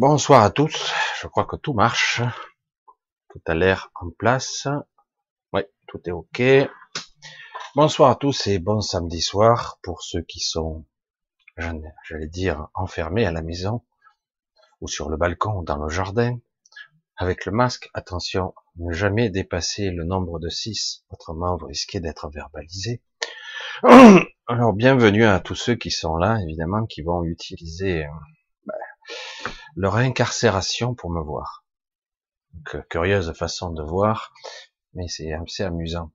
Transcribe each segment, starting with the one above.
Bonsoir à tous. Je crois que tout marche. Tout a l'air en place. Oui, tout est OK. Bonsoir à tous et bon samedi soir pour ceux qui sont, j'allais dire, enfermés à la maison ou sur le balcon ou dans le jardin. Avec le masque, attention, ne jamais dépasser le nombre de 6, autrement vous risquez d'être verbalisé. Alors bienvenue à tous ceux qui sont là, évidemment, qui vont utiliser euh, leur incarcération pour me voir. curieuse façon de voir, mais c'est assez amusant.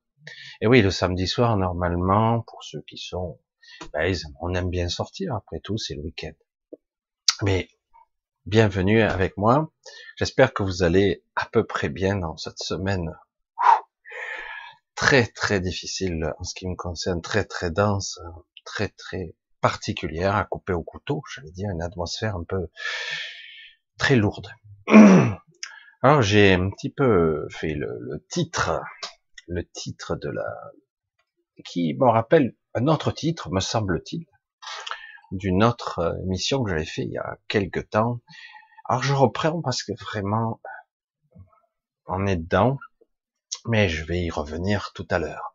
Et oui, le samedi soir, normalement, pour ceux qui sont, ben, on aime bien sortir, après tout, c'est le week-end. Mais bienvenue avec moi. J'espère que vous allez à peu près bien dans cette semaine très très difficile en ce qui me concerne, très très dense, très très particulière à couper au couteau, j'allais dire une atmosphère un peu très lourde. Alors j'ai un petit peu fait le, titre, le titre de la, qui me rappelle un autre titre, me semble-t-il, d'une autre émission que j'avais fait il y a quelque temps. Alors je reprends parce que vraiment, on est dedans, mais je vais y revenir tout à l'heure.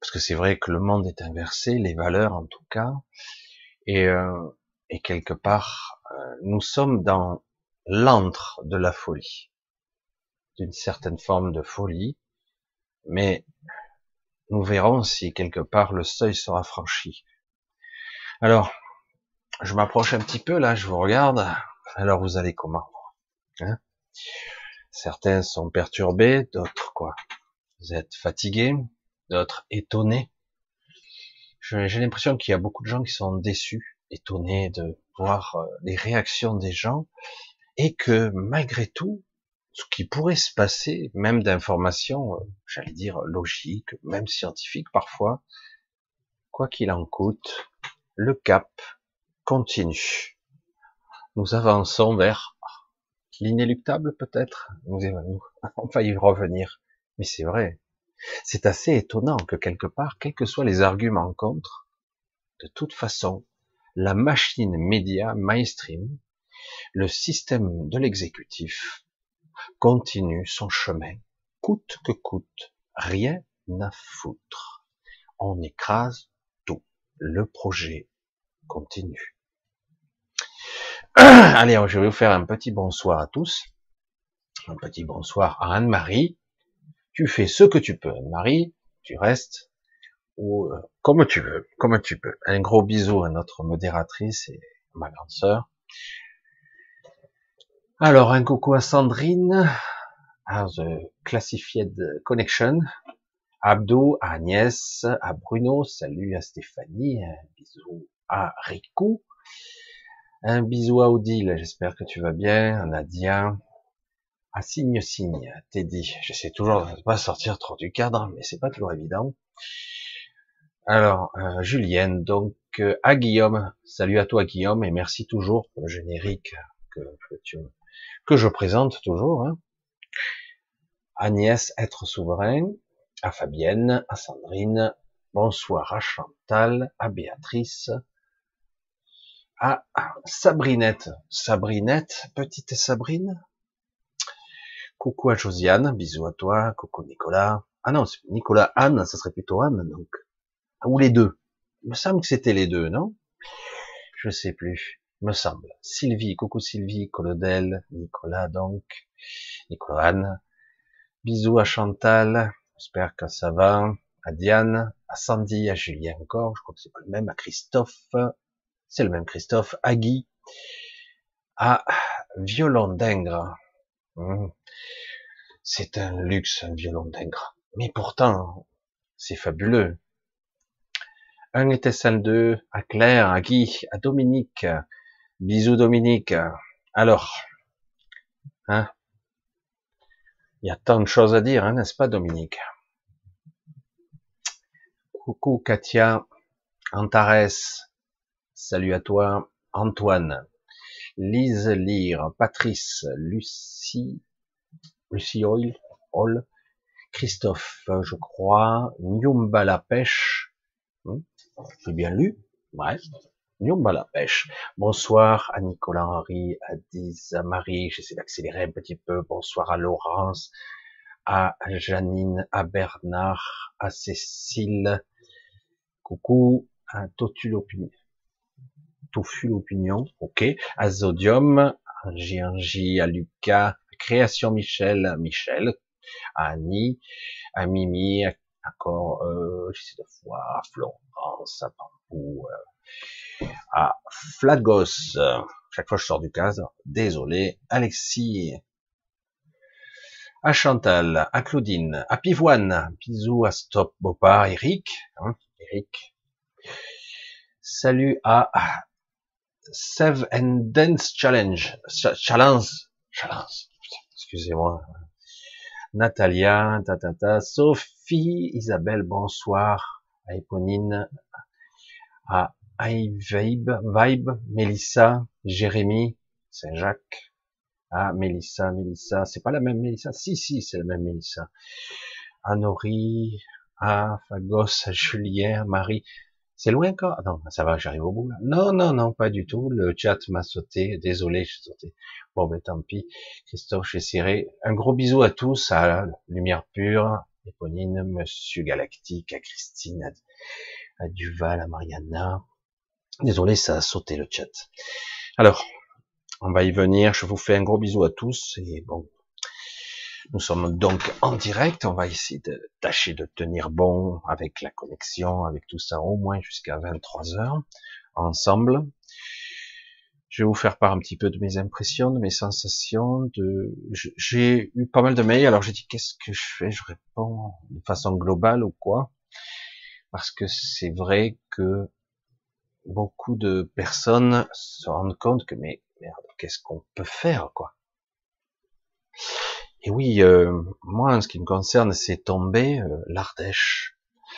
Parce que c'est vrai que le monde est inversé, les valeurs en tout cas, et, euh, quelque part, euh, nous sommes dans l'antre de la folie, d'une certaine forme de folie, mais nous verrons si quelque part le seuil sera franchi. Alors, je m'approche un petit peu là, je vous regarde. Alors vous allez comment hein? Certains sont perturbés, d'autres quoi? Vous êtes fatigués, d'autres étonnés. J'ai l'impression qu'il y a beaucoup de gens qui sont déçus, étonnés de voir euh, les réactions des gens, et que malgré tout, ce qui pourrait se passer, même d'informations, euh, j'allais dire logiques, même scientifiques parfois, quoi qu'il en coûte, le cap continue. Nous avançons vers l'inéluctable peut-être? Nous, on va y revenir. Mais c'est vrai. C'est assez étonnant que quelque part, quels que soient les arguments contre, de toute façon, la machine média mainstream, le système de l'exécutif, continue son chemin, coûte que coûte, rien à foutre. On écrase tout. Le projet continue. Allez, je vais vous faire un petit bonsoir à tous. Un petit bonsoir à Anne-Marie. Tu fais ce que tu peux, Anne-Marie. Tu restes ou euh, comme tu veux, comme tu peux. Un gros bisou à notre modératrice et à ma grande sœur. Alors, un coucou à Sandrine, à The Classified Connection, à Abdou, à Agnès, à Bruno, salut à Stéphanie, un bisou à Rico, un bisou à Odile, j'espère que tu vas bien. Nadia. À signe signe, Teddy. J'essaie toujours de ne pas sortir trop du cadre, mais c'est pas toujours évident. Alors, euh, Julienne, donc euh, à Guillaume. Salut à toi Guillaume et merci toujours pour le générique que, que, je présente toujours. Hein. Agnès, être souverain. À Fabienne, à Sandrine. Bonsoir à Chantal, à Béatrice, ah, Sabrinette. Sabrinette, petite Sabrine? Coucou à Josiane, bisous à toi. Coucou Nicolas. Ah non, c'est Nicolas, Anne, ça serait plutôt Anne, donc. Ou les deux. Il me semble que c'était les deux, non? Je sais plus. me semble. Sylvie, coucou Sylvie, Colodel, Nicolas donc. Nicolas Anne. Bisous à Chantal. J'espère que ça va. À Diane, à Sandy, à Julien encore. Je crois que c'est le même. À Christophe, c'est le même Christophe, Agui, à violon d'ingre. Hmm. C'est un luxe, un violon d'ingre. Mais pourtant, c'est fabuleux. Un était celle 2, à Claire, à Guy, à Dominique. Bisous Dominique. Alors, hein, il y a tant de choses à dire, hein, n'est-ce pas Dominique? Coucou Katia, Antares, Salut à toi, Antoine, Lise Lire, Patrice, Lucie, Lucie Hall, Christophe, je crois, Nyumba la pêche, hmm, j'ai bien lu, bref, Nyumba la pêche. Bonsoir à Nicolas Henry, à Diz, à Marie, j'essaie d'accélérer un petit peu. Bonsoir à Laurence, à Janine, à Bernard, à Cécile. Coucou à Totul Opinion. Touful Opinion, ok. À Zodium, à à Lucas, à Création Michel, à Michel, à Annie, à Mimi, à, encore, euh, j'essaie de voir, à Florence, à Bambou, euh, à Flagos. Chaque fois je sors du cadre, désolé. Alexis, à Chantal, à Claudine, à Pivoine, bisous à Stop Bopa, Eric, hein, Eric. Salut à Save and Dance Challenge, Challenge, Challenge, excusez-moi. Natalia, tatata, Sophie, Isabelle, bonsoir, à Éponine, à Vibe, Vibe, Mélissa, Jérémy, Saint-Jacques. Ah, Mélissa, Mélissa, c'est pas la même Mélissa. Si, si, c'est la même Mélissa. Anori, ah, Fagos, Julien, Marie. C'est loin encore Non, ça va, j'arrive au bout. Non, non, non, pas du tout. Le chat m'a sauté. Désolé, j'ai sauté. Bon, ben tant pis. Christophe, j'essaierai. Un gros bisou à tous, à Lumière Pure, Éponine, Monsieur Galactique, à Christine, à, à Duval, à Mariana, Désolé, ça a sauté le chat. Alors, on va y venir. Je vous fais un gros bisou à tous. Et bon, nous sommes donc en direct. On va essayer de tâcher de tenir bon avec la connexion, avec tout ça, au moins jusqu'à 23 heures ensemble. Je vais vous faire part un petit peu de mes impressions, de mes sensations. De, j'ai eu pas mal de mails. Alors j'ai dit qu'est-ce que je fais? Je réponds de façon globale ou quoi? Parce que c'est vrai que beaucoup de personnes se rendent compte que mais merde, qu'est-ce qu'on peut faire quoi? Et oui, euh, moi en ce qui me concerne, c'est tombé euh, l'Ardèche.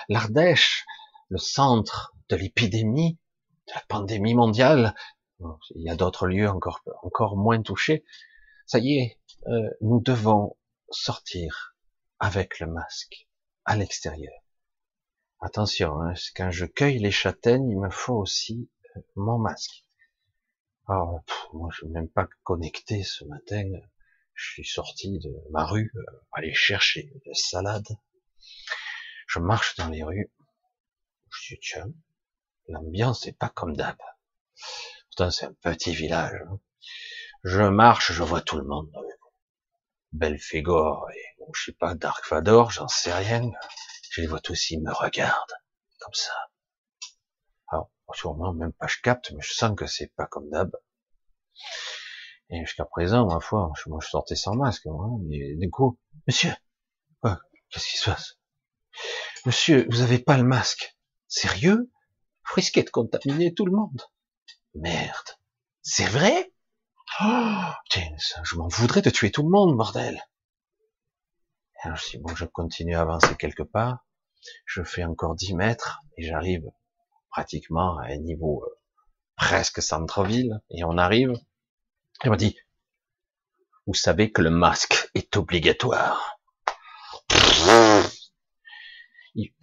L'Ardèche, le centre de l'épidémie, de la pandémie mondiale. Il y a d'autres lieux encore encore moins touchés. Ça y est, euh, nous devons sortir avec le masque à l'extérieur. Attention, hein, quand je cueille les châtaignes, il me faut aussi euh, mon masque. Alors, moi, je ne même pas connecté ce matin. Je suis sorti de ma rue, euh, aller chercher des salades. Je marche dans les rues. Je dis, tiens, l'ambiance n'est pas comme d'hab. Pourtant, c'est un petit village. Hein. Je marche, je vois tout le monde. Belphégor et, bon, je sais pas, Dark Vador, j'en sais rien je les vois tous, ils me regardent, comme ça. Alors, sûrement, même pas je capte, mais je sens que c'est pas comme d'hab. Et jusqu'à présent, ma foi, moi je sortais sans masque, moi, et du coup, monsieur, qu'est-ce qui se passe? Monsieur, vous avez pas le masque. Sérieux? Vous risquez de contaminer tout le monde. Merde. C'est vrai? Oh, je m'en voudrais de tuer tout le monde, bordel. Alors je bon, je continue à avancer quelque part, je fais encore 10 mètres et j'arrive pratiquement à un niveau euh, presque centre-ville et on arrive. Et on dit, vous savez que le masque est obligatoire.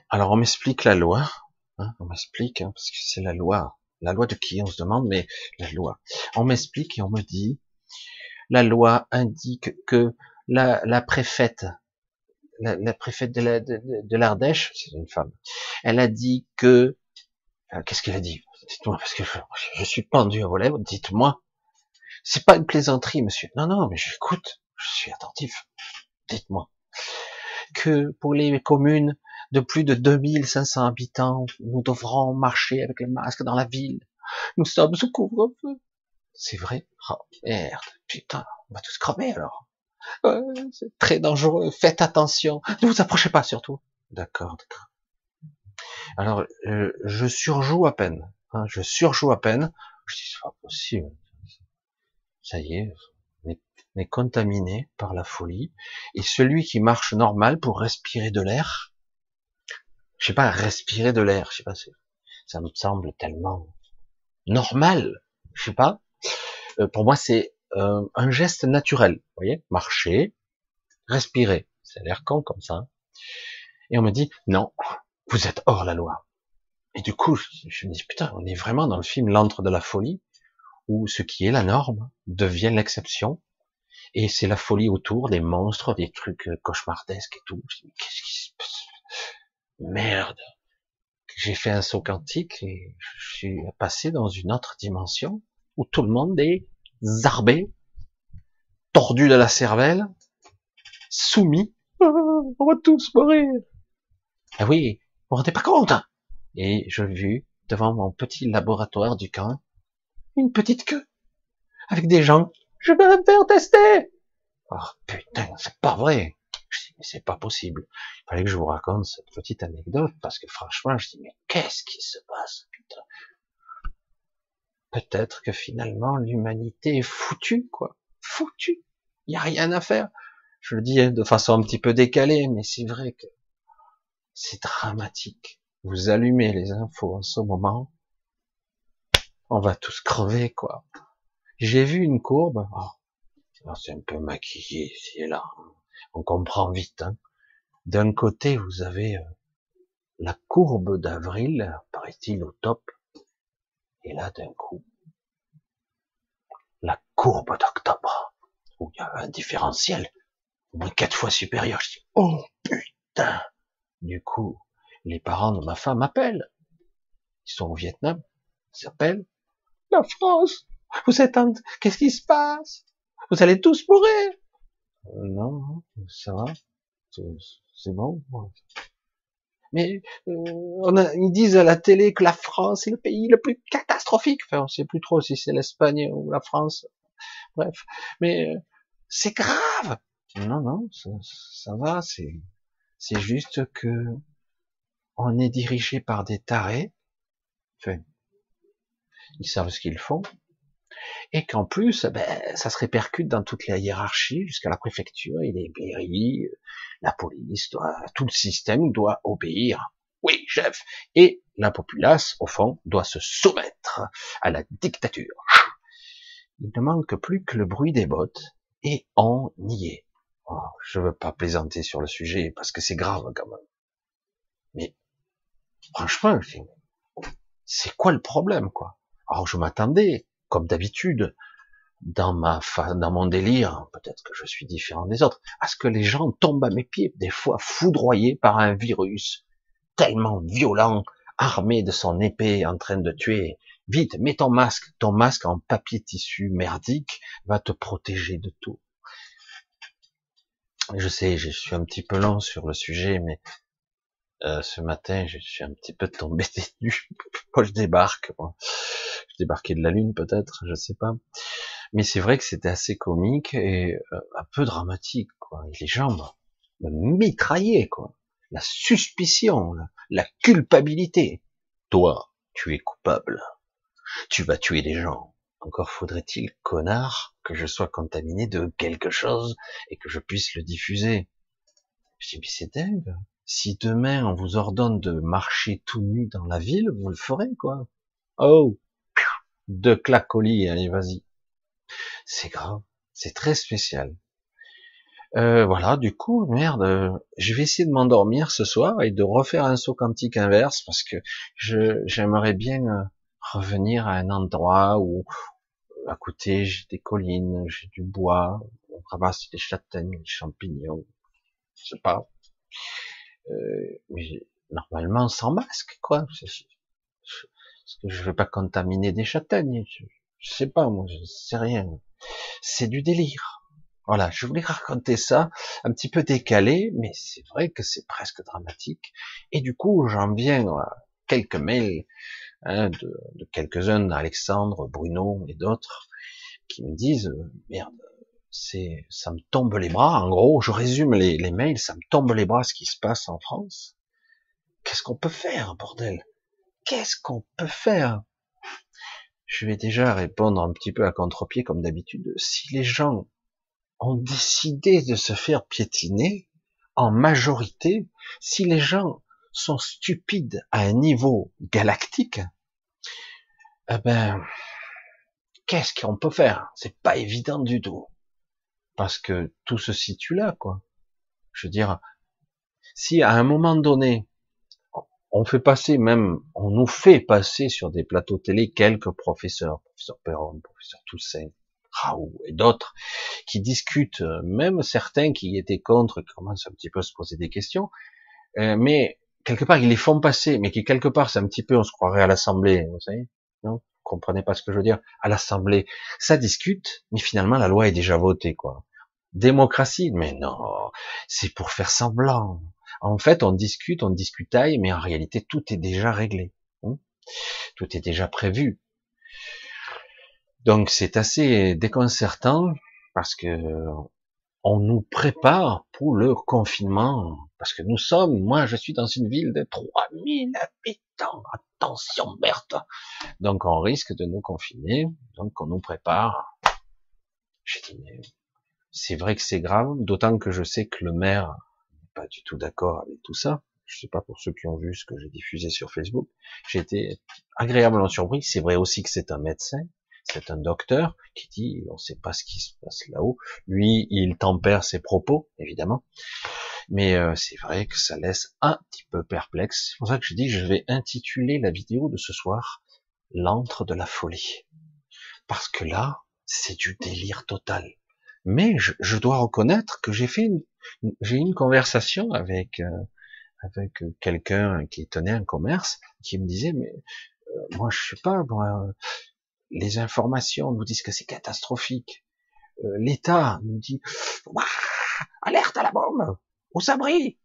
Alors on m'explique la loi, hein, on m'explique, hein, parce que c'est la loi, la loi de qui on se demande, mais la loi. On m'explique et on me dit, la loi indique que la, la préfète la, la préfète de l'Ardèche, c'est une femme, elle a dit que, qu'est-ce qu'elle a dit? Dites-moi, parce que je, suis pendu à vos lèvres, dites-moi. C'est pas une plaisanterie, monsieur. Non, non, mais j'écoute, je suis attentif. Dites-moi. Que pour les communes de plus de 2500 habitants, nous devrons marcher avec les masques dans la ville. Nous sommes sous couvre-feu. C'est vrai? Oh, merde. Putain, on va tous crever alors c'est très dangereux. Faites attention. Ne vous approchez pas surtout. D'accord, d'accord. Alors, euh, je surjoue à peine. Hein, je surjoue à peine. Je dis, c'est pas possible. Ça y est, on est, contaminé par la folie. Et celui qui marche normal pour respirer de l'air, je sais pas, respirer de l'air, je sais pas, ça me semble tellement normal. Je sais pas. Euh, pour moi, c'est euh, un geste naturel. Vous voyez, marcher, respirer. C'est l'air con comme ça. Et on me dit, non, vous êtes hors la loi. Et du coup, je, me dis, putain, on est vraiment dans le film L'antre de la folie, où ce qui est la norme devient l'exception, et c'est la folie autour des monstres, des trucs euh, cauchemardesques et tout. Qu'est-ce qui se passe? Merde. J'ai fait un saut quantique et je suis passé dans une autre dimension où tout le monde est zarbé, tordu de la cervelle, soumis. on va tous mourir. Ah oui, vous vous rendez pas compte hein? Et je vis devant mon petit laboratoire du camp une petite queue avec des gens je vais me faire tester. Oh putain, c'est pas vrai. Je dis, mais c'est pas possible. Il fallait que je vous raconte cette petite anecdote, parce que franchement, je dis, mais qu'est-ce qui se passe, putain? Peut-être que finalement, l'humanité est foutue, quoi. Foutue. Il y a rien à faire. Je le dis hein, de façon un petit peu décalée, mais c'est vrai que c'est dramatique. Vous allumez les infos en ce moment, on va tous crever, quoi. J'ai vu une courbe. Oh, c'est un peu maquillé ici et là. On comprend vite. Hein. D'un côté, vous avez euh, la courbe d'avril, paraît-il au top. Et là, d'un coup, la courbe d'octobre, où il y a un différentiel au moins quatre fois supérieur. Je dis, oh putain Du coup, les parents de ma femme appellent. Ils sont au Vietnam. Ils s'appellent la France. Vous êtes en... Qu'est-ce qui se passe? Vous allez tous mourir euh, Non, ça va. C'est bon. Mais euh, on a, ils disent à la télé que la France est le pays le plus catastrophique. Enfin, on sait plus trop si c'est l'Espagne ou la France. Bref, mais euh, c'est grave. Non, non, ça, ça va. C'est, c'est juste que on est dirigé par des tarés. Enfin, ils savent ce qu'ils font et qu'en plus, ben, ça se répercute dans toute la hiérarchie, jusqu'à la préfecture, et les mairies, la police, tout le système doit obéir. Oui, chef. Et la populace, au fond, doit se soumettre à la dictature. Il ne manque plus que le bruit des bottes, et on y est. Oh, je veux pas plaisanter sur le sujet, parce que c'est grave quand même. Mais, franchement, c'est quoi le problème, quoi? Alors je m'attendais comme d'habitude, dans ma dans mon délire, peut-être que je suis différent des autres, à ce que les gens tombent à mes pieds, des fois foudroyés par un virus tellement violent, armé de son épée, en train de tuer. Vite, mets ton masque. Ton masque en papier tissu merdique va te protéger de tout. Je sais, je suis un petit peu lent sur le sujet, mais euh, ce matin, je suis un petit peu tombé des nues. Je débarque. Moi débarqué de la lune peut-être, je sais pas. Mais c'est vrai que c'était assez comique et euh, un peu dramatique, quoi. Et les gens me mitraillaient, quoi. La suspicion, la, culpabilité. Toi, tu es coupable. Tu vas tuer des gens. Encore faudrait-il, connard, que je sois contaminé de quelque chose et que je puisse le diffuser. Je dis, mais c'est dingue. Si demain on vous ordonne de marcher tout nu dans la ville, vous le ferez, quoi. Oh, de clacolis, allez, vas-y. C'est grave, c'est très spécial. Euh, voilà, du coup, merde, euh, je vais essayer de m'endormir ce soir et de refaire un saut quantique inverse parce que je j'aimerais bien euh, revenir à un endroit où à côté j'ai des collines, j'ai du bois, on ramasse des châtaignes, des champignons, je sais pas. Euh, normalement sans masque, quoi. Parce que je veux pas contaminer des châtaignes. Je, sais pas, moi, je sais rien. C'est du délire. Voilà, je voulais raconter ça, un petit peu décalé, mais c'est vrai que c'est presque dramatique. Et du coup, j'en viens à quelques mails hein, de, de quelques-uns d'Alexandre, Bruno et d'autres, qui me disent, merde, ça me tombe les bras. En gros, je résume les, les mails, ça me tombe les bras ce qui se passe en France. Qu'est-ce qu'on peut faire, bordel? Qu'est-ce qu'on peut faire? Je vais déjà répondre un petit peu à contre-pied comme d'habitude. Si les gens ont décidé de se faire piétiner en majorité, si les gens sont stupides à un niveau galactique, eh ben, qu'est-ce qu'on peut faire? C'est pas évident du tout. Parce que tout se situe là, quoi. Je veux dire, si à un moment donné, on fait passer même, on nous fait passer sur des plateaux télé quelques professeurs, professeur Perron, professeur Toussaint, Raoult et d'autres, qui discutent, euh, même certains qui étaient contre, qui commencent un petit peu à se poser des questions, euh, mais quelque part ils les font passer, mais qui quelque part c'est un petit peu, on se croirait à l'Assemblée, vous savez, non? Vous comprenez pas ce que je veux dire? À l'Assemblée, ça discute, mais finalement la loi est déjà votée, quoi. Démocratie, mais non, c'est pour faire semblant. En fait, on discute, on discutaille, mais en réalité tout est déjà réglé, hein. tout est déjà prévu. Donc c'est assez déconcertant parce que on nous prépare pour le confinement. Parce que nous sommes, moi je suis dans une ville de 3000 habitants. Attention, Berthe. Donc on risque de nous confiner. Donc on nous prépare. J'ai dit, mais c'est vrai que c'est grave, d'autant que je sais que le maire n'est pas du tout d'accord avec tout ça. Je sais pas pour ceux qui ont vu ce que j'ai diffusé sur Facebook. J'ai été agréablement surpris. C'est vrai aussi que c'est un médecin c'est un docteur qui dit, on ne sait pas ce qui se passe là-haut. Lui, il tempère ses propos, évidemment. Mais euh, c'est vrai que ça laisse un petit peu perplexe. C'est pour ça que je dis, je vais intituler la vidéo de ce soir l'antre de la folie. Parce que là, c'est du délire total. Mais je, dois reconnaître que j'ai fait une, j'ai une conversation avec euh, avec quelqu'un qui tenait un commerce, qui me disait mais euh, moi je sais pas, moi, les informations nous disent que c'est catastrophique. Euh, L'État nous dit alerte à la bombe, au abris,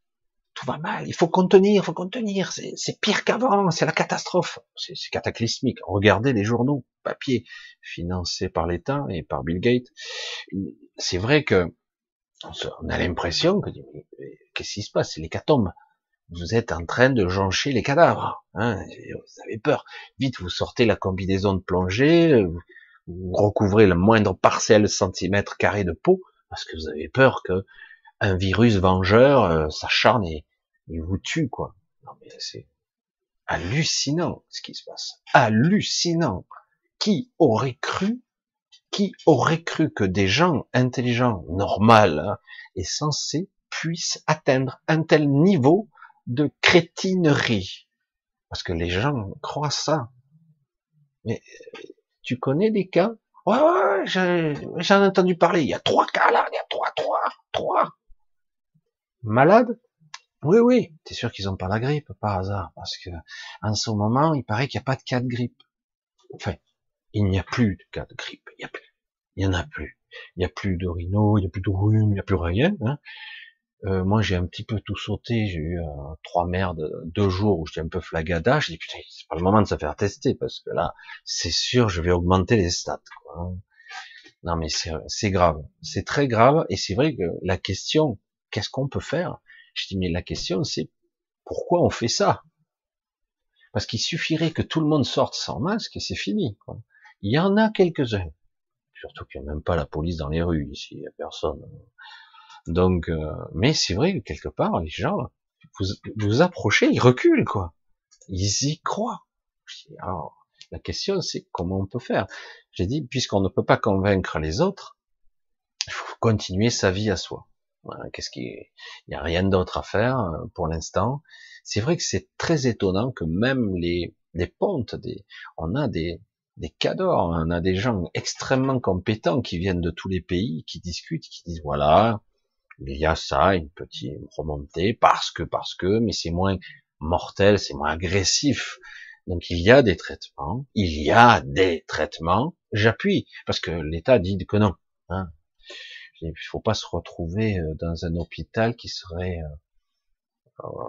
tout va mal, il faut contenir, il faut contenir, c'est pire qu'avant, c'est la catastrophe, c'est cataclysmique. Regardez les journaux papier financés par l'État et par Bill Gates. C'est vrai que on a l'impression que qu'est-ce qui se passe, c'est l'hécatombe vous êtes en train de joncher les cadavres. Hein, vous avez peur. Vite, vous sortez la combinaison de plongée, vous recouvrez le moindre parcelle centimètre carré de peau, parce que vous avez peur que un virus vengeur euh, s'acharne et, vous tue, quoi. Non mais c'est hallucinant ce qui se passe. Hallucinant. Qui aurait cru, qui aurait cru que des gens intelligents, normaux hein, et censés puissent atteindre un tel niveau de crétinerie? Parce que les gens croient ça. Mais tu connais des cas? Ouais, ouais, j'en ai entendu parler. Il y a trois cas là, il y a trois, trois, trois. Malades Oui, oui. T'es sûr qu'ils ont pas la grippe par hasard? Parce que en ce moment, il paraît qu'il n'y a pas de cas de grippe. Enfin, il n'y a plus de cas de grippe. Il y a plus. Il en a plus. Il n'y a plus de rhino, il n'y a plus de rhume, il n'y a plus rien. Hein. Euh, moi, j'ai un petit peu tout sauté. J'ai eu euh, trois merdes, deux jours où j'étais un peu flagada. Je dis putain, c'est pas le moment de se faire tester parce que là, c'est sûr, je vais augmenter les stats. Quoi. Non, mais c'est grave, c'est très grave. Et c'est vrai que la question, qu'est-ce qu'on peut faire? Je dis mais la question, c'est pourquoi on fait ça? Parce qu'il suffirait que tout le monde sorte sans masque et c'est fini. Quoi. Il y en a quelques-uns. Surtout qu'il n'y a même pas la police dans les rues ici, il n'y a personne. Donc, euh, mais c'est vrai que quelque part, les gens, vous vous approchez, ils reculent, quoi. Ils y croient. Alors, la question, c'est comment on peut faire? J'ai dit, puisqu'on ne peut pas convaincre les autres, il faut continuer sa vie à soi. Qu'est-ce qui, il n'y a rien d'autre à faire euh, pour l'instant. C'est vrai que c'est très étonnant que même les, les pontes, on a des, des cadors, on a des gens extrêmement compétents qui viennent de tous les pays, qui discutent, qui disent voilà, il y a ça, une petite remontée, parce que, parce que, mais c'est moins mortel, c'est moins agressif. Donc il y a des traitements, il y a des traitements, j'appuie, parce que l'État dit que non. Hein. Il faut pas se retrouver euh, dans un hôpital qui serait euh,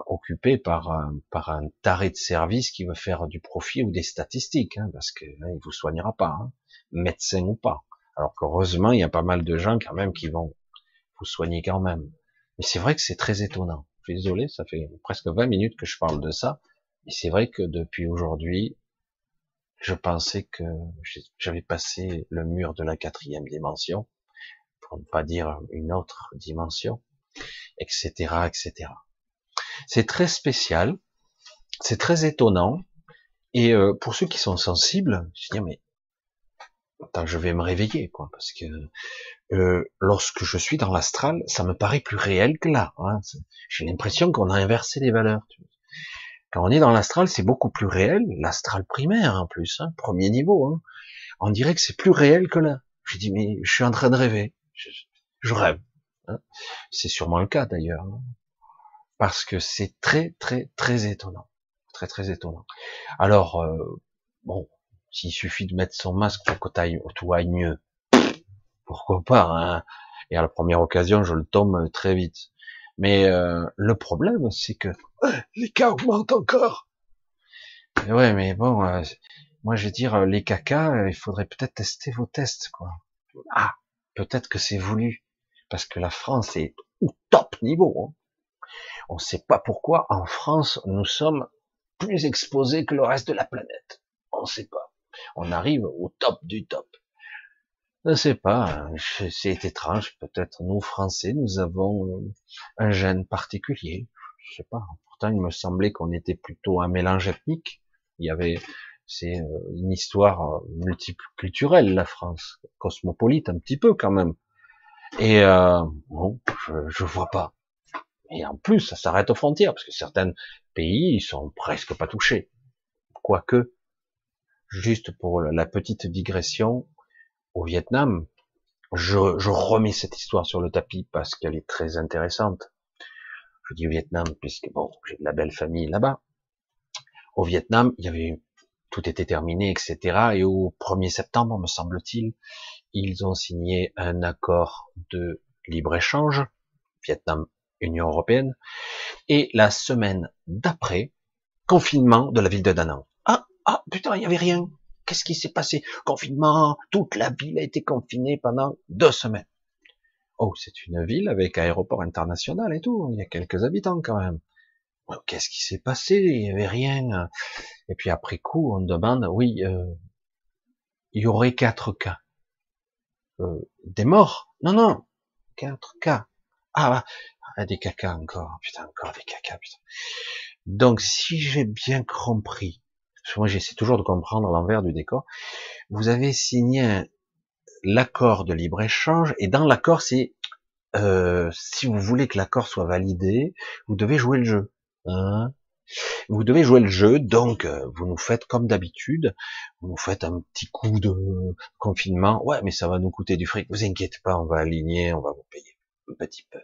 occupé par un, par un taré de service qui veut faire du profit ou des statistiques, hein, parce que hein, il vous soignera pas, hein, médecin ou pas. Alors qu'heureusement, il y a pas mal de gens quand même qui vont vous soignez quand même. Mais c'est vrai que c'est très étonnant. Je suis désolé, ça fait presque 20 minutes que je parle de ça. Et c'est vrai que depuis aujourd'hui, je pensais que j'avais passé le mur de la quatrième dimension, pour ne pas dire une autre dimension, etc., etc. C'est très spécial, c'est très étonnant, et euh, pour ceux qui sont sensibles, je dis mais attends, je vais me réveiller, quoi, parce que euh, lorsque je suis dans l'astral, ça me paraît plus réel que là. Hein. J'ai l'impression qu'on a inversé les valeurs. Quand on est dans l'astral, c'est beaucoup plus réel, l'astral primaire en plus, hein, premier niveau. Hein. On dirait que c'est plus réel que là. Je dis mais je suis en train de rêver, je, rêve. Hein. C'est sûrement le cas d'ailleurs, hein. Parce que c'est très très très étonnant, très très étonnant. Alors euh, bon, s'il suffit de mettre son masque pour que tout aille mieux, pourquoi pas hein Et à la première occasion, je le tombe très vite. Mais euh, le problème, c'est que les cas augmentent encore. ouais, mais bon, euh, moi je vais dire euh, les caca, il faudrait peut-être tester vos tests, quoi. Ah, peut-être que c'est voulu, parce que la France est au top niveau. Hein. On ne sait pas pourquoi en France nous sommes plus exposés que le reste de la planète. On ne sait pas. On arrive au top du top. Je ne sais pas, c'est étrange, peut-être nous Français, nous avons euh, un gène particulier, je sais pas. Pourtant, il me semblait qu'on était plutôt un mélange ethnique. Il y avait, c'est euh, une histoire euh, multiculturelle, la France, cosmopolite un petit peu quand même. Et euh, bon, je, je vois pas. Et en plus, ça s'arrête aux frontières, parce que certains pays, ils sont presque pas touchés. Quoique, juste pour la petite digression, au Vietnam, je, remets cette histoire sur le tapis parce qu'elle est très intéressante. Je dis au Vietnam puisque bon, j'ai de la belle famille là-bas. Au Vietnam, il y avait tout était terminé, etc. Et au 1er septembre, me semble-t-il, ils ont signé un accord de libre-échange, Vietnam, Union européenne, et la semaine d'après, confinement de la ville de Da Nang. Ah, ah, putain, il y avait rien. Qu'est-ce qui s'est passé? Confinement, toute la ville a été confinée pendant deux semaines. Oh, c'est une ville avec aéroport international et tout. Il y a quelques habitants quand même. Qu'est-ce qui s'est passé? Il n'y avait rien. Et puis après coup, on demande, oui, euh, il y aurait quatre cas. Euh, des morts? Non, non, quatre cas. Ah, ah, des caca encore. Putain, encore des caca. Putain. Donc, si j'ai bien compris, moi j'essaie toujours de comprendre l'envers du décor, vous avez signé l'accord de libre-échange, et dans l'accord, c'est euh, si vous voulez que l'accord soit validé, vous devez jouer le jeu. Hein? Vous devez jouer le jeu, donc euh, vous nous faites comme d'habitude, vous nous faites un petit coup de confinement, ouais, mais ça va nous coûter du fric, vous inquiétez pas, on va aligner, on va vous payer un petit peu.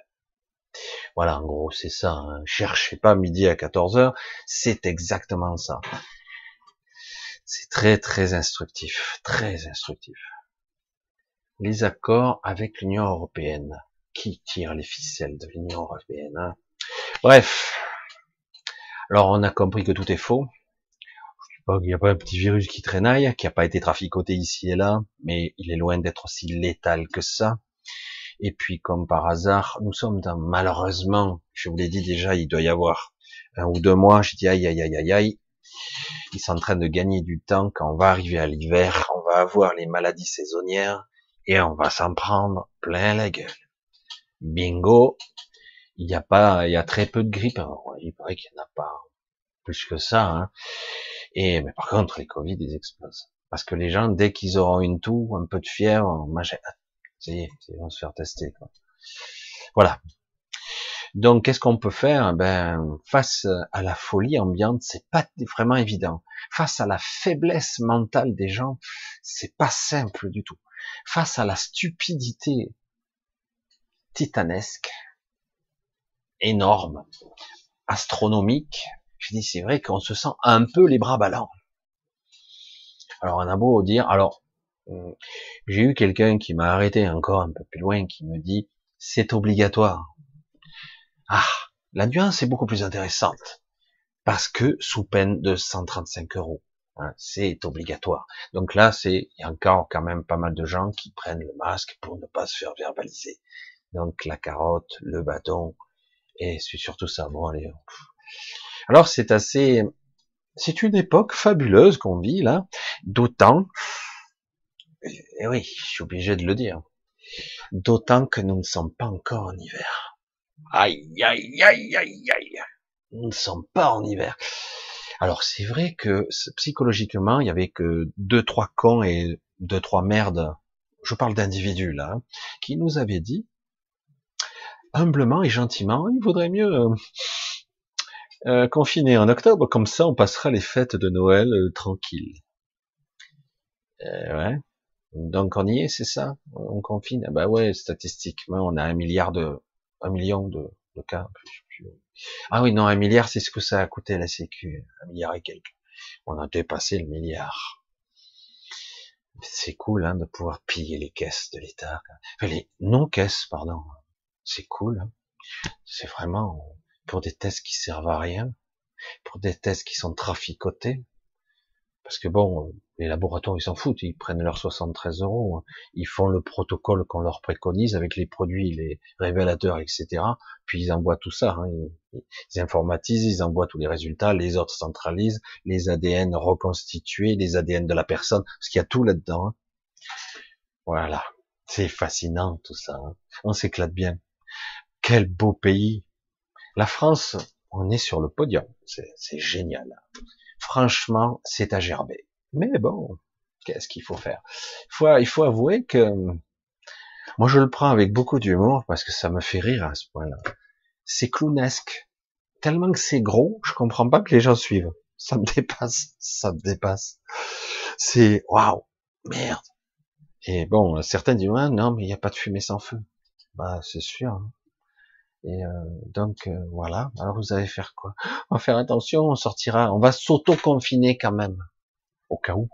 Voilà, en gros, c'est ça. Hein. Cherchez pas midi à 14h, c'est exactement ça. C'est très très instructif, très instructif. Les accords avec l'Union européenne. Qui tire les ficelles de l'Union européenne hein? Bref. Alors on a compris que tout est faux. Qu'il n'y a pas un petit virus qui traînaille, qui n'a pas été traficoté ici et là, mais il est loin d'être aussi létal que ça. Et puis, comme par hasard, nous sommes dans, malheureusement, je vous l'ai dit déjà, il doit y avoir un ou deux mois, j'ai dit aïe aïe aïe aïe aïe, ils sont en train de gagner du temps quand on va arriver à l'hiver, on va avoir les maladies saisonnières et on va s'en prendre plein la gueule. Bingo, il y a pas, il y a très peu de grippe. il paraît qu'il n'y en a pas plus que ça. Hein. Et mais par contre, les Covid, ils explosent. Parce que les gens, dès qu'ils auront une toux, un peu de fièvre, ils vont se faire tester. Quoi. Voilà. Donc, qu'est-ce qu'on peut faire? Ben, face à la folie ambiante, c'est pas vraiment évident. Face à la faiblesse mentale des gens, c'est pas simple du tout. Face à la stupidité titanesque, énorme, astronomique, je dis c'est vrai qu'on se sent un peu les bras ballants. Alors on a beau dire, alors j'ai eu quelqu'un qui m'a arrêté encore un peu plus loin, qui me dit c'est obligatoire. Ah, la nuance est beaucoup plus intéressante parce que sous peine de 135 euros, hein, c'est obligatoire. Donc là, c'est il y a encore quand même pas mal de gens qui prennent le masque pour ne pas se faire verbaliser. Donc la carotte, le bâton, et c'est surtout ça. Bon allez. Alors c'est assez, c'est une époque fabuleuse qu'on vit là, d'autant, et oui, je suis obligé de le dire, d'autant que nous ne sommes pas encore en hiver. Aïe, aïe, aïe, aïe, aïe. Nous ne sommes pas en hiver. Alors c'est vrai que psychologiquement, il y avait que deux, trois cons et deux, trois merdes, je parle d'individus là, qui nous avaient dit, humblement et gentiment, il vaudrait mieux euh, Euh, confiné en octobre, comme ça on passera les fêtes de Noël euh. Euh, ouais. Donc on y est, c'est ça? On confine? Bah ouais, statistiquement, on a un milliard de, un million de, de cas. Ah oui, non, un milliard, c'est ce que ça a coûté la Sécu, un milliard et quelques. On a dépassé le milliard. C'est cool hein, de pouvoir piller les caisses de l'État. Enfin, les non-caisses, pardon. C'est cool. Hein. C'est vraiment pour des tests qui servent à rien, pour des tests qui sont traficotés. Parce que bon, les laboratoires, ils s'en foutent, ils prennent leurs 73 euros, hein. ils font le protocole qu'on leur préconise avec les produits, les révélateurs, etc. Puis ils envoient tout ça, hein. ils, informatisent, ils envoient tous les résultats, les autres centralisent, les ADN reconstitués, les ADN de la personne, parce qu'il y a tout là-dedans. Hein. Voilà, c'est fascinant tout ça. On s'éclate bien. Quel beau pays. La France, on est sur le podium, c'est génial. Franchement, c'est à gerber. Mais bon, qu'est-ce qu'il faut faire? Il faut, avouer que moi je le prends avec beaucoup d'humour parce que ça me fait rire à ce point-là. C'est clownesque. Tellement que c'est gros, je comprends pas que les gens suivent. Ça me dépasse, ça me dépasse. C'est waouh, merde. Et bon, certains disent non, mais il n'y a pas de fumée sans feu. Bah c'est sûr. Hein. Et euh, donc euh, voilà. Alors vous allez faire quoi? On va faire attention. On sortira. On va s'auto-confiner quand même au cas où.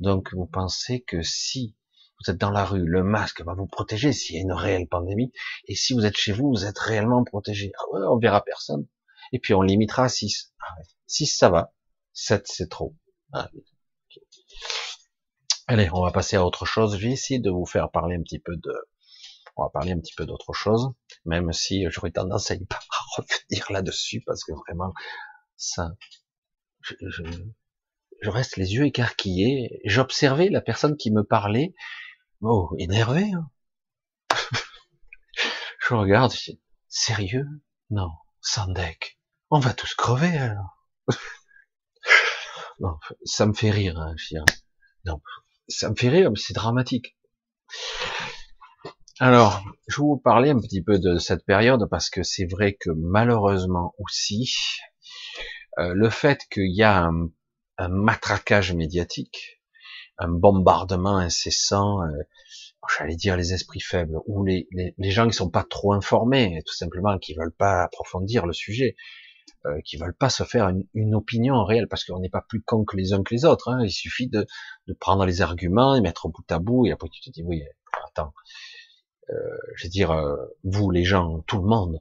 Donc vous pensez que si vous êtes dans la rue, le masque va vous protéger s'il y a une réelle pandémie, et si vous êtes chez vous, vous êtes réellement protégé. Ah ouais, on verra personne. Et puis on limitera à 6. Ah 6 ça va, 7 c'est trop. Ah, Allez, on va passer à autre chose. Je vais essayer de vous faire parler un petit peu de, on va parler un petit peu d'autre chose, même si j'aurais tendance à y pas revenir là-dessus parce que vraiment, ça, reste les yeux écarquillés. J'observais la personne qui me parlait. Oh, énervé. Hein je regarde, je dis, sérieux? Non, Sandek, on va tous crever alors. non, ça me fait rire. Hein, non, ça me fait rire, mais c'est dramatique. Alors, je vais vous parler un petit peu de cette période parce que c'est vrai que malheureusement aussi, euh, le fait qu'il y a un un matraquage médiatique, un bombardement incessant, euh, j'allais dire les esprits faibles, ou les, les, gens qui sont pas trop informés, tout simplement, qui veulent pas approfondir le sujet, euh, qui veulent pas se faire une, une opinion réelle, parce qu'on n'est pas plus con que les uns que les autres. Hein. Il suffit de, de, prendre les arguments, et mettre au bout à bout, et après tu te dis oui, attends, euh, je veux dire, euh, vous les gens, tout le monde,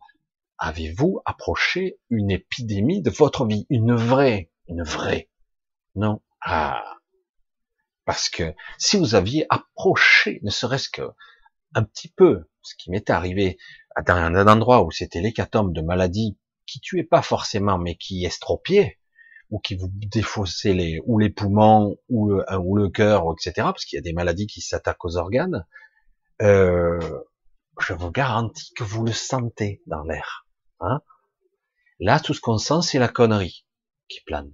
avez-vous approché une épidémie de votre vie, une vraie, une vraie non. Ah. Parce que si vous aviez approché, ne serait-ce que un petit peu, ce qui m'était arrivé dans un endroit où c'était l'hécatombe de maladies qui tuaient pas forcément, mais qui estropiaient, ou qui vous défaussaient les, ou les poumons, ou le, ou le cœur, etc., parce qu'il y a des maladies qui s'attaquent aux organes, euh, je vous garantis que vous le sentez dans l'air. Hein Là, tout ce qu'on sent, c'est la connerie qui plane.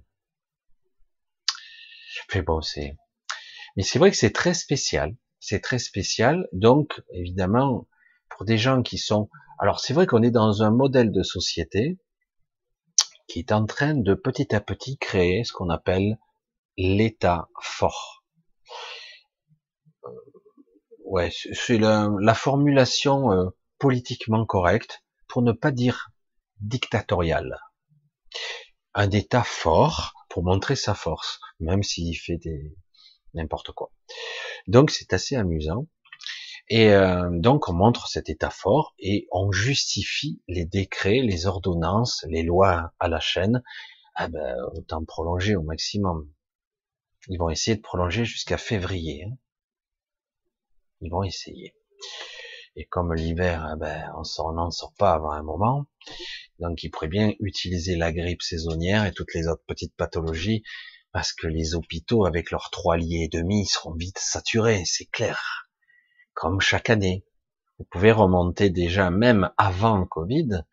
Mais bon, c'est, mais c'est vrai que c'est très spécial. C'est très spécial. Donc, évidemment, pour des gens qui sont, alors c'est vrai qu'on est dans un modèle de société qui est en train de petit à petit créer ce qu'on appelle l'État fort. Euh, ouais, c'est la, la, formulation euh, politiquement correcte pour ne pas dire dictatorial. Un État fort pour montrer sa force, même s'il fait des n'importe quoi. Donc c'est assez amusant. Et euh, donc on montre cet état fort et on justifie les décrets, les ordonnances, les lois à la chaîne. Ah ben, autant prolonger au maximum. Ils vont essayer de prolonger jusqu'à février. Hein. Ils vont essayer. Et comme l'hiver, ah ben, on n'en sort pas avant un moment, donc il pourrait bien utiliser la grippe saisonnière et toutes les autres petites pathologies, parce que les hôpitaux, avec leurs trois lits et demi, seront vite saturés, c'est clair. Comme chaque année. Vous pouvez remonter déjà, même avant le Covid,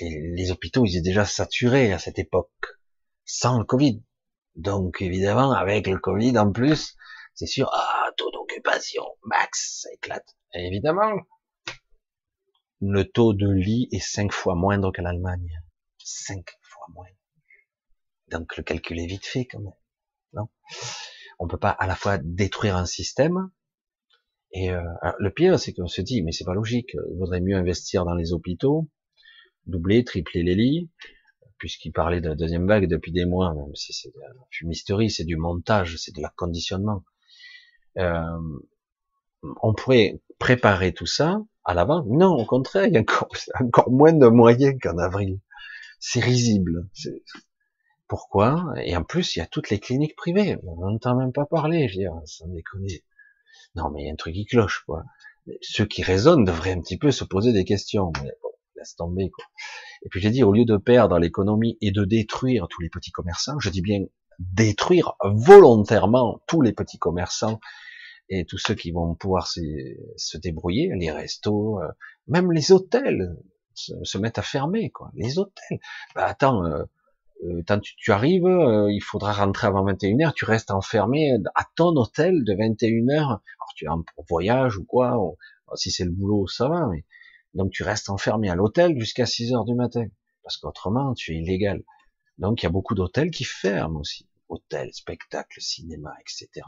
les, hôpitaux, ils étaient déjà saturés à cette époque, sans le Covid. Donc évidemment, avec le Covid en plus, c'est sûr, ah, taux d'occupation, max, ça éclate. évidemment, le taux de lit est cinq fois moindre que l'Allemagne. Cinq fois. moins. Donc le calcul est vite fait quand même. Non? On peut pas à la fois détruire un système et euh, le pire c'est qu'on se dit mais c'est pas logique. Il vaudrait mieux investir dans les hôpitaux, doubler, tripler les lits, puisqu'il parlait de la deuxième vague depuis des mois, même si c'est de la fumisterie, c'est du montage, c'est de la conditionnement. Euh, on pourrait préparer tout ça à l'avant. Non, au contraire, il y a encore, encore moins de moyens qu'en avril. C'est risible. Pourquoi? Et en plus, il y a toutes les cliniques privées. On n'entend même pas parler, je veux dire, sans déconner. Non, mais il y a un truc qui cloche, quoi. Ceux qui raisonnent devraient un petit peu se poser des questions. Laisse tomber. Et puis j'ai dit, au lieu de perdre l'économie et de détruire tous les petits commerçants, je dis bien détruire volontairement tous les petits commerçants et tous ceux qui vont pouvoir se, débrouiller, les restos, euh, même les hôtels se, mettent à fermer, quoi. Les hôtels. Bah attends, euh, euh quand tu, arrives, euh, il faudra rentrer avant 21h, tu restes enfermé à ton hôtel de 21h. Alors tu es en voyage ou quoi, si c'est le boulot, ça va, mais donc tu restes enfermé à l'hôtel jusqu'à 6 heures du matin, parce qu'autrement tu es illégal. Donc il y a beaucoup d'hôtels qui ferment aussi, hôtels, spectacles, cinéma, etc.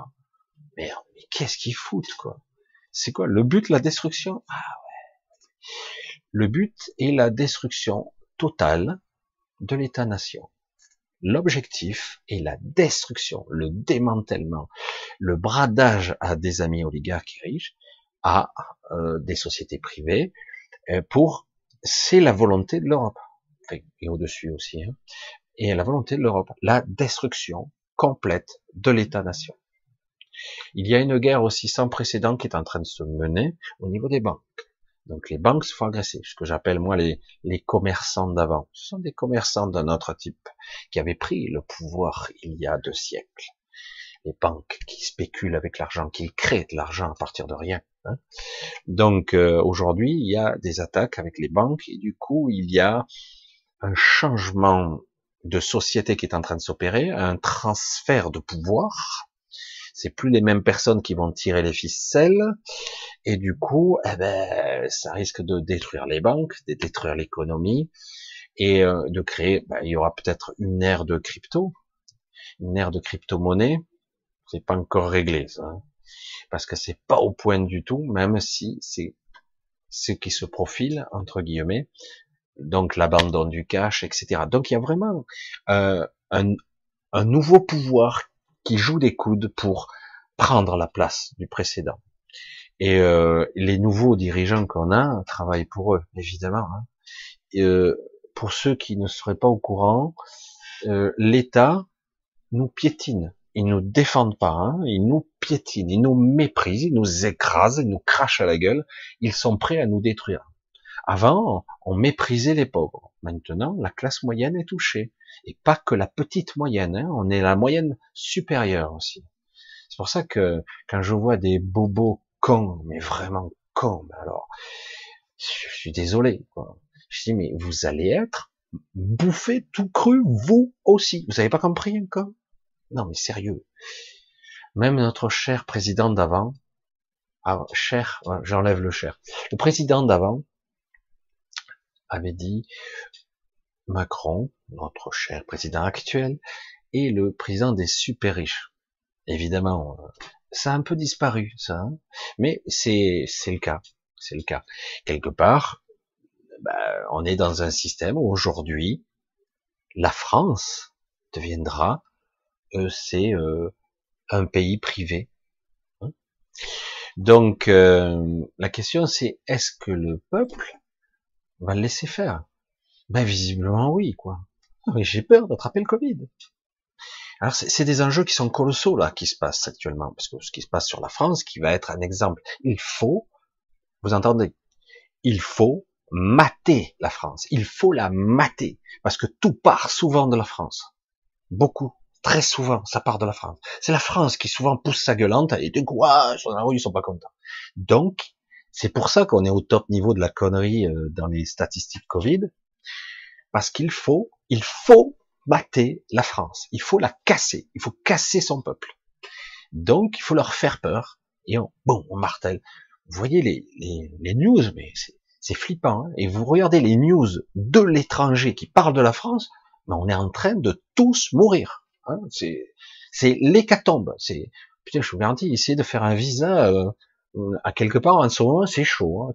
Merde, mais qu'est-ce qu'ils foutent, quoi? C'est quoi Le but, la destruction? Ah ouais. Le but est la destruction totale de l'État-nation. L'objectif est la destruction, le démantèlement, le bradage à des amis oligarques et riches, à euh, des sociétés privées, euh, pour c'est la volonté de l'Europe, et au-dessus aussi, hein, et la volonté de l'Europe, la destruction complète de l'État-nation. Il y a une guerre aussi sans précédent qui est en train de se mener au niveau des banques. Donc les banques se font agresser, ce que j'appelle moi les, les commerçants d'avant. Ce sont des commerçants d'un autre type qui avaient pris le pouvoir il y a deux siècles. Les banques qui spéculent avec l'argent, qui créent de l'argent à partir de rien. Hein. Donc euh, aujourd'hui, il y a des attaques avec les banques et du coup, il y a un changement de société qui est en train de s'opérer, un transfert de pouvoir c'est plus les mêmes personnes qui vont tirer les ficelles, et du coup, eh ben, ça risque de détruire les banques, de détruire l'économie, et euh, de créer, ben, il y aura peut-être une ère de crypto, une ère de crypto-monnaie, c'est pas encore réglé ça, hein. parce que c'est pas au point du tout, même si c'est ce qui se profile entre guillemets, donc l'abandon du cash, etc. Donc il y a vraiment euh, un, un nouveau pouvoir qui joue des coudes pour prendre la place du précédent. Et euh, les nouveaux dirigeants qu'on a travaillent pour eux, évidemment. Hein. Euh, pour ceux qui ne seraient pas au courant, euh, l'État nous piétine. Ils nous défendent pas, hein. ils nous piétinent, ils nous méprisent, ils nous écrasent, ils nous crachent à la gueule. Ils sont prêts à nous détruire. Avant, on méprisait les pauvres. Maintenant, la classe moyenne est touchée. Et pas que la petite moyenne, hein. on est la moyenne supérieure aussi. C'est pour ça que quand je vois des bobos cons, mais vraiment cons, alors, je suis désolé. Quoi. Je dis, mais vous allez être bouffé tout cru, vous aussi. Vous avez pas compris encore Non, mais sérieux. Même notre cher président d'avant, ah, cher, j'enlève le cher. Le président d'avant, avait dit Macron, notre cher président actuel, est le président des super riches. Évidemment, euh, ça a un peu disparu, ça, hein. mais c'est c'est le cas, c'est le cas. Quelque part, bah, on est dans un système où aujourd'hui, la France deviendra, euh, c'est euh, un pays privé. Hein. Donc, la question c'est est-ce que le peuple on va le laisser faire. Ben visiblement oui, quoi. Mais j'ai peur d'attraper le Covid. Alors c'est des enjeux qui sont colossaux là qui se passent actuellement, parce que ce qui se passe sur la France, qui va être un exemple. Il faut, vous entendez, il faut mater la France. Il faut la mater, parce que tout part souvent de la France. Beaucoup, très souvent, ça part de la France. C'est la France qui souvent pousse sa gueulante et dit quoi, ils sont pas contents. Donc, c'est pour ça qu'on est au top niveau de la connerie euh, dans les statistiques Covid, parce qu'il faut, il faut mater la France, il faut la casser, il faut casser son peuple. Donc, il faut leur faire peur, et on, bon, on martèle. Vous voyez les, les, les news, mais c'est flippant, hein et vous regardez les news de l'étranger qui parlent de la France, mais on est en train de tous mourir. Hein. c'est l'hécatombe. C'est putain, je vous garantis, essayer de faire un visa euh, à quelque part en ce moment, c'est chaud. Hein.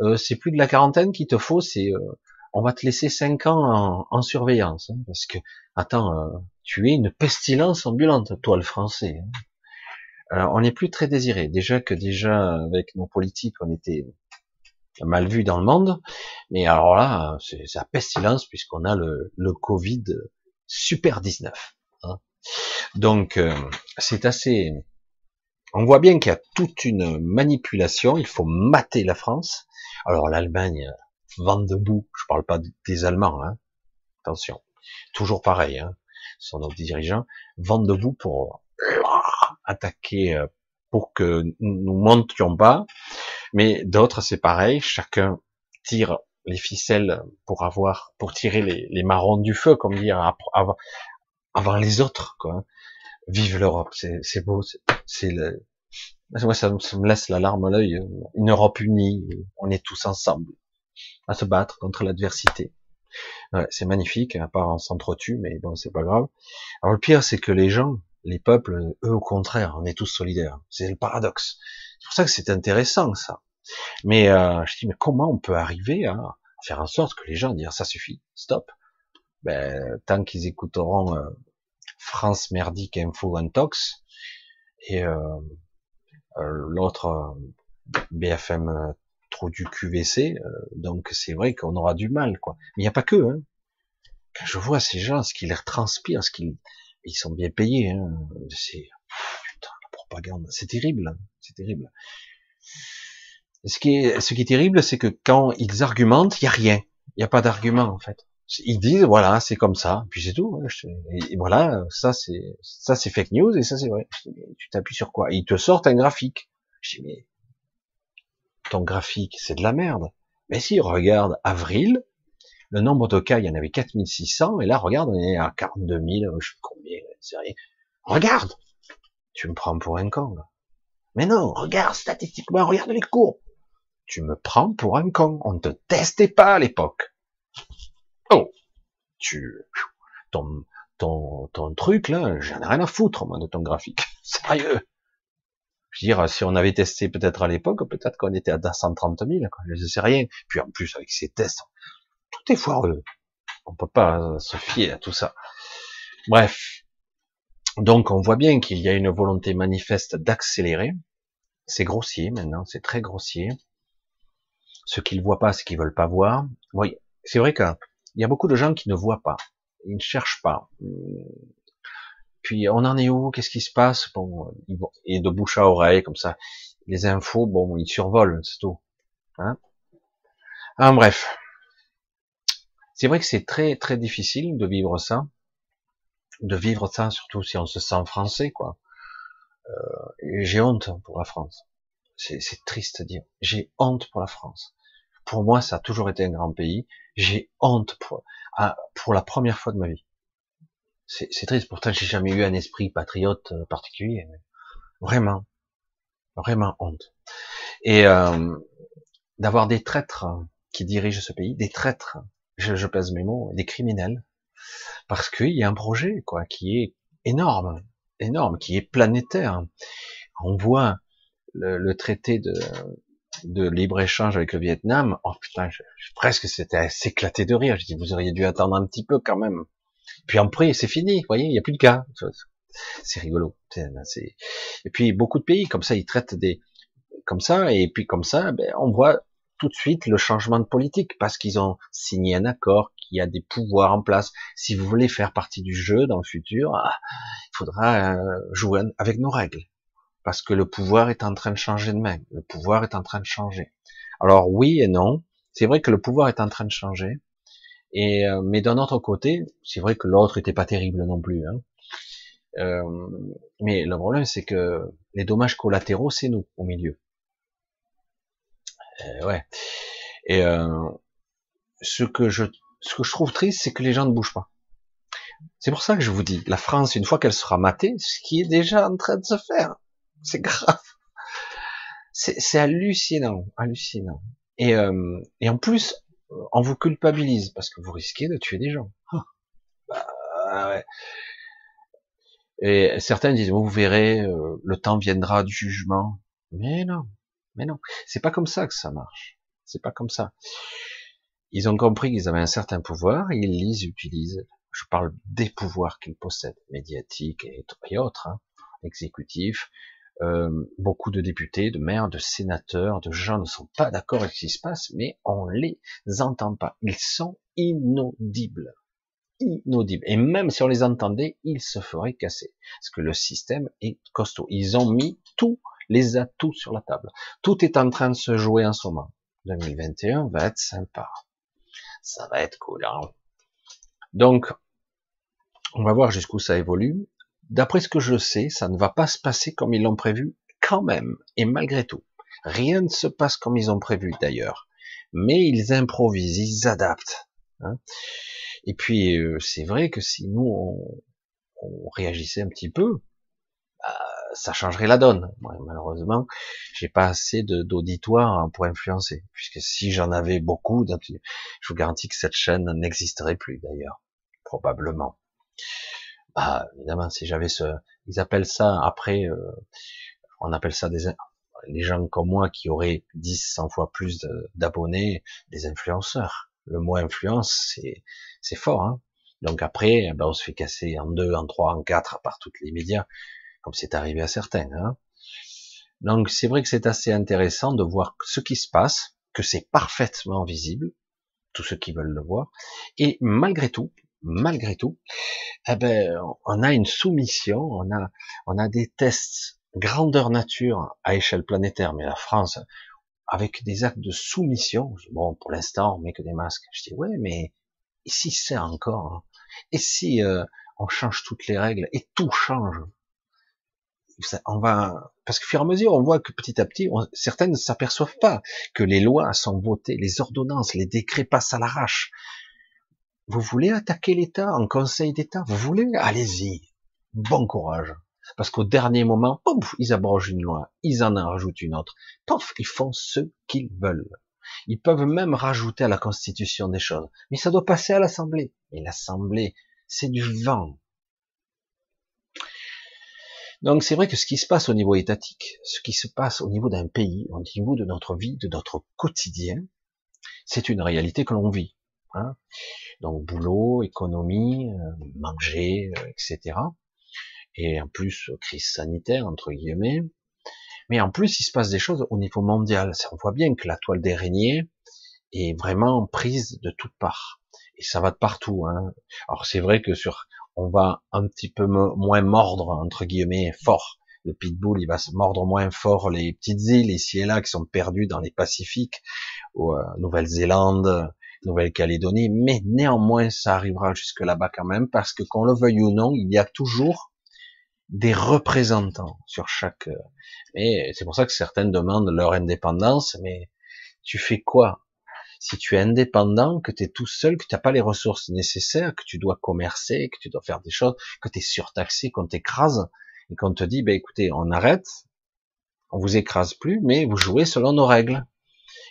Euh, c'est plus de la quarantaine qu'il te faut, c'est euh, on va te laisser cinq ans en, surveillance, hein, parce que attends, euh, tu es une pestilence ambulante, toi le français. Hein. on n'est plus très désiré. Déjà que déjà avec nos politiques, on était mal vu dans le monde, mais alors là, c'est la pestilence puisqu'on a le, le Covid super 19. Hein. Donc c'est assez. On voit bien qu'il y a toute une manipulation. Il faut mater la France alors l'Allemagne vend debout, je parle pas des Allemands, hein. attention, toujours pareil, hein. ce sont nos dirigeants, vendent debout pour euh, attaquer, euh, pour que nous montions pas, mais d'autres c'est pareil, chacun tire les ficelles pour avoir, pour tirer les, marrons du feu, comme dire, avant, les autres, quoi. Vive l'Europe, c'est beau, c'est le, moi, ça, me laisse la larme à l'œil. Une Europe unie, on est tous ensemble à se battre contre l'adversité. Ouais, c'est magnifique, à part on s'entretue, mais bon, c'est pas grave. Alors le pire, c'est que les gens, les peuples, eux, au contraire, on est tous solidaires. C'est le paradoxe. C'est pour ça que c'est intéressant, ça. Mais euh, je dis, mais comment on peut arriver à faire en sorte que les gens disent, ça suffit, stop. Ben, tant qu'ils écouteront euh, France Merdique Info Intox, et euh, euh, l'autre euh, BFM trop du QVC, donc c'est vrai qu'on aura du mal, quoi. Mais il n'y a pas que, hein. Quand je vois ces gens, ce qui leur transpire, ce qu'ils, ils sont bien payés, hein. C'est, putain, la propagande, c'est terrible, hein. c'est terrible. Ce qui est, ce qui est terrible, c'est que quand ils argumentent, il y a rien. Il n'y a pas d'argument, en fait. Ils disent, voilà, c'est comme ça, puis c'est tout. Hein, et voilà, ça c'est ça c'est fake news et ça c'est vrai. Tu t'appuies sur quoi? Ils te sortent un graphique. Je dis, mais ton graphique, c'est de la merde. Mais si, regarde, avril, le nombre de cas, il y en avait 4600, et là, regarde, on est à 42 000, je sais combien, rien. Regarde Tu me prends pour un con, Mais non, regarde, statistiquement, regarde les courbes. Tu me prends pour un con. On ne te testait pas à l'époque. Oh, tu, ton, ton, ton truc là, j'en ai rien à foutre de ton graphique. Sérieux. Je veux dire, si on avait testé peut-être à l'époque, peut-être qu'on était à 130 000, quoi. je sais rien. Puis en plus avec ces tests, tout est foireux. On peut pas se fier à tout ça. Bref. Donc on voit bien qu'il y a une volonté manifeste d'accélérer. C'est grossier maintenant, c'est très grossier. Ceux qui ne voient pas, ce qu'ils veulent pas voir. Oui, c'est vrai que il y a beaucoup de gens qui ne voient pas, ils ne cherchent pas. Puis on en est où? Qu'est-ce qui se passe? Bon, et de bouche à oreille comme ça, les infos, bon, ils survolent, c'est tout. Hein? Bref, c'est vrai que c'est très très difficile de vivre ça, de vivre ça surtout si on se sent français, quoi. Euh, j'ai honte pour la France. C'est triste à dire. J'ai honte pour la France. Pour moi, ça a toujours été un grand pays. J'ai honte pour, pour la première fois de ma vie. C'est triste. Pourtant, j'ai jamais eu un esprit patriote euh, particulier. vraiment, vraiment honte. Et euh, d'avoir des traîtres qui dirigent ce pays, des traîtres, je, je pèse mes mots, des criminels, parce qu'il y a un projet quoi qui est énorme, énorme, qui est planétaire. On voit le, le traité de, de libre-échange avec le Vietnam, oh putain, presque c'était à s'éclater de rire. Je dis, vous auriez dû attendre un petit peu quand même. Puis prix, c'est fini, vous voyez, il n'y a plus de cas. C'est rigolo. Et puis beaucoup de pays, comme ça, ils traitent des comme ça, et puis comme ça, ben, on voit tout de suite le changement de politique, parce qu'ils ont signé un accord, qu'il y a des pouvoirs en place. Si vous voulez faire partie du jeu dans le futur, ah, il faudra euh, jouer avec nos règles parce que le pouvoir est en train de changer de main. Le pouvoir est en train de changer. Alors oui et non. C'est vrai que le pouvoir est en train de changer. Et euh, mais d'un autre côté, c'est vrai que l'autre était pas terrible non plus. Hein. Euh, mais le problème, c'est que les dommages collatéraux, c'est nous au milieu. Euh, ouais. Et ce que je ce que je trouve triste, c'est que les gens ne bougent pas. C'est pour ça que je vous dis, la France, une fois qu'elle sera matée, ce qui est déjà en train de se faire, c'est grave. C'est hallucinant, hallucinant. Et, euh, et en plus, on vous culpabilise parce que vous risquez de tuer des gens. Ah. Ah ouais. Et certains disent, vous verrez, euh, le temps viendra du jugement. Mais non, mais non, c'est pas comme ça que ça marche. C'est pas comme ça. Ils ont compris qu'ils avaient un certain pouvoir et ils les utilisent. Je parle des pouvoirs qu'ils possèdent, médiatiques et, autres, hein, exécutifs. Euh, beaucoup de députés, de maires, de sénateurs, de gens ne sont pas d'accord avec ce qui se passe, mais on les entend pas. Ils sont inaudibles. Inaudibles. Et même si on les entendait, ils se feraient casser. Parce que le système est costaud. Ils ont mis tous les atouts sur la table. Tout est en train de se jouer en ce moment. 2021 va être sympa. Ça va être cool. Hein. Donc, on va voir jusqu'où ça évolue. D'après ce que je sais, ça ne va pas se passer comme ils l'ont prévu quand même, et malgré tout. Rien ne se passe comme ils ont prévu d'ailleurs. Mais ils improvisent, ils adaptent. Hein. Et puis, euh, c'est vrai que si nous, on, réagissait un petit peu, bah, ça changerait la donne. malheureusement, j'ai pas assez d'auditoire pour influencer, puisque si j'en avais beaucoup, je vous garantis que cette chaîne n'existerait plus d'ailleurs, probablement. Bah, évidemment, si j'avais ce, ils appellent ça après, euh, on appelle ça des, les gens comme moi qui auraient 10, 100 fois plus d'abonnés, des influenceurs. Le mot influence, c'est, fort, hein. Donc après, ben on se fait casser en deux, en trois, en quatre, par toutes les médias comme c'est arrivé à certains. Hein. Donc c'est vrai que c'est assez intéressant de voir ce qui se passe, que c'est parfaitement visible, tous ceux qui veulent le voir, et malgré tout, malgré tout, eh ben, on a une soumission, on a, on a des tests grandeur nature à échelle planétaire, mais la France, avec des actes de soumission, bon, pour l'instant, on met que des masques. Je dis, ouais, mais si c'est encore, hein? Et si euh, on change toutes les règles, et tout change, on va, parce que fur et à mesure, on voit que petit à petit, certaines ne s'aperçoivent pas que les lois sont votées, les ordonnances, les décrets passent à l'arrache. Vous voulez attaquer l'État en Conseil d'État? Vous voulez? Allez-y. Bon courage. Parce qu'au dernier moment, pouf, ils abrogent une loi, ils en rajoutent une autre. Pouf, ils font ce qu'ils veulent. Ils peuvent même rajouter à la Constitution des choses. Mais ça doit passer à l'Assemblée. Et l'Assemblée, c'est du vent. Donc c'est vrai que ce qui se passe au niveau étatique, ce qui se passe au niveau d'un pays, au niveau de notre vie, de notre quotidien, c'est une réalité que l'on vit. Hein. Donc boulot, économie, euh, manger, euh, etc. Et en plus crise sanitaire entre guillemets. Mais en plus il se passe des choses au niveau mondial. On voit bien que la toile d'araignée est vraiment prise de toutes parts. Et ça va de partout. Hein. Alors c'est vrai que sur on va un petit peu moins mordre, entre guillemets, fort. Le pitbull, il va se mordre moins fort les petites îles ici et là qui sont perdues dans les Pacifiques, ou euh, Nouvelle-Zélande, Nouvelle-Calédonie, mais néanmoins, ça arrivera jusque là-bas quand même, parce que qu'on le veuille ou non, il y a toujours des représentants sur chaque. Euh, mais c'est pour ça que certaines demandent leur indépendance. Mais tu fais quoi? Si tu es indépendant, que tu es tout seul, que tu n'as pas les ressources nécessaires, que tu dois commercer, que tu dois faire des choses, que tu es surtaxé, qu'on t'écrase, et qu'on te dit, ben écoutez, on arrête, on vous écrase plus, mais vous jouez selon nos règles.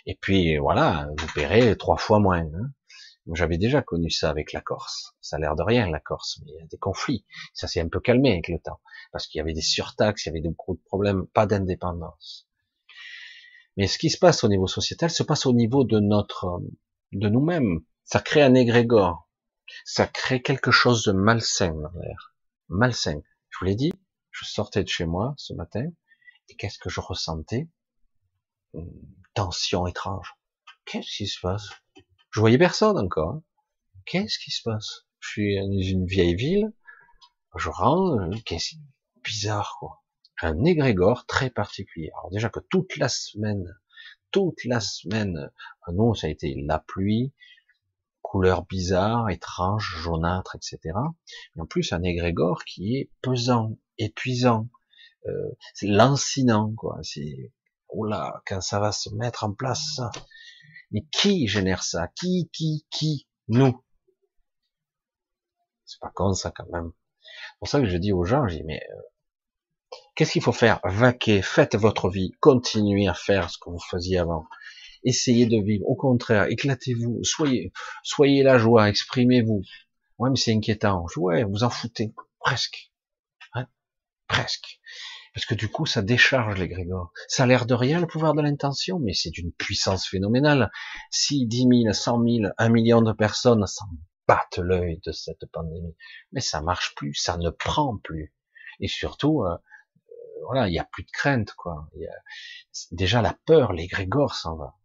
Et puis voilà, vous paierez trois fois moins. Hein. J'avais déjà connu ça avec la Corse. Ça a l'air de rien la Corse, mais il y a des conflits. Ça s'est un peu calmé avec le temps, parce qu'il y avait des surtaxes, il y avait beaucoup de problèmes, pas d'indépendance. Mais ce qui se passe au niveau sociétal se passe au niveau de notre, de nous-mêmes. Ça crée un égrégore. Ça crée quelque chose de malsain dans l'air. Malsain. Je vous l'ai dit, je sortais de chez moi ce matin, et qu'est-ce que je ressentais? Tension étrange. Qu'est-ce qui se passe? Je voyais personne encore. Hein. Qu'est-ce qui se passe? Je suis dans une vieille ville, je rentre, qu'est-ce bizarre, quoi un égrégore très particulier. Alors déjà que toute la semaine, toute la semaine, nous ça a été la pluie, couleur bizarre, étrange, jaunâtre, etc. Mais en plus un égrégore qui est pesant, épuisant, euh, lancinant, quoi. C'est là, quand ça va se mettre en place. Mais qui génère ça? Qui, qui, qui? Nous. C'est pas con ça quand même. C'est pour ça que je dis aux gens, je dis mais euh, Qu'est-ce qu'il faut faire? Vaquer, faites votre vie, continuez à faire ce que vous faisiez avant. Essayez de vivre. Au contraire, éclatez-vous, soyez, soyez la joie, exprimez-vous. Ouais, mais c'est inquiétant. Ouais, vous en foutez. Presque. Hein? Presque. Parce que du coup, ça décharge les Grégor. Ça a l'air de rien, le pouvoir de l'intention, mais c'est d'une puissance phénoménale. Si 10 000, 100 000, 1 million de personnes s'en battent l'œil de cette pandémie, mais ça marche plus, ça ne prend plus. Et surtout, euh, voilà, il n'y a plus de crainte, quoi. Déjà la peur, les Grégor s'en va.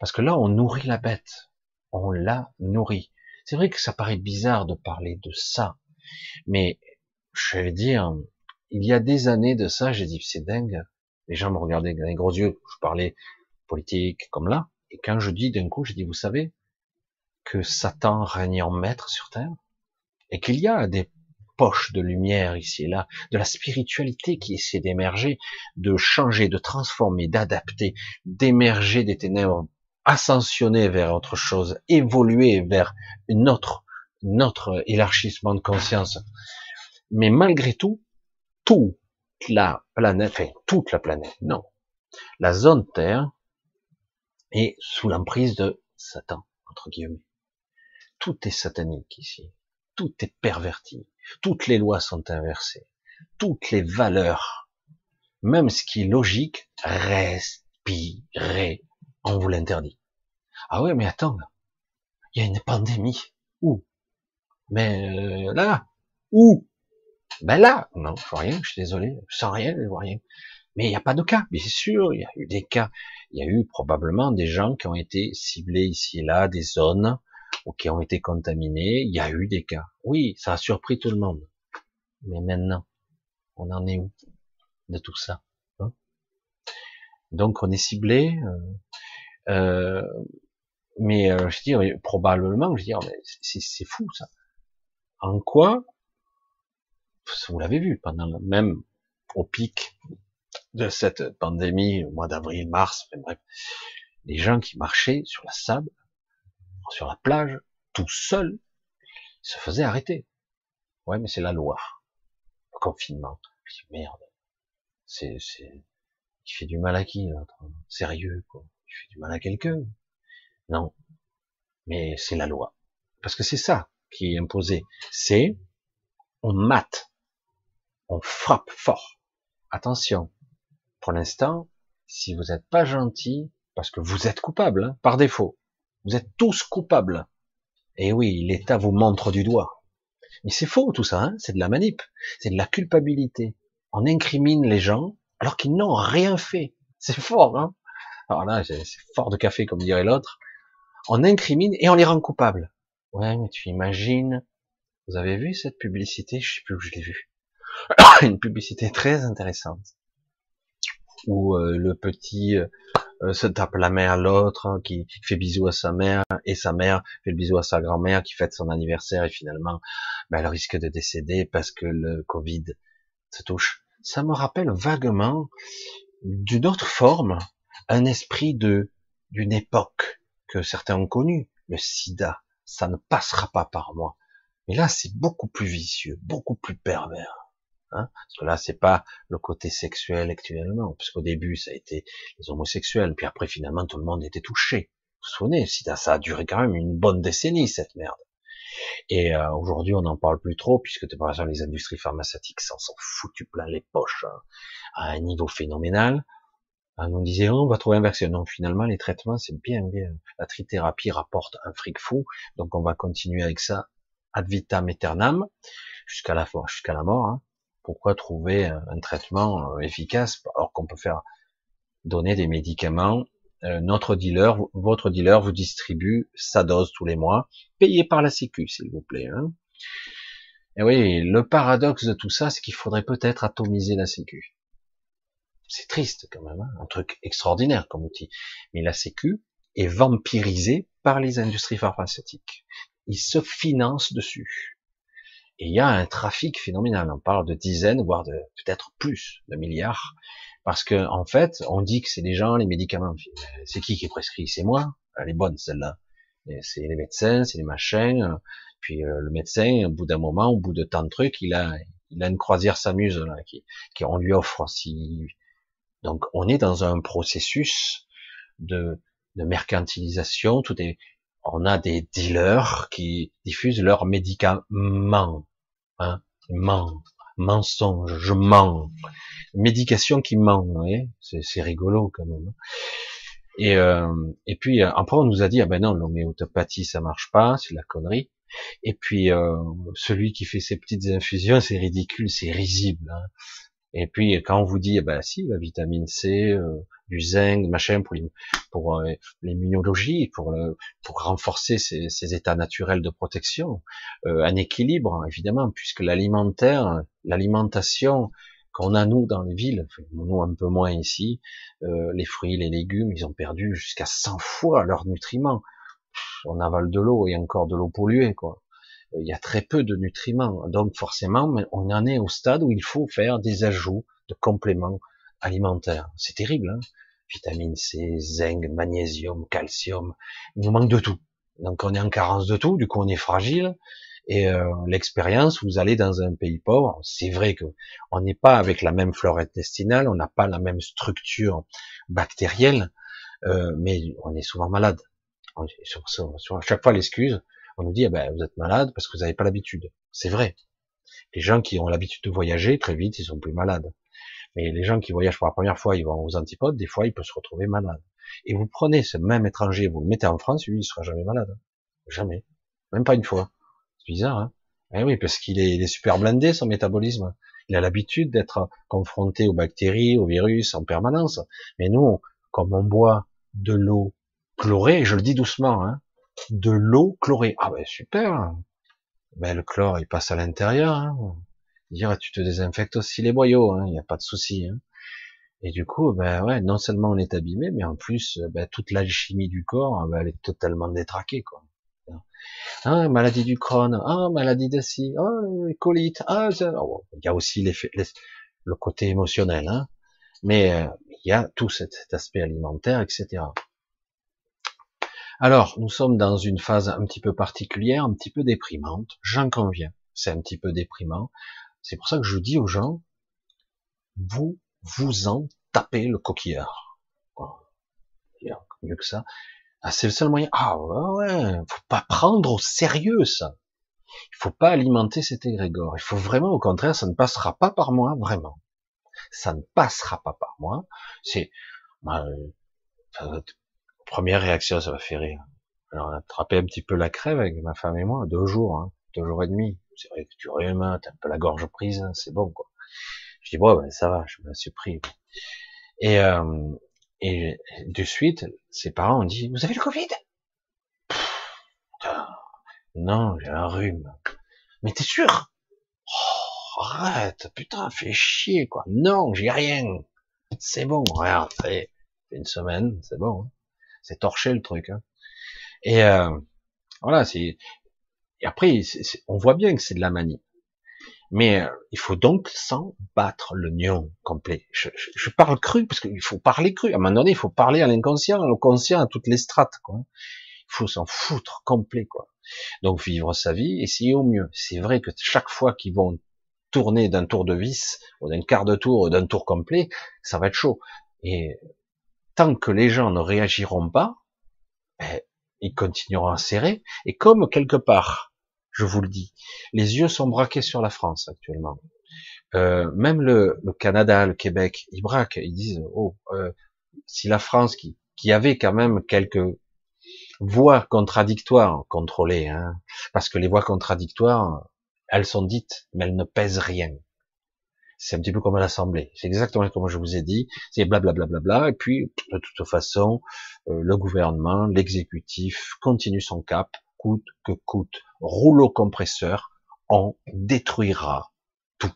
Parce que là, on nourrit la bête. On la nourrit. C'est vrai que ça paraît bizarre de parler de ça, mais je vais dire, il y a des années de ça, j'ai dit c'est dingue. Les gens me regardaient avec des gros yeux. Je parlais politique comme là, et quand je dis d'un coup, j'ai dit vous savez que Satan règne en maître sur terre et qu'il y a des poches de lumière ici et là, de la spiritualité qui essaie d'émerger, de changer, de transformer, d'adapter, d'émerger des ténèbres, ascensionner vers autre chose, évoluer vers une autre élargissement de conscience. Mais malgré tout, toute la planète, enfin toute la planète, non, la zone Terre est sous l'emprise de Satan, entre guillemets. Tout est satanique ici, tout est perverti, toutes les lois sont inversées, toutes les valeurs, même ce qui est logique, respirer, on vous l'interdit. Ah ouais, mais attends, il y a une pandémie. Où? Mais euh, là, où? Ben là, non, je vois rien, je suis désolé, je sens rien, je vois rien. Mais il n'y a pas de cas, bien sûr, il y a eu des cas. Il y a eu probablement des gens qui ont été ciblés ici et là, des zones, ou qui ont été contaminés. Il y a eu des cas. Oui, ça a surpris tout le monde. Mais maintenant, on en est où de tout ça hein? Donc on est ciblé. Euh, euh, mais euh, je dis probablement, je dis, c'est fou ça. En quoi vous l'avez vu pendant le même au pic de cette pandémie au mois d'avril, mars, bref, les gens qui marchaient sur la sable, sur la plage, tout seuls, se faisaient arrêter. Ouais, mais c'est la loi. Le confinement. Je dis, merde. C'est, c'est, il fait du mal à qui, l'autre? Sérieux, quoi. Il fait du mal à quelqu'un? Non. Mais c'est la loi. Parce que c'est ça qui est imposé. C'est, on mate on frappe fort. Attention, pour l'instant, si vous n'êtes pas gentil, parce que vous êtes coupable, hein, par défaut, vous êtes tous coupables. Et oui, l'État vous montre du doigt. Mais c'est faux tout ça, hein, c'est de la manip, c'est de la culpabilité. On incrimine les gens alors qu'ils n'ont rien fait. C'est fort, hein. Alors là, c'est fort de café, comme dirait l'autre. On incrimine et on les rend coupables. Ouais, mais tu imagines, vous avez vu cette publicité? Je sais plus où je l'ai vue. une publicité très intéressante où euh, le petit euh, se tape la mère à l'autre, hein, qui fait bisou à sa mère, et sa mère fait le bisou à sa grand-mère, qui fête son anniversaire, et finalement, ben, elle risque de décéder parce que le Covid se touche. Ça me rappelle vaguement, d'une autre forme, un esprit de d'une époque que certains ont connu, le sida. Ça ne passera pas par moi. Mais là, c'est beaucoup plus vicieux, beaucoup plus pervers. Hein parce que là, c'est pas le côté sexuel actuellement, parce qu'au début, ça a été les homosexuels, puis après, finalement, tout le monde était touché. Vous vous souvenez, ça a duré quand même une bonne décennie, cette merde. Et euh, aujourd'hui, on n'en parle plus trop, puisque par exemple, les industries pharmaceutiques s'en sont foutues plein les poches hein, à un niveau phénoménal. On disait, oh, on va trouver un vaccin. Non, finalement, les traitements, c'est bien, bien. La trithérapie rapporte un fric fou, donc on va continuer avec ça ad vitam aeternam, jusqu'à la, jusqu'à la mort. Hein pourquoi trouver un traitement euh, efficace alors qu'on peut faire donner des médicaments euh, notre dealer, votre dealer vous distribue sa dose tous les mois, payé par la Sécu, s'il vous plaît. Hein. Et oui, le paradoxe de tout ça, c'est qu'il faudrait peut-être atomiser la Sécu. C'est triste quand même, hein un truc extraordinaire comme outil. Mais la Sécu est vampirisée par les industries pharmaceutiques. Ils se financent dessus. Et il y a un trafic phénoménal. On parle de dizaines, voire de peut-être plus de milliards. Parce que, en fait, on dit que c'est les gens, les médicaments. C'est qui qui prescrit? C'est moi. Elle est bonne, celle-là. C'est les médecins, c'est les machins. Puis euh, le médecin, au bout d'un moment, au bout de tant de trucs, il a, il a une croisière s'amuse là, qui, qui on lui offre. Si... Donc, on est dans un processus de, de mercantilisation. Tout est, on a des dealers qui diffusent leurs médicaments, hein, ment, mensonge, je mens, médication qui ment, c'est rigolo quand même. Et, euh, et puis après on nous a dit ah ben non l'homéopathie ça marche pas, c'est la connerie. Et puis euh, celui qui fait ses petites infusions c'est ridicule, c'est risible. Hein. Et puis quand on vous dit, eh ben si, la vitamine C, euh, du zinc, machin pour pour euh, l'immunologie, pour pour renforcer ces, ces, états naturels de protection, euh, un équilibre évidemment, puisque l'alimentaire, l'alimentation qu'on a nous dans les villes, nous un peu moins ici, euh, les fruits, les légumes, ils ont perdu jusqu'à 100 fois leurs nutriments. On avale de l'eau et encore de l'eau polluée, quoi il y a très peu de nutriments. Donc forcément, on en est au stade où il faut faire des ajouts de compléments alimentaires. C'est terrible, hein vitamine C, zinc, magnésium, calcium. Il nous manque de tout. Donc on est en carence de tout, du coup on est fragile. Et euh, l'expérience, vous allez dans un pays pauvre, c'est vrai que on n'est pas avec la même flore intestinale, on n'a pas la même structure bactérielle, euh, mais on est souvent malade. Sur, sur, à chaque fois l'excuse, on nous dit, ah ben, vous êtes malade parce que vous n'avez pas l'habitude. C'est vrai. Les gens qui ont l'habitude de voyager, très vite, ils sont plus malades. Mais les gens qui voyagent pour la première fois, ils vont aux antipodes, des fois, ils peuvent se retrouver malades. Et vous prenez ce même étranger, vous le mettez en France, lui, il sera jamais malade. Jamais. Même pas une fois. C'est bizarre, hein Eh oui, parce qu'il est, il est super blindé, son métabolisme. Il a l'habitude d'être confronté aux bactéries, aux virus en permanence. Mais nous, comme on boit de l'eau chlorée, je le dis doucement, hein, de l'eau chlorée. Ah ben super. Ben le chlore il passe à l'intérieur. Hein. Dire tu te désinfectes aussi les boyaux, il hein, n'y a pas de souci. Hein. Et du coup, ben ouais, non seulement on est abîmé, mais en plus, ben, toute l'alchimie du corps, ben, elle est totalement détraquée, quoi. Ah, maladie du crâne, ah, maladie de ci, ah, colite, ah, oh, il y a aussi l'effet, le côté émotionnel, hein. Mais euh, il y a tout cet aspect alimentaire, etc. Alors, nous sommes dans une phase un petit peu particulière, un petit peu déprimante, j'en conviens, c'est un petit peu déprimant. C'est pour ça que je dis aux gens, vous vous en tapez le coquillard. Mieux que ça. Ah, c'est le seul moyen. Ah ouais, faut pas prendre au sérieux ça. Il faut pas alimenter cet égrégore. Il faut vraiment, au contraire, ça ne passera pas par moi, vraiment. Ça ne passera pas par moi. C'est, euh, Première réaction, ça va faire rire. Alors, on a attrapé un petit peu la crève avec ma femme et moi, deux jours, hein, deux jours et demi. C'est vrai que tu rhumes, t'as un peu la gorge prise, hein, c'est bon, quoi. Je dis, bon, ça va, je me suis pris. Et, euh, et de suite, ses parents ont dit, vous avez le Covid? non, j'ai un rhume. Mais t'es sûr? Oh, arrête, putain, fais chier, quoi. Non, j'ai rien. C'est bon, regarde, ça une semaine, c'est bon. Hein. C'est torché le truc. Hein. Et euh, voilà, c'est. Et après, on voit bien que c'est de la manie. Mais euh, il faut donc s'en battre le nion complet. Je, je, parle cru parce qu'il faut parler cru. À un moment donné, il faut parler à l'inconscient, à conscient, à toutes les strates. Quoi. Il faut s'en foutre complet. quoi. Donc vivre sa vie, essayer au mieux. C'est vrai que chaque fois qu'ils vont tourner d'un tour de vis, ou d'un quart de tour, ou d'un tour complet, ça va être chaud. Et tant que les gens ne réagiront pas, ben, ils continueront à serrer. Et comme quelque part, je vous le dis, les yeux sont braqués sur la France actuellement. Euh, même le, Canada, le Québec, ils braquent, ils disent oh, euh, si la France qui, qui avait quand même quelques voix contradictoires contrôlées, hein, parce que les voix contradictoires, elles sont dites, mais elles ne pèsent rien. C'est un petit peu comme l'Assemblée. C'est exactement comme je vous ai dit. C'est blablabla. Bla, bla, bla, et puis, de toute façon, euh, le gouvernement, l'exécutif continue son cap, coûte que coûte, rouleau compresseur, on détruira tout.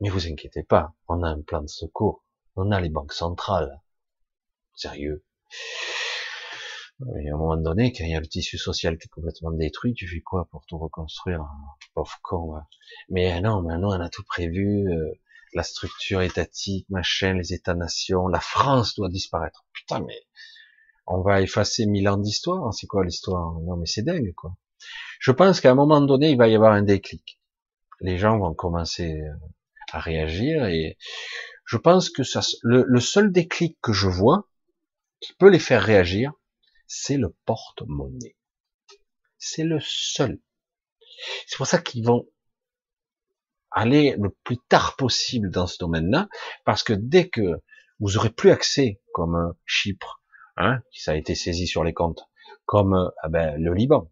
Mais vous inquiétez pas, on a un plan de secours, on a les banques centrales. Sérieux. Et à un moment donné, quand il y a le tissu social qui est complètement détruit, tu fais quoi pour tout reconstruire Pauvre con. Mais non, maintenant on a tout prévu. Euh, la structure étatique, machin, les États-nations, la France doit disparaître. Putain, mais on va effacer mille ans d'histoire. C'est quoi l'histoire? Non, mais c'est dingue, quoi. Je pense qu'à un moment donné, il va y avoir un déclic. Les gens vont commencer euh, à réagir et je pense que ça, le, seul déclic que je vois qui peut les faire réagir, c'est le porte-monnaie. C'est le seul. C'est pour ça qu'ils vont aller le plus tard possible dans ce domaine-là, parce que dès que vous aurez plus accès, comme Chypre, hein, qui ça a été saisi sur les comptes, comme ah ben, le Liban.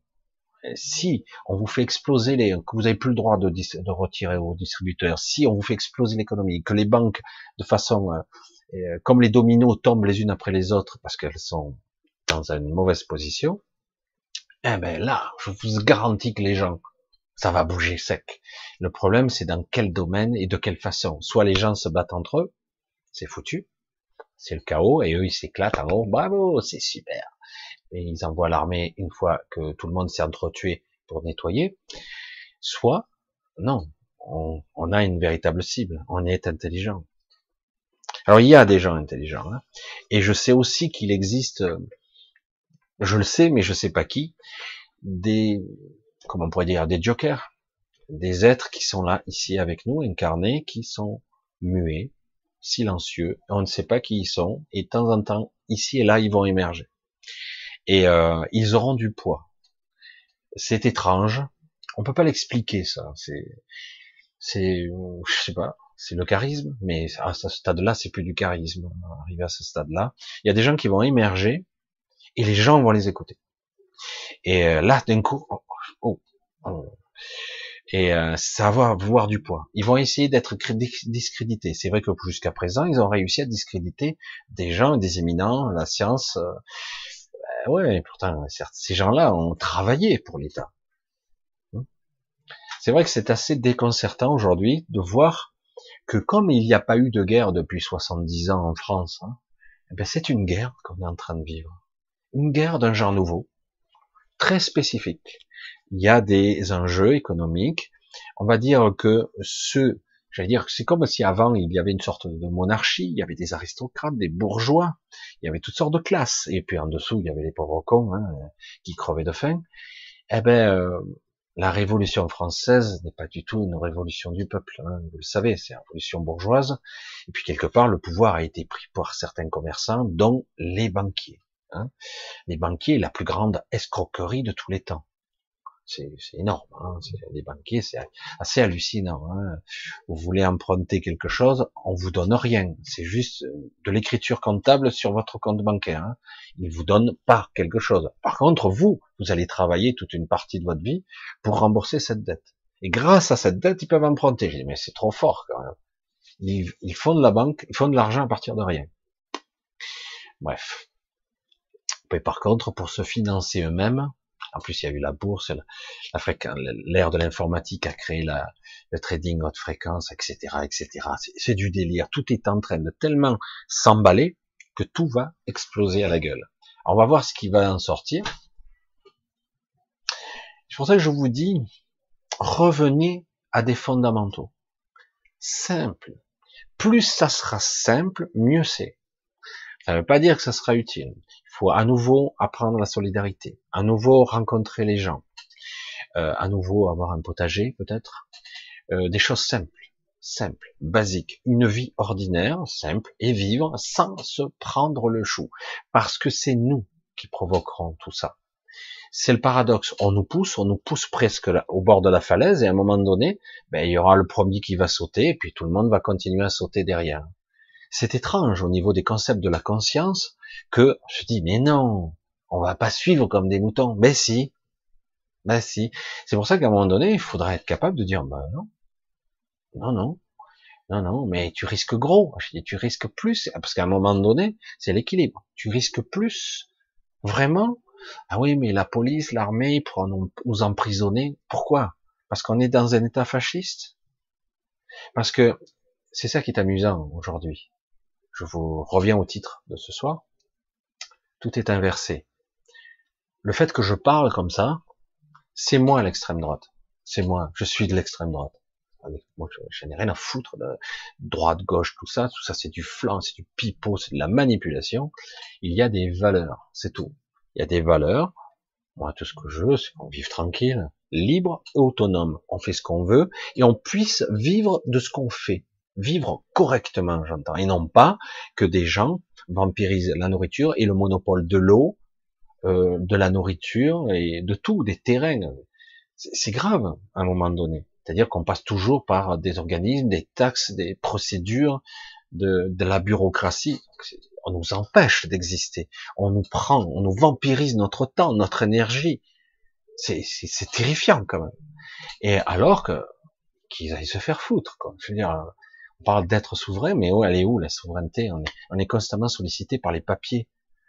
Si on vous fait exploser les, que vous n'avez plus le droit de, de, retirer aux distributeurs, si on vous fait exploser l'économie, que les banques, de façon euh, euh, comme les dominos tombent les unes après les autres parce qu'elles sont dans une mauvaise position, eh ben là, je vous garantis que les gens, ça va bouger sec. Le problème, c'est dans quel domaine et de quelle façon. Soit les gens se battent entre eux, c'est foutu, c'est le chaos, et eux ils s'éclatent en haut, bravo, c'est super. Et ils envoient l'armée une fois que tout le monde s'est entretué pour nettoyer. Soit, non, on, on, a une véritable cible, on est intelligent. Alors il y a des gens intelligents, hein, et je sais aussi qu'il existe, je le sais, mais je sais pas qui, des, comment on pourrait dire, des jokers, des êtres qui sont là ici avec nous, incarnés, qui sont muets, silencieux, on ne sait pas qui ils sont, et de temps en temps, ici et là, ils vont émerger. Et euh, ils auront du poids. C'est étrange, on peut pas l'expliquer ça. C'est, c'est, je sais pas, c'est le charisme, mais à ce stade-là, c'est plus du charisme. Arrivé à ce stade-là, il y a des gens qui vont émerger et les gens vont les écouter. Et euh, là, d'un coup, oh, oh, oh, et euh, ça va du poids. Ils vont essayer d'être discrédités. C'est vrai que jusqu'à présent, ils ont réussi à discréditer des gens, des éminents, la science. Euh, ben ouais, pourtant, certes, ces gens-là ont travaillé pour l'État. Hmm. C'est vrai que c'est assez déconcertant aujourd'hui de voir que comme il n'y a pas eu de guerre depuis 70 ans en France, hein, eh ben c'est une guerre qu'on est en train de vivre. Une guerre d'un genre nouveau, très spécifique il y a des enjeux économiques. On va dire que ceux, j'allais dire, c'est comme si avant il y avait une sorte de monarchie, il y avait des aristocrates, des bourgeois, il y avait toutes sortes de classes, et puis en dessous il y avait les pauvres cons hein, qui crevaient de faim. Eh ben, euh, la Révolution française n'est pas du tout une révolution du peuple, hein, vous le savez, c'est une révolution bourgeoise. Et puis quelque part, le pouvoir a été pris par certains commerçants, dont les banquiers. Hein. Les banquiers, la plus grande escroquerie de tous les temps c'est énorme. Hein, les banquiers, c'est assez hallucinant. Hein. Vous voulez emprunter quelque chose, on vous donne rien. C'est juste euh, de l'écriture comptable sur votre compte bancaire. Hein. Ils vous donnent pas quelque chose. Par contre, vous, vous allez travailler toute une partie de votre vie pour rembourser cette dette. Et grâce à cette dette, ils peuvent emprunter. Je dis, mais c'est trop fort quand même. Ils, ils font de la banque, ils font de l'argent à partir de rien. Bref. Et par contre, pour se financer eux-mêmes, en plus, il y a eu la bourse, l'ère de l'informatique a créé le trading haute fréquence, etc., etc. C'est du délire. Tout est en train de tellement s'emballer que tout va exploser à la gueule. on va voir ce qui va en sortir. C'est pour ça que je vous dis, revenez à des fondamentaux. Simple. Plus ça sera simple, mieux c'est. Ça ne veut pas dire que ça sera utile faut à nouveau apprendre la solidarité, à nouveau rencontrer les gens, euh, à nouveau avoir un potager peut-être, euh, des choses simples, simples, basiques, une vie ordinaire, simple, et vivre sans se prendre le chou, parce que c'est nous qui provoquerons tout ça. C'est le paradoxe. On nous pousse, on nous pousse presque au bord de la falaise, et à un moment donné, ben, il y aura le premier qui va sauter, et puis tout le monde va continuer à sauter derrière. C'est étrange au niveau des concepts de la conscience que je dis mais non, on va pas suivre comme des moutons. Mais si, ben si. C'est pour ça qu'à un moment donné, il faudra être capable de dire ben non, non, non, non, non, mais tu risques gros. Tu risques plus parce qu'à un moment donné, c'est l'équilibre. Tu risques plus, vraiment. Ah oui, mais la police, l'armée, pour nous emprisonner. Pourquoi? Parce qu'on est dans un état fasciste? Parce que c'est ça qui est amusant aujourd'hui je vous reviens au titre de ce soir, tout est inversé. Le fait que je parle comme ça, c'est moi l'extrême droite. C'est moi, je suis de l'extrême droite. Moi, je, n'ai rien à foutre de droite, gauche, tout ça. Tout ça, c'est du flanc, c'est du pipeau, c'est de la manipulation. Il y a des valeurs, c'est tout. Il y a des valeurs. Moi, tout ce que je veux, c'est qu'on vive tranquille, libre et autonome. On fait ce qu'on veut et on puisse vivre de ce qu'on fait vivre correctement, j'entends, et non pas que des gens vampirisent la nourriture et le monopole de l'eau euh, de la nourriture et de tout, des terrains. C'est grave à un moment donné. C'est-à-dire qu'on passe toujours par des organismes, des taxes, des procédures, de, de la bureaucratie. On nous empêche d'exister. On nous prend, on nous vampirise notre temps, notre énergie. C'est terrifiant quand même. Et alors que qu'ils aillent se faire foutre. Quoi. Je veux dire, on parle d'être souverain, mais où elle est où la souveraineté? On est, on est constamment sollicité par les papiers,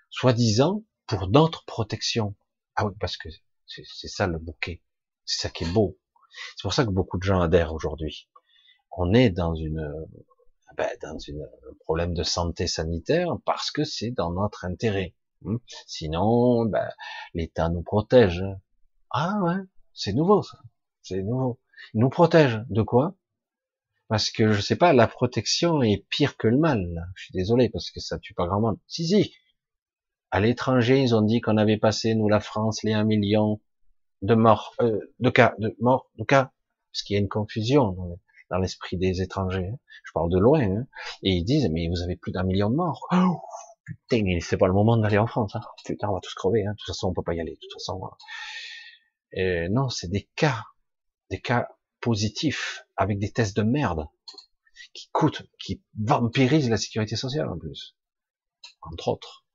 soi-disant pour notre protection. Ah oui, parce que c'est ça le bouquet. C'est ça qui est beau. C'est pour ça que beaucoup de gens adhèrent aujourd'hui. On est dans une ben, dans une, un problème de santé sanitaire parce que c'est dans notre intérêt. Hmm? Sinon, ben, l'État nous protège. Ah ouais, c'est nouveau ça. C'est nouveau. Il nous protège de quoi? Parce que je sais pas, la protection est pire que le mal. Je suis désolé parce que ça tue pas grand monde. Si si. À l'étranger, ils ont dit qu'on avait passé nous la France les 1 million de morts, euh, de cas, de morts, de cas, parce qu'il y a une confusion dans l'esprit des étrangers. Hein. Je parle de loin. Hein. Et ils disent mais vous avez plus d'un million de morts. Oh, putain, c'est pas le moment d'aller en France. Hein. Putain, on va tous crever. Hein. De toute façon, on peut pas y aller. De toute façon. Et non, c'est des cas des cas positifs avec des tests de merde qui coûtent, qui vampirisent la sécurité sociale en plus, entre autres.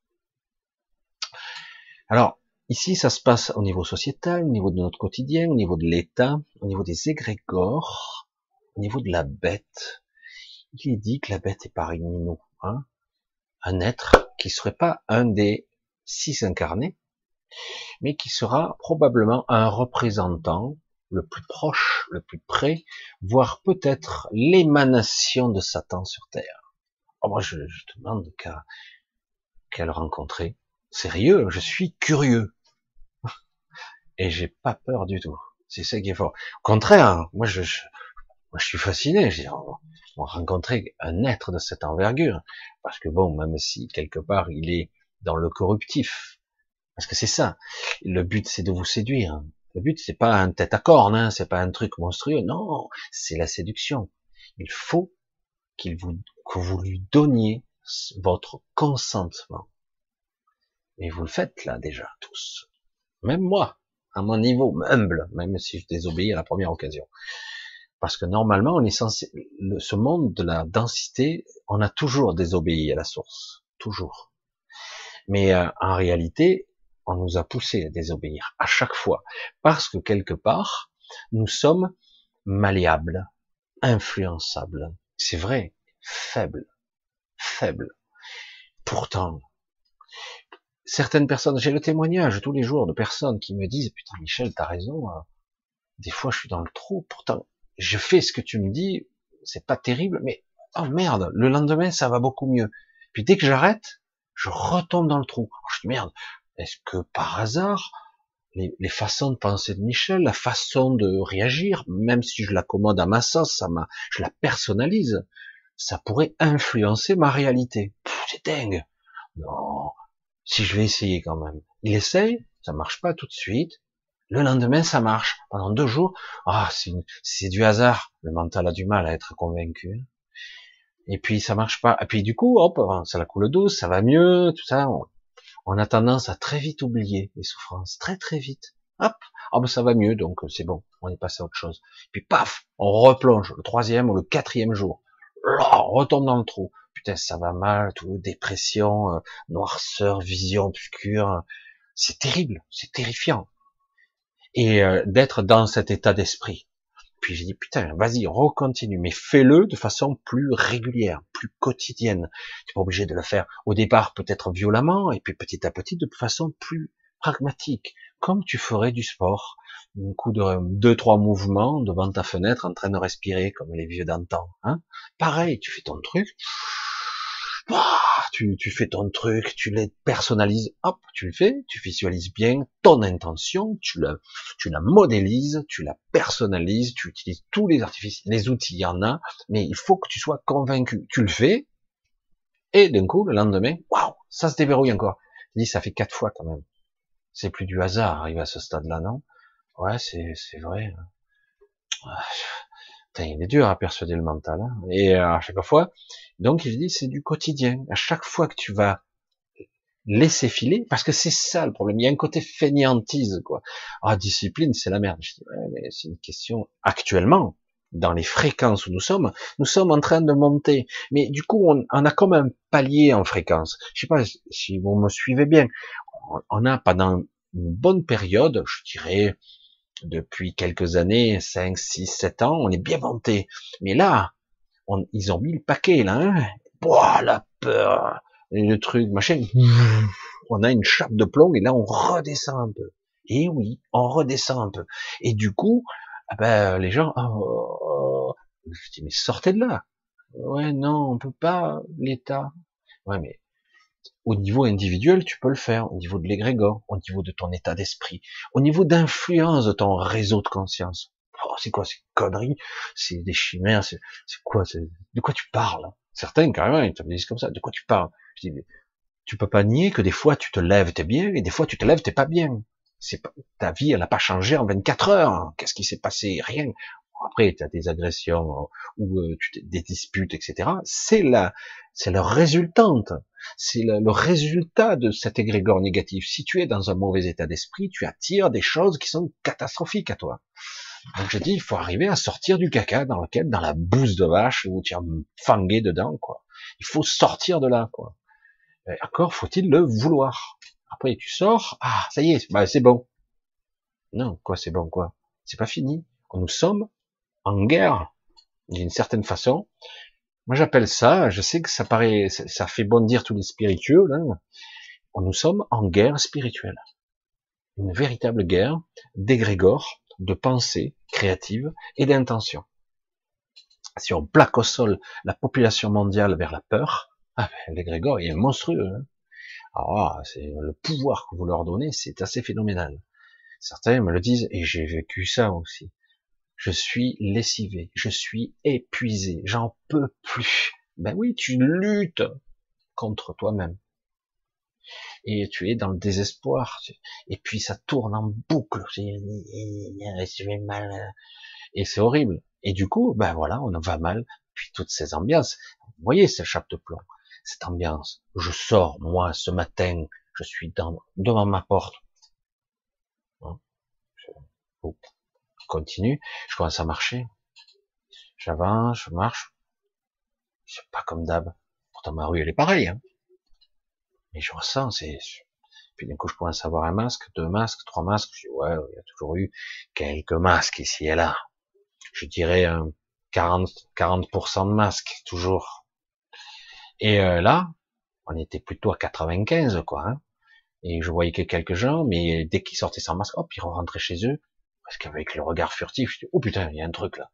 Alors, ici, ça se passe au niveau sociétal, au niveau de notre quotidien, au niveau de l'État, au niveau des égrégores, au niveau de la bête. Il est dit que la bête est parmi nous, hein, un être qui serait pas un des six incarnés, mais qui sera probablement un représentant le plus proche, le plus près, voire peut-être l'émanation de Satan sur Terre. Oh, moi, je, je demande qu'à qu'à le. Sérieux, je suis curieux. Et j'ai pas peur du tout. C'est ça qui est fort. Au contraire, moi, je, suis fasciné. Je dis, on, on rencontrer un être de cette envergure. Parce que bon, même si quelque part il est dans le corruptif, parce que c'est ça. Le but, c'est de vous séduire. Le but, c'est pas un tête à corne, hein, c'est pas un truc monstrueux. Non, c'est la séduction. Il faut qu'il vous, que vous lui donniez votre consentement. Et vous le faites là déjà tous. Même moi, à mon niveau humble, même si je désobéis à la première occasion. Parce que normalement, on est censé, ce monde de la densité, on a toujours désobéi à la source, toujours. Mais euh, en réalité, on nous a poussé à désobéir à chaque fois, parce que quelque part, nous sommes malléables, influençables. C'est vrai, faibles, faibles. Pourtant, certaines personnes, j'ai le témoignage tous les jours de personnes qui me disent, putain Michel, t'as raison, hein. des fois je suis dans le trou, pourtant je fais ce que tu me dis, c'est pas terrible, mais oh merde, le lendemain ça va beaucoup mieux. Puis dès que j'arrête, je retombe dans le trou. je dis merde, est-ce que par hasard, les, façons de penser de Michel, la façon de réagir, même si je l'accommode à ma sauce, ça m'a, je la personnalise, ça pourrait influencer ma réalité. C'est dingue. Non, si je vais essayer quand même. Il essaye, ça marche pas tout de suite. Le lendemain, ça marche. Pendant deux jours, ah, c'est du hasard. Le mental a du mal à être convaincu. Et puis ça marche pas. Et puis du coup, hop, ça la coule douce, ça va mieux, tout ça a tendance à très vite oublier les souffrances, très très vite. Hop, ah ben ça va mieux, donc euh, c'est bon, on est passé à autre chose. Puis paf, on replonge le troisième ou le quatrième jour. on retombe dans le trou. Putain, ça va mal, tout, dépression, euh, noirceur, vision obscure. C'est terrible, c'est terrifiant. Et euh, d'être dans cet état d'esprit. Puis j'ai dit, putain, vas-y, recontinue, mais fais-le de façon plus régulière, plus quotidienne. Tu n'es pas obligé de le faire au départ peut-être violemment, et puis petit à petit de façon plus pragmatique, comme tu ferais du sport. Un coup de deux, trois mouvements devant ta fenêtre en train de respirer comme les vieux d'antan. Hein Pareil, tu fais ton truc, tu, fais ton truc, tu les personnalises, hop, tu le fais, tu visualises bien ton intention, tu la, tu la modélises, tu la personnalises, tu utilises tous les artifices, les outils, il y en a, mais il faut que tu sois convaincu. Tu le fais, et d'un coup, le lendemain, waouh, ça se déverrouille encore. Je dis, ça fait quatre fois quand même. C'est plus du hasard, arrivé à ce stade-là, non? Ouais, c'est, c'est vrai. Il est dur à persuader le mental. Hein. Et euh, à chaque fois, donc il dit c'est du quotidien. À chaque fois que tu vas laisser filer, parce que c'est ça le problème. Il y a un côté fainéantise, quoi. Ah, discipline, c'est la merde. Je dis, ouais, mais c'est une question actuellement, dans les fréquences où nous sommes, nous sommes en train de monter. Mais du coup, on, on a comme un palier en fréquence. Je sais pas si vous me suivez bien. On a pendant une bonne période, je dirais, depuis quelques années, 5, 6, 7 ans, on est bien monté. Mais là, on, ils ont mis le paquet, là, hein. Boah, la peur, le truc, machin. On a une chape de plomb et là, on redescend un peu. Et oui, on redescend un peu. Et du coup, ah ben, les gens, oh, oh. je dis, mais sortez de là. Ouais, non, on peut pas, l'État. Ouais, mais au niveau individuel, tu peux le faire, au niveau de l'égrégore, au niveau de ton état d'esprit, au niveau d'influence de ton réseau de conscience. Oh, c'est quoi ces conneries? C'est des chimères, c'est quoi De quoi tu parles? Certains, carrément, ils te disent comme ça, de quoi tu parles? Tu peux pas nier que des fois tu te lèves, t'es bien, et des fois tu te lèves, t'es pas bien. C'est pas, ta vie, elle n'a pas changé en 24 heures. Qu'est-ce qui s'est passé? Rien. Après, tu as des agressions ou euh, des disputes, etc. C'est la, c'est leur résultante. C'est le, le, résultat de cet égrégore négatif. Si tu es dans un mauvais état d'esprit, tu attires des choses qui sont catastrophiques à toi. Donc je dis, il faut arriver à sortir du caca dans lequel, dans la bouse de vache où tu as fangué dedans, quoi. Il faut sortir de là, quoi. Et encore faut-il le vouloir. Après, tu sors, ah, ça y est, bah, c'est bon. Non, quoi, c'est bon, quoi. C'est pas fini. Nous sommes en guerre, d'une certaine façon. Moi, j'appelle ça, je sais que ça paraît, ça fait bondir tous les spiritueux, là. Nous sommes en guerre spirituelle. Une véritable guerre d'égrégore, de pensée créative et d'intention. Si on plaque au sol la population mondiale vers la peur, ah ben, l'égrégore est monstrueux. Hein. Ah, c'est le pouvoir que vous leur donnez, c'est assez phénoménal. Certains me le disent et j'ai vécu ça aussi. Je suis lessivé, je suis épuisé, j'en peux plus. Ben oui, tu luttes contre toi-même. Et tu es dans le désespoir. Et puis ça tourne en boucle. Et c'est horrible. Et du coup, ben voilà, on va mal. Puis toutes ces ambiances. Vous voyez ce chape de plomb, cette ambiance. Je sors, moi, ce matin, je suis devant ma porte. Hein, je, continue, je commence à marcher. J'avance, je marche. C'est pas comme d'hab. Pourtant, ma rue, elle est pareille. Hein. Mais je ressens, c'est... Puis d'un coup, je commence à avoir un masque, deux masques, trois masques. Je dis, ouais, il y a toujours eu quelques masques ici et là. Je dirais 40, 40% de masques, toujours. Et euh, là, on était plutôt à 95, quoi. Hein. Et je voyais que quelques gens, mais dès qu'ils sortaient sans masque, hop, ils rentraient chez eux. Parce qu'avec le regard furtif, je dis, oh putain, il y a un truc là.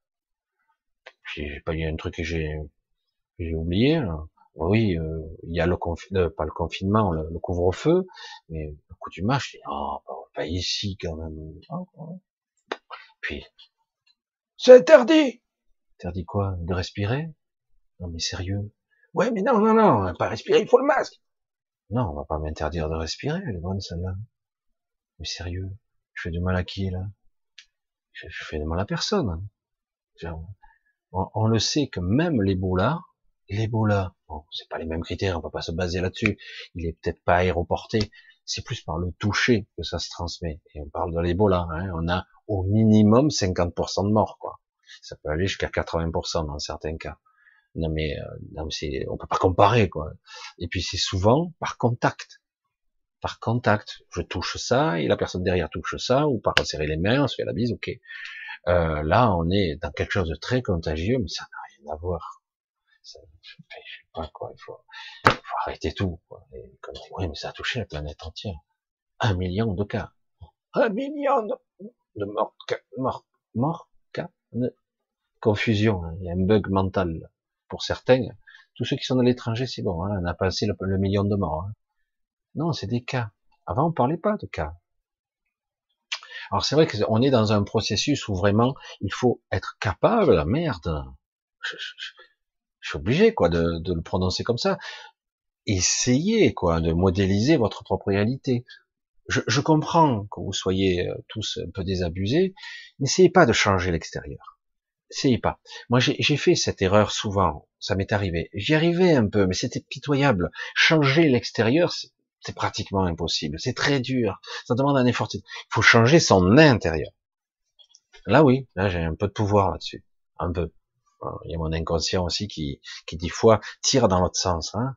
J'ai pas, a un truc que j'ai, j'ai oublié. Oui, euh, il y a le confinement, euh, pas le confinement, le, couvre-feu, mais le coup du match, je dis, oh, pas ici quand même. Oh. Puis, c'est interdit. Interdit quoi? De respirer? Non mais sérieux? Ouais, mais non, non, non, pas respirer, il faut le masque. Non, on va pas m'interdire de respirer, elle est bonne celle-là. Mais sérieux, je fais du mal à qui là? Je, fais de mal à personne. On, le sait que même l'Ebola, l'Ebola, bon, c'est pas les mêmes critères, on va pas se baser là-dessus. Il est peut-être pas aéroporté, c'est plus par le toucher que ça se transmet. Et on parle de l'Ebola, hein. on a au minimum 50% de morts, quoi. Ça peut aller jusqu'à 80% dans certains cas. Non mais, euh, non mais on peut pas comparer, quoi. Et puis c'est souvent par contact par contact. Je touche ça et la personne derrière touche ça, ou par serrer les mains, on se fait la bise, ok. Euh, là, on est dans quelque chose de très contagieux, mais ça n'a rien à voir. Ça, je sais pas quoi, il faut, arrêter tout. Oui, mais ça a touché la planète entière. Un million de cas. Un million de, morts, morts, morts, cas, confusion. Hein. Il y a un bug mental pour certains. Tous ceux qui sont à l'étranger, c'est bon. Hein. On a passé le, le million de morts. Hein. Non, c'est des cas. Avant, on parlait pas de cas. Alors c'est vrai qu'on est dans un processus où vraiment il faut être capable, merde. Je, suis obligé quoi de, de, le prononcer comme ça. Essayez quoi de modéliser votre propre réalité. Je, je comprends que vous soyez euh, tous un peu désabusés. N'essayez pas de changer l'extérieur. Essayez pas. Moi j'ai fait cette erreur souvent. Ça m'est arrivé. J'y arrivais un peu, mais c'était pitoyable. Changer l'extérieur, C'est pratiquement impossible. C'est très dur. Ça demande un effort. Il faut changer son intérieur. Là, oui. Là, j'ai un peu de pouvoir là-dessus. Un peu. Il y a mon inconscient aussi qui, qui des fois tire dans l'autre sens. Hein.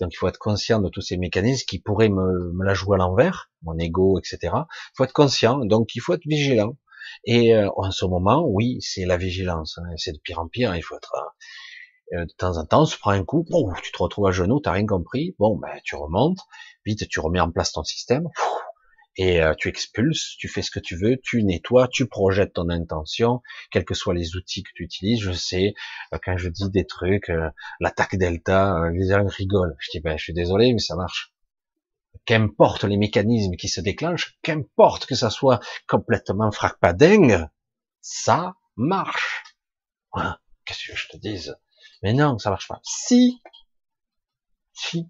Donc il faut être conscient de tous ces mécanismes qui pourraient me, me la jouer à l'envers, mon ego, etc. Il faut être conscient, donc il faut être vigilant. Et euh, en ce moment, oui, c'est la vigilance. Hein. C'est de pire en pire. Il faut être euh, de temps en temps, tu prends un coup, tu te retrouves à genoux, t'as rien compris. Bon, ben tu remontes, vite, tu remets en place ton système et euh, tu expulses, tu fais ce que tu veux, tu nettoies, tu projettes ton intention, quels que soient les outils que tu utilises. Je sais, euh, quand je dis des trucs, euh, l'attaque delta, les gens rigolent. Je dis, ben, je suis désolé, mais ça marche. Qu'importe les mécanismes qui se déclenchent, qu'importe que ça soit complètement fracpadingue, ça marche. Voilà. Qu'est-ce que je te dise? Mais non, ça marche pas. Si, si,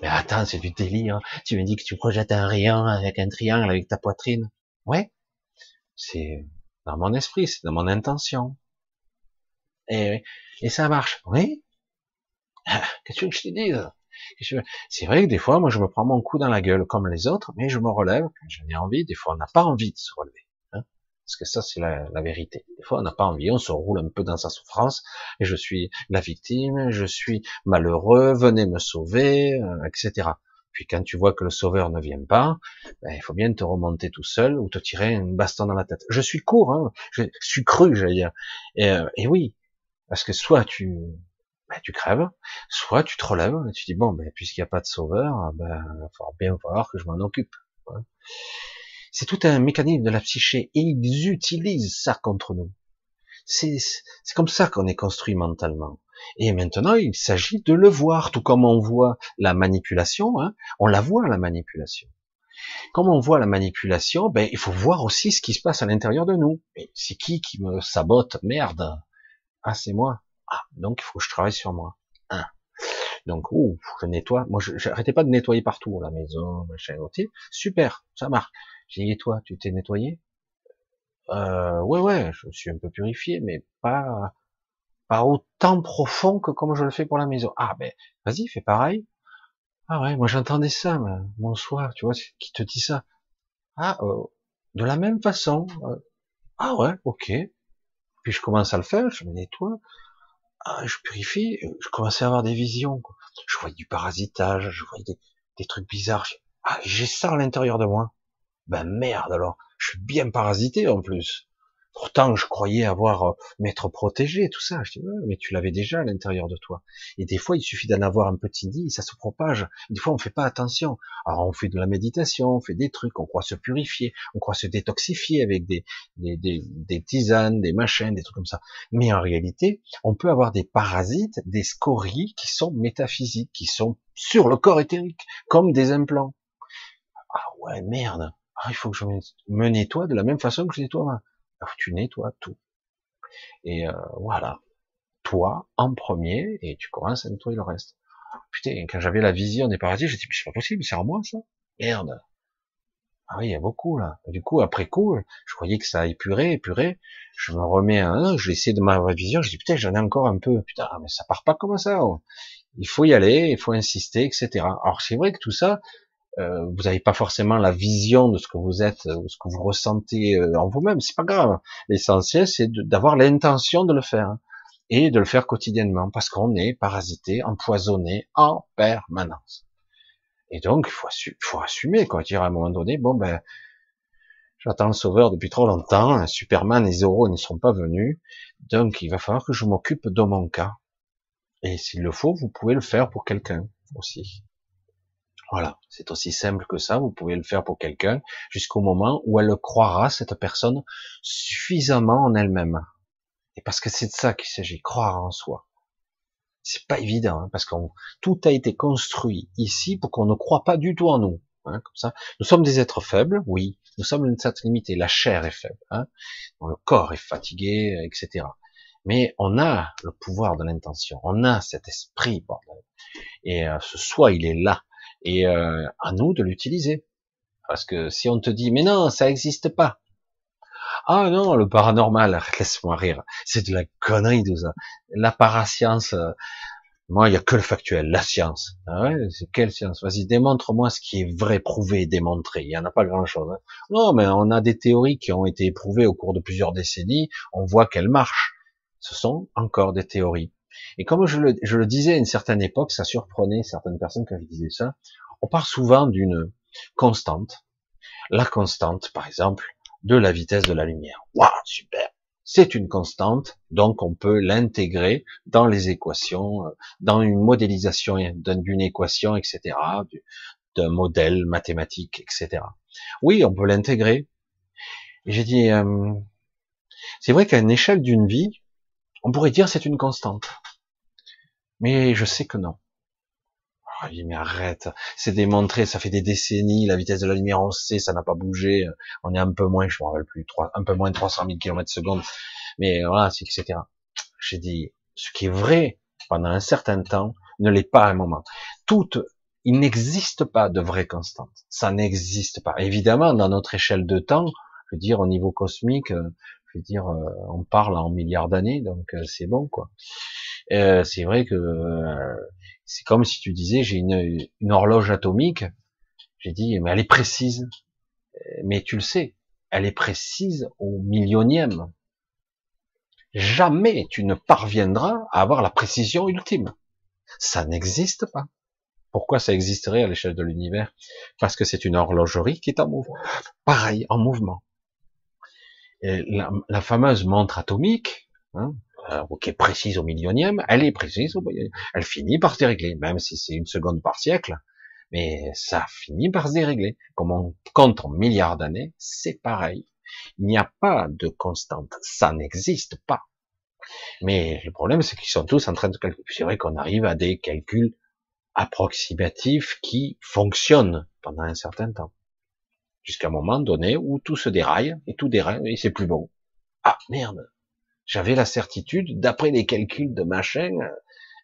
mais attends, c'est du délire. Tu me dis que tu projettes un rayon avec un triangle avec ta poitrine. Ouais. C'est dans mon esprit, c'est dans mon intention. Et, et ça marche. Oui. Qu'est-ce que je te dis C'est vrai que des fois, moi, je me prends mon coup dans la gueule comme les autres, mais je me relève quand j'en ai envie. Des fois, on n'a pas envie de se relever. Parce que ça, c'est la, la, vérité. Des fois, on n'a pas envie, on se roule un peu dans sa souffrance, et je suis la victime, je suis malheureux, venez me sauver, euh, etc. Puis quand tu vois que le sauveur ne vient pas, ben, il faut bien te remonter tout seul ou te tirer une baston dans la tête. Je suis court, hein, je, suis cru, j'allais dire. Et, euh, et, oui, parce que soit tu, ben, tu crèves, soit tu te relèves et tu dis bon, ben, puisqu'il n'y a pas de sauveur, ben, il va bien falloir que je m'en occupe. C'est tout un mécanisme de la psyché et ils utilisent ça contre nous. C'est comme ça qu'on est construit mentalement. Et maintenant, il s'agit de le voir, tout comme on voit la manipulation, hein, on la voit la manipulation. Comme on voit la manipulation, ben, il faut voir aussi ce qui se passe à l'intérieur de nous. C'est qui qui me sabote? Merde. Ah, c'est moi. Ah, donc il faut que je travaille sur moi. Hein. Donc, ouh, je nettoie. Moi, j'arrêtais pas de nettoyer partout, la maison, machin, Super, ça marche. J'ai dit, toi, tu t'es nettoyé? Euh, Ouais, ouais, je me suis un peu purifié, mais pas pas autant profond que comme je le fais pour la maison. Ah ben, vas-y, fais pareil. Ah ouais, moi j'entendais ça, bonsoir, tu vois, qui te dit ça? Ah, euh, de la même façon. Euh, ah ouais, ok. Puis je commence à le faire, je me nettoie, ah, je purifie, je commençais à avoir des visions. Je voyais du parasitage, je voyais des, des trucs bizarres. Ah, j'ai ça à l'intérieur de moi. Ben merde alors, je suis bien parasité en plus. Pourtant, je croyais avoir euh, m'être protégé, tout ça. Je dis, mais tu l'avais déjà à l'intérieur de toi. Et des fois, il suffit d'en avoir un petit nid, ça se propage. Des fois, on fait pas attention. Alors, on fait de la méditation, on fait des trucs, on croit se purifier, on croit se détoxifier avec des, des, des, des tisanes, des machins, des trucs comme ça. Mais en réalité, on peut avoir des parasites, des scories qui sont métaphysiques, qui sont sur le corps éthérique, comme des implants. Ah ouais, merde. Ah, il faut que je me nettoie de la même façon que je nettoie ma. Alors, tu nettoies tout. Et euh, voilà. Toi, en premier, et tu commences à nettoyer le reste. Putain, quand j'avais la vision des parasites, j'ai dit, mais c'est pas possible, c'est en moi, ça. Merde. Ah oui, il y a beaucoup, là. du coup, après coup, je croyais que ça épurait, épuré. Je me remets à un, je de ma vision, je dis, putain, j'en ai encore un peu. Putain, mais ça part pas comme ça. Oh. Il faut y aller, il faut insister, etc. Alors, c'est vrai que tout ça, euh, vous n'avez pas forcément la vision de ce que vous êtes ou ce que vous ressentez euh, en vous-même, c'est pas grave. L'essentiel, c'est d'avoir l'intention de le faire hein, et de le faire quotidiennement parce qu'on est parasité, empoisonné en permanence. Et donc, il faut, assumer, quoi, dire à un moment donné, bon ben, j'attends le sauveur depuis trop longtemps, Superman et Zoro ne sont pas venus, donc il va falloir que je m'occupe de mon cas. Et s'il le faut, vous pouvez le faire pour quelqu'un aussi. Voilà, c'est aussi simple que ça. Vous pouvez le faire pour quelqu'un jusqu'au moment où elle le croira, cette personne, suffisamment en elle-même. Et parce que c'est de ça qu'il s'agit, croire en soi. C'est pas évident, hein, parce que tout a été construit ici pour qu'on ne croit pas du tout en nous. Hein, comme ça, nous sommes des êtres faibles, oui. Nous sommes une certaine limité. La chair est faible, hein, le corps est fatigué, etc. Mais on a le pouvoir de l'intention, on a cet esprit, bordel. Et euh, ce soi, il est là et euh, à nous de l'utiliser. Parce que si on te dit mais non, ça n'existe pas. Ah non, le paranormal, laisse-moi rire. C'est de la connerie tout ça. La parascience, euh, Moi, il y a que le factuel, la science. Ah c'est quelle science? Vas-y, démontre-moi ce qui est vrai, prouvé, démontré. Il y en a pas grand-chose. Hein. Non, mais on a des théories qui ont été éprouvées au cours de plusieurs décennies. On voit qu'elles marchent. Ce sont encore des théories. Et comme je le, je le disais à une certaine époque, ça surprenait certaines personnes quand je disais ça. On parle souvent d'une constante. La constante, par exemple, de la vitesse de la lumière. Waouh, super c'est une constante, donc on peut l'intégrer dans les équations, euh, dans une modélisation d'une équation, etc., d'un modèle mathématique, etc. Oui, on peut l'intégrer. J'ai dit, euh, c'est vrai qu'à une échelle d'une vie, on pourrait dire c'est une constante. Mais je sais que non. Ah, dit, mais arrête, c'est démontré, ça fait des décennies, la vitesse de la lumière, on sait, ça n'a pas bougé, on est un peu moins, je me rappelle plus, un peu moins de 300 000 km secondes, mais voilà, etc. J'ai dit, ce qui est vrai pendant un certain temps ne l'est pas à un moment. Tout, il n'existe pas de vraie constante. Ça n'existe pas. Évidemment, dans notre échelle de temps, je veux dire, au niveau cosmique, euh, je veux dire, euh, on parle en milliards d'années, donc euh, c'est bon, quoi. Euh, c'est vrai que c'est comme si tu disais, j'ai une, une horloge atomique. J'ai dit, mais elle est précise. Mais tu le sais, elle est précise au millionième. Jamais tu ne parviendras à avoir la précision ultime. Ça n'existe pas. Pourquoi ça existerait à l'échelle de l'univers? Parce que c'est une horlogerie qui est en mouvement. Pareil, en mouvement. La, fameuse montre atomique, hein, euh, qui est précise au millionième, elle est précise au millionième. Elle finit par se dérégler, même si c'est une seconde par siècle, mais ça finit par se dérégler. Comme on compte en milliards d'années, c'est pareil. Il n'y a pas de constante, ça n'existe pas. Mais le problème, c'est qu'ils sont tous en train de calculer. C'est vrai qu'on arrive à des calculs approximatifs qui fonctionnent pendant un certain temps. Jusqu'à un moment donné où tout se déraille, et tout déraille, et c'est plus bon. Ah, merde! J'avais la certitude, d'après les calculs de machin,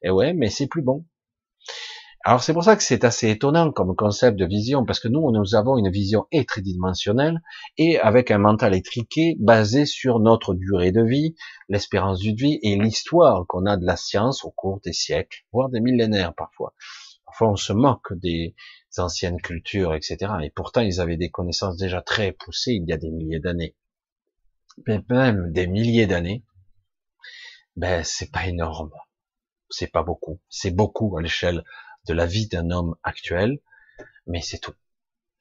et ouais, mais c'est plus bon. Alors c'est pour ça que c'est assez étonnant comme concept de vision, parce que nous, nous avons une vision et tridimensionnelle et avec un mental étriqué basé sur notre durée de vie, l'espérance de vie et l'histoire qu'on a de la science au cours des siècles, voire des millénaires parfois. Parfois on se moque des anciennes cultures, etc. Et pourtant ils avaient des connaissances déjà très poussées il y a des milliers d'années. Même des milliers d'années, ben c'est pas énorme, c'est pas beaucoup, c'est beaucoup à l'échelle de la vie d'un homme actuel, mais c'est tout.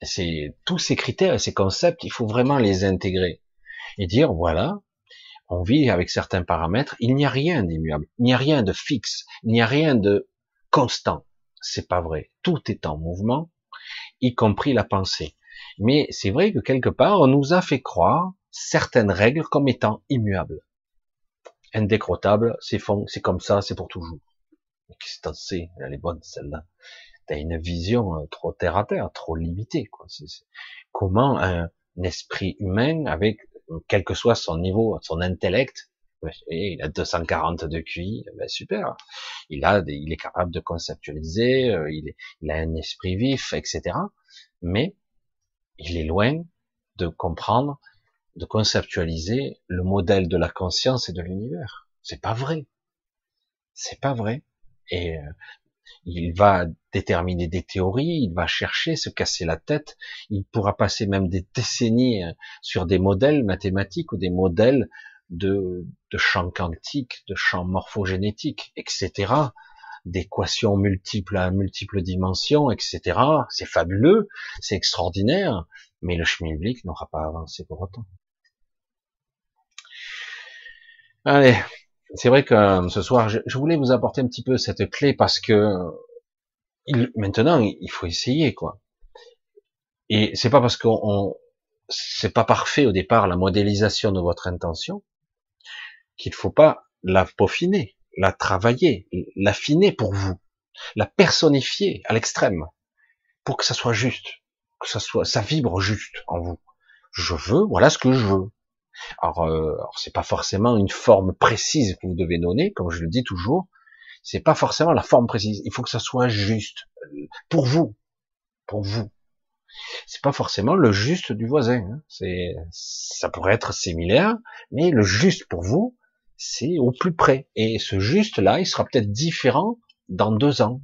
C'est tous ces critères et ces concepts, il faut vraiment les intégrer et dire voilà, on vit avec certains paramètres, il n'y a rien d'immuable, il n'y a rien de fixe, il n'y a rien de constant. C'est pas vrai. Tout est en mouvement, y compris la pensée. Mais c'est vrai que quelque part, on nous a fait croire certaines règles comme étant immuables. Indécrottables, c'est c'est comme ça, c'est pour toujours. Qu'est-ce que sais Elle est bonne celle-là. T'as une vision euh, trop terre à terre, trop limitée. Quoi. Comment un esprit humain, avec quel que soit son niveau, son intellect, il a 240 de QI, ben super. Il a, il est capable de conceptualiser, euh, il a un esprit vif, etc. Mais il est loin de comprendre, de conceptualiser le modèle de la conscience et de l'univers. C'est pas vrai. C'est pas vrai et euh, il va déterminer des théories, il va chercher, se casser la tête, il pourra passer même des décennies euh, sur des modèles mathématiques ou des modèles de, de champs quantiques, de champs morphogénétiques, etc., d'équations multiples à multiples dimensions, etc. C'est fabuleux, c'est extraordinaire, mais le schmilblick n'aura pas avancé pour autant. Allez, c'est vrai que euh, ce soir, je, voulais vous apporter un petit peu cette clé parce que maintenant, il faut essayer, quoi. Et c'est pas parce qu'on, c'est pas parfait au départ la modélisation de votre intention qu'il faut pas la peaufiner, la travailler, l'affiner pour vous, la personnifier à l'extrême pour que ça soit juste, que ça soit, ça vibre juste en vous. Je veux, voilà ce que je veux. Alors, euh, c'est pas forcément une forme précise que vous devez donner, comme je le dis toujours. C'est pas forcément la forme précise. Il faut que ça soit juste pour vous, pour vous. C'est pas forcément le juste du voisin. Hein. C'est, ça pourrait être similaire, mais le juste pour vous, c'est au plus près. Et ce juste là, il sera peut-être différent dans deux ans.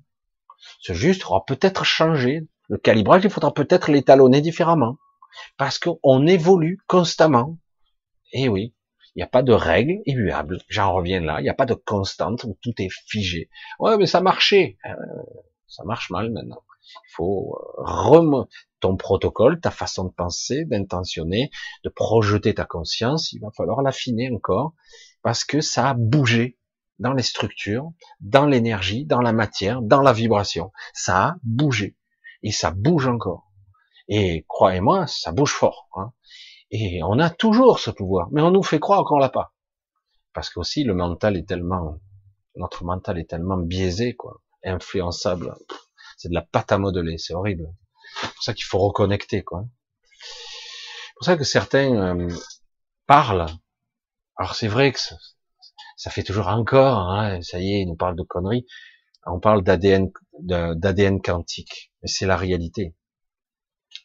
Ce juste aura peut-être changé. Le calibrage, il faudra peut-être l'étalonner différemment. Parce qu'on évolue constamment. Et oui, il n'y a pas de règle immuable. J'en reviens là. Il n'y a pas de constante où tout est figé. Ouais, mais ça marchait. Euh, ça marche mal maintenant. Il faut euh, remonter ton protocole, ta façon de penser, d'intentionner, de projeter ta conscience. Il va falloir l'affiner encore parce que ça a bougé dans les structures, dans l'énergie, dans la matière, dans la vibration. Ça a bougé. Et ça bouge encore. Et croyez-moi, ça bouge fort. Hein. Et on a toujours ce pouvoir, mais on nous fait croire qu'on l'a pas. Parce qu'aussi le mental est tellement, notre mental est tellement biaisé, quoi, influençable. C'est de la pâte à modeler, c'est horrible. C'est pour ça qu'il faut reconnecter, quoi. C'est pour ça que certains euh, parlent. Alors c'est vrai que ça fait toujours encore, hein, ça y est, ils nous parlent de conneries. On parle d'ADN, d'ADN quantique, mais c'est la réalité.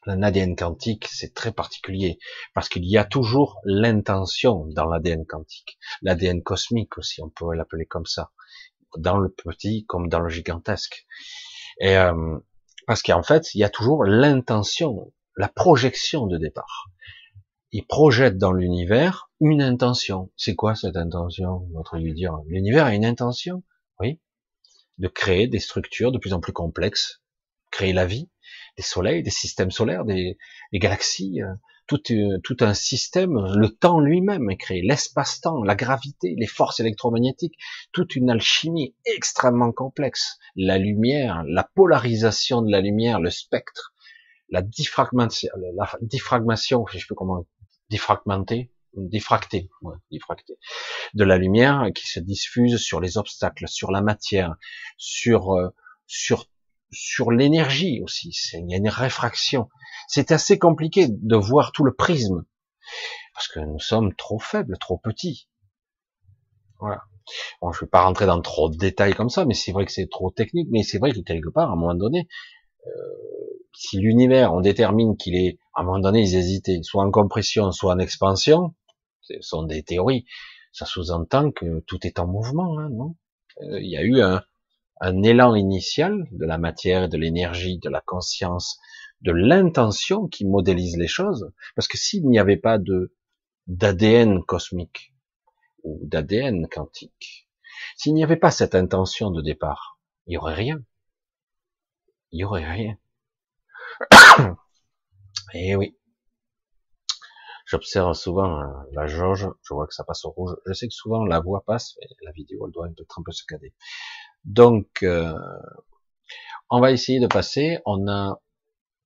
L'ADN quantique, c'est très particulier parce qu'il y a toujours l'intention dans l'ADN quantique, l'ADN cosmique aussi, on pourrait l'appeler comme ça, dans le petit comme dans le gigantesque. Et euh, parce qu'en fait, il y a toujours l'intention, la projection de départ il projette dans l'univers une intention. C'est quoi cette intention Notre lui dire, l'univers a une intention, oui, de créer des structures de plus en plus complexes, créer la vie, des soleils, des systèmes solaires, des, galaxies, euh, tout, euh, tout, un système, le temps lui-même est créé, l'espace-temps, la gravité, les forces électromagnétiques, toute une alchimie extrêmement complexe, la lumière, la polarisation de la lumière, le spectre, la diffragmation, la diffragmation, je pas comment diffragmenté, diffracté, ouais, diffracté, de la lumière qui se diffuse sur les obstacles, sur la matière, sur euh, sur sur l'énergie aussi. Il y a une réfraction. C'est assez compliqué de voir tout le prisme parce que nous sommes trop faibles, trop petits. Voilà. Bon, je vais pas rentrer dans trop de détails comme ça, mais c'est vrai que c'est trop technique. Mais c'est vrai que quelque part, à un moment donné, euh, si l'univers, on détermine qu'il est, à un moment donné, ils hésitaient, soit en compression, soit en expansion, ce sont des théories, ça sous-entend que tout est en mouvement, hein, non? Euh, Il y a eu un, un élan initial de la matière, de l'énergie, de la conscience, de l'intention qui modélise les choses, parce que s'il n'y avait pas de d'ADN cosmique ou d'ADN quantique, s'il n'y avait pas cette intention de départ, il y aurait rien. Il y aurait rien. Et eh oui. J'observe souvent euh, la jauge, je vois que ça passe au rouge. Je sais que souvent la voix passe, mais la vidéo elle doit être un peu saccadée. Donc, euh, on va essayer de passer. On a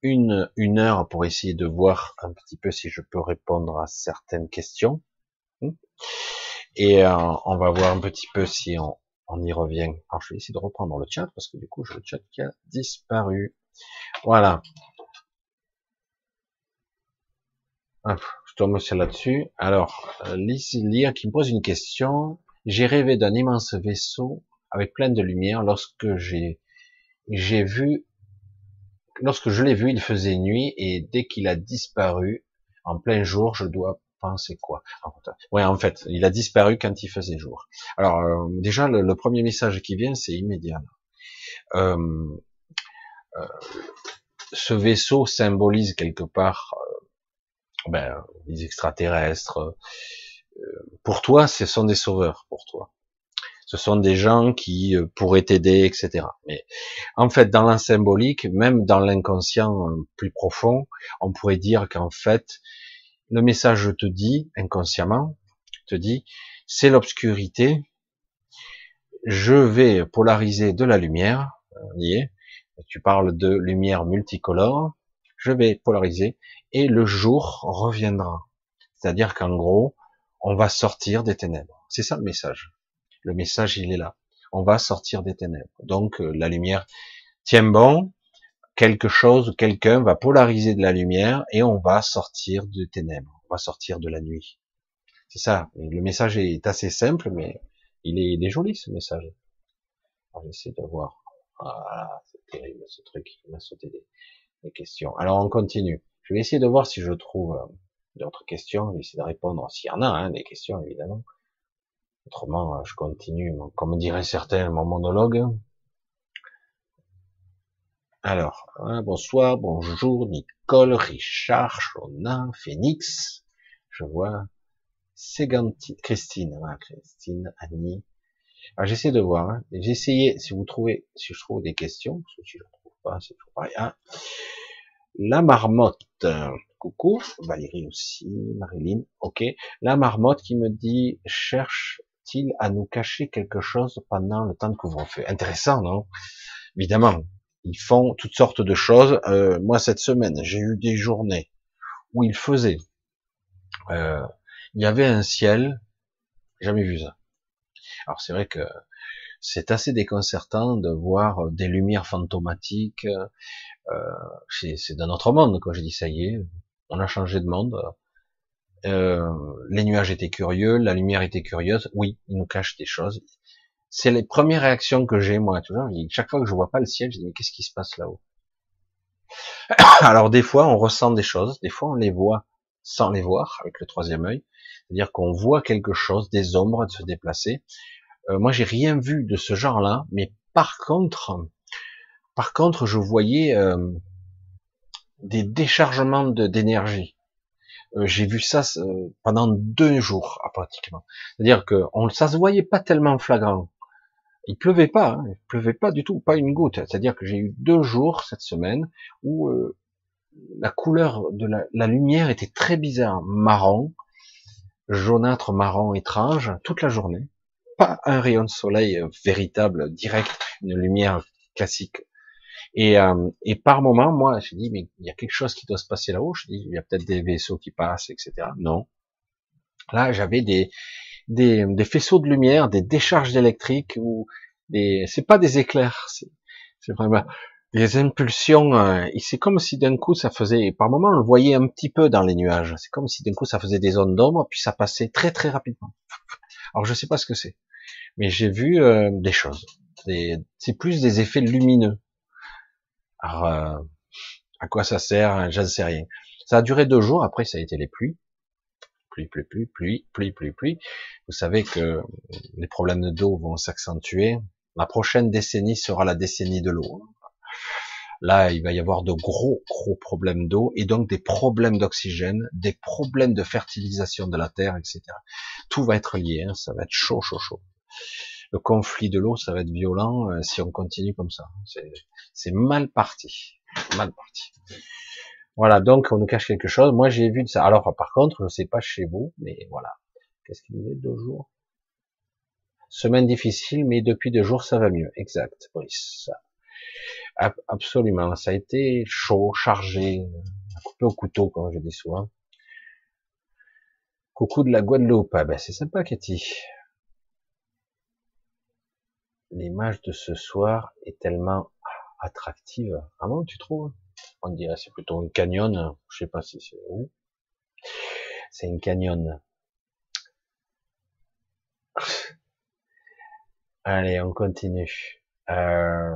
une, une heure pour essayer de voir un petit peu si je peux répondre à certaines questions. Et euh, on va voir un petit peu si on, on y revient. Alors, je vais essayer de reprendre le chat parce que du coup, j'ai le chat qui a disparu. Voilà. Je tombe là-dessus. Alors, euh, Lire qui me pose une question. J'ai rêvé d'un immense vaisseau avec plein de lumière lorsque j'ai j'ai vu lorsque je l'ai vu, il faisait nuit et dès qu'il a disparu en plein jour, je dois penser quoi? Ouais, en fait, il a disparu quand il faisait jour. Alors euh, déjà, le, premier message qui vient, c'est immédiat. Euh, euh, ce vaisseau symbolise quelque part euh, ben, les extraterrestres. Euh, pour toi, ce sont des sauveurs, pour toi. Ce sont des gens qui pourraient t'aider, etc. Mais en fait, dans la symbolique, même dans l'inconscient plus profond, on pourrait dire qu'en fait, le message te dit, inconsciemment, te dit, c'est l'obscurité, je vais polariser de la lumière, tu parles de lumière multicolore, je vais polariser et le jour reviendra. C'est-à-dire qu'en gros, on va sortir des ténèbres. C'est ça le message. Le message, il est là. On va sortir des ténèbres. Donc euh, la lumière tient bon, quelque chose, quelqu'un va polariser de la lumière et on va sortir des ténèbres. On va sortir de la nuit. C'est ça. le message est assez simple, mais il est, il joli ce message. Essayer de voir. Voilà, c'est terrible ce truc, il m'a sauté des, questions. Alors on continue. Je vais essayer de voir si je trouve euh, d'autres questions, je vais essayer de répondre s'il y en a, hein, des questions évidemment. Autrement, euh, je continue, comme dirait certains, mon monologue. Alors, hein, bonsoir, bonjour, Nicole, Richard, Shona, Phoenix, je vois, Séganti, Christine, Christine, Annie. Alors, j'essaie de voir, hein. essayé, si vous trouvez, si je trouve des questions, La marmotte, coucou, Valérie aussi, Marilyn, ok. La marmotte qui me dit, cherche-t-il à nous cacher quelque chose pendant le temps de couvre-feu? Intéressant, non? Évidemment, ils font toutes sortes de choses. Euh, moi, cette semaine, j'ai eu des journées où il faisait, euh, il y avait un ciel, jamais vu ça. Alors c'est vrai que c'est assez déconcertant de voir des lumières fantomatiques. Euh, c'est dans notre monde, quand je dis ça y est, on a changé de monde. Euh, les nuages étaient curieux, la lumière était curieuse. Oui, ils nous cachent des choses c'est les premières réactions que j'ai moi. Tu vois, chaque fois que je vois pas le ciel, je dis mais qu'est-ce qui se passe là-haut? Alors des fois on ressent des choses, des fois on les voit sans les voir avec le troisième œil, c'est-à-dire qu'on voit quelque chose, des ombres se déplacer. Euh, moi j'ai rien vu de ce genre-là, mais par contre, par contre je voyais euh, des déchargements d'énergie. Euh, j'ai vu ça pendant deux jours pratiquement. C'est-à-dire que on, ça se voyait pas tellement flagrant. Il pleuvait pas, hein, il pleuvait pas du tout, pas une goutte. C'est-à-dire que j'ai eu deux jours cette semaine où la couleur de la, lumière était très bizarre, marron, jaunâtre, marron, étrange, toute la journée. Pas un rayon de soleil euh, véritable, direct, une lumière classique. Et, euh, et par moment, moi, je dis, mais il y a quelque chose qui doit se passer là-haut. Je dis, il y a peut-être des vaisseaux qui passent, etc. Non. Là, j'avais des, des, des faisceaux de lumière, des décharges électriques ou des, c'est pas des éclairs, c'est vraiment des impulsions. Euh, c'est comme si d'un coup ça faisait, par moment on le voyait un petit peu dans les nuages. C'est comme si d'un coup ça faisait des zones d'ombre, puis ça passait très très rapidement. Alors je sais pas ce que c'est, mais j'ai vu euh, des choses. C'est plus des effets lumineux. Alors euh, à quoi ça sert Je ne sais rien. Ça a duré deux jours. Après ça a été les pluies pluie, pluie, pluie, pluie, pluie, pluie, pluie. Vous savez que les problèmes d'eau vont s'accentuer. La prochaine décennie sera la décennie de l'eau. Là, il va y avoir de gros, gros problèmes d'eau et donc des problèmes d'oxygène, des problèmes de fertilisation de la terre, etc. Tout va être lié. Hein. Ça va être chaud, chaud, chaud. Le conflit de l'eau, ça va être violent euh, si on continue comme ça. C'est mal parti. Mal parti. Voilà, donc on nous cache quelque chose. Moi, j'ai vu de ça. Alors, par contre, je sais pas chez vous, mais voilà. Qu'est-ce qu'il disait? Deux jours? Semaine difficile, mais depuis deux jours, ça va mieux. Exact, Brice. Absolument. Ça a été chaud, chargé, coupé au couteau, comme je dis souvent. Coucou de la Guadeloupe. Ah ben, c'est sympa, Cathy. L'image de ce soir est tellement attractive. Ah bon, tu trouves? On dirait c'est plutôt un canyon, je sais pas si c'est où. C'est une canyon. Allez, on continue. Euh,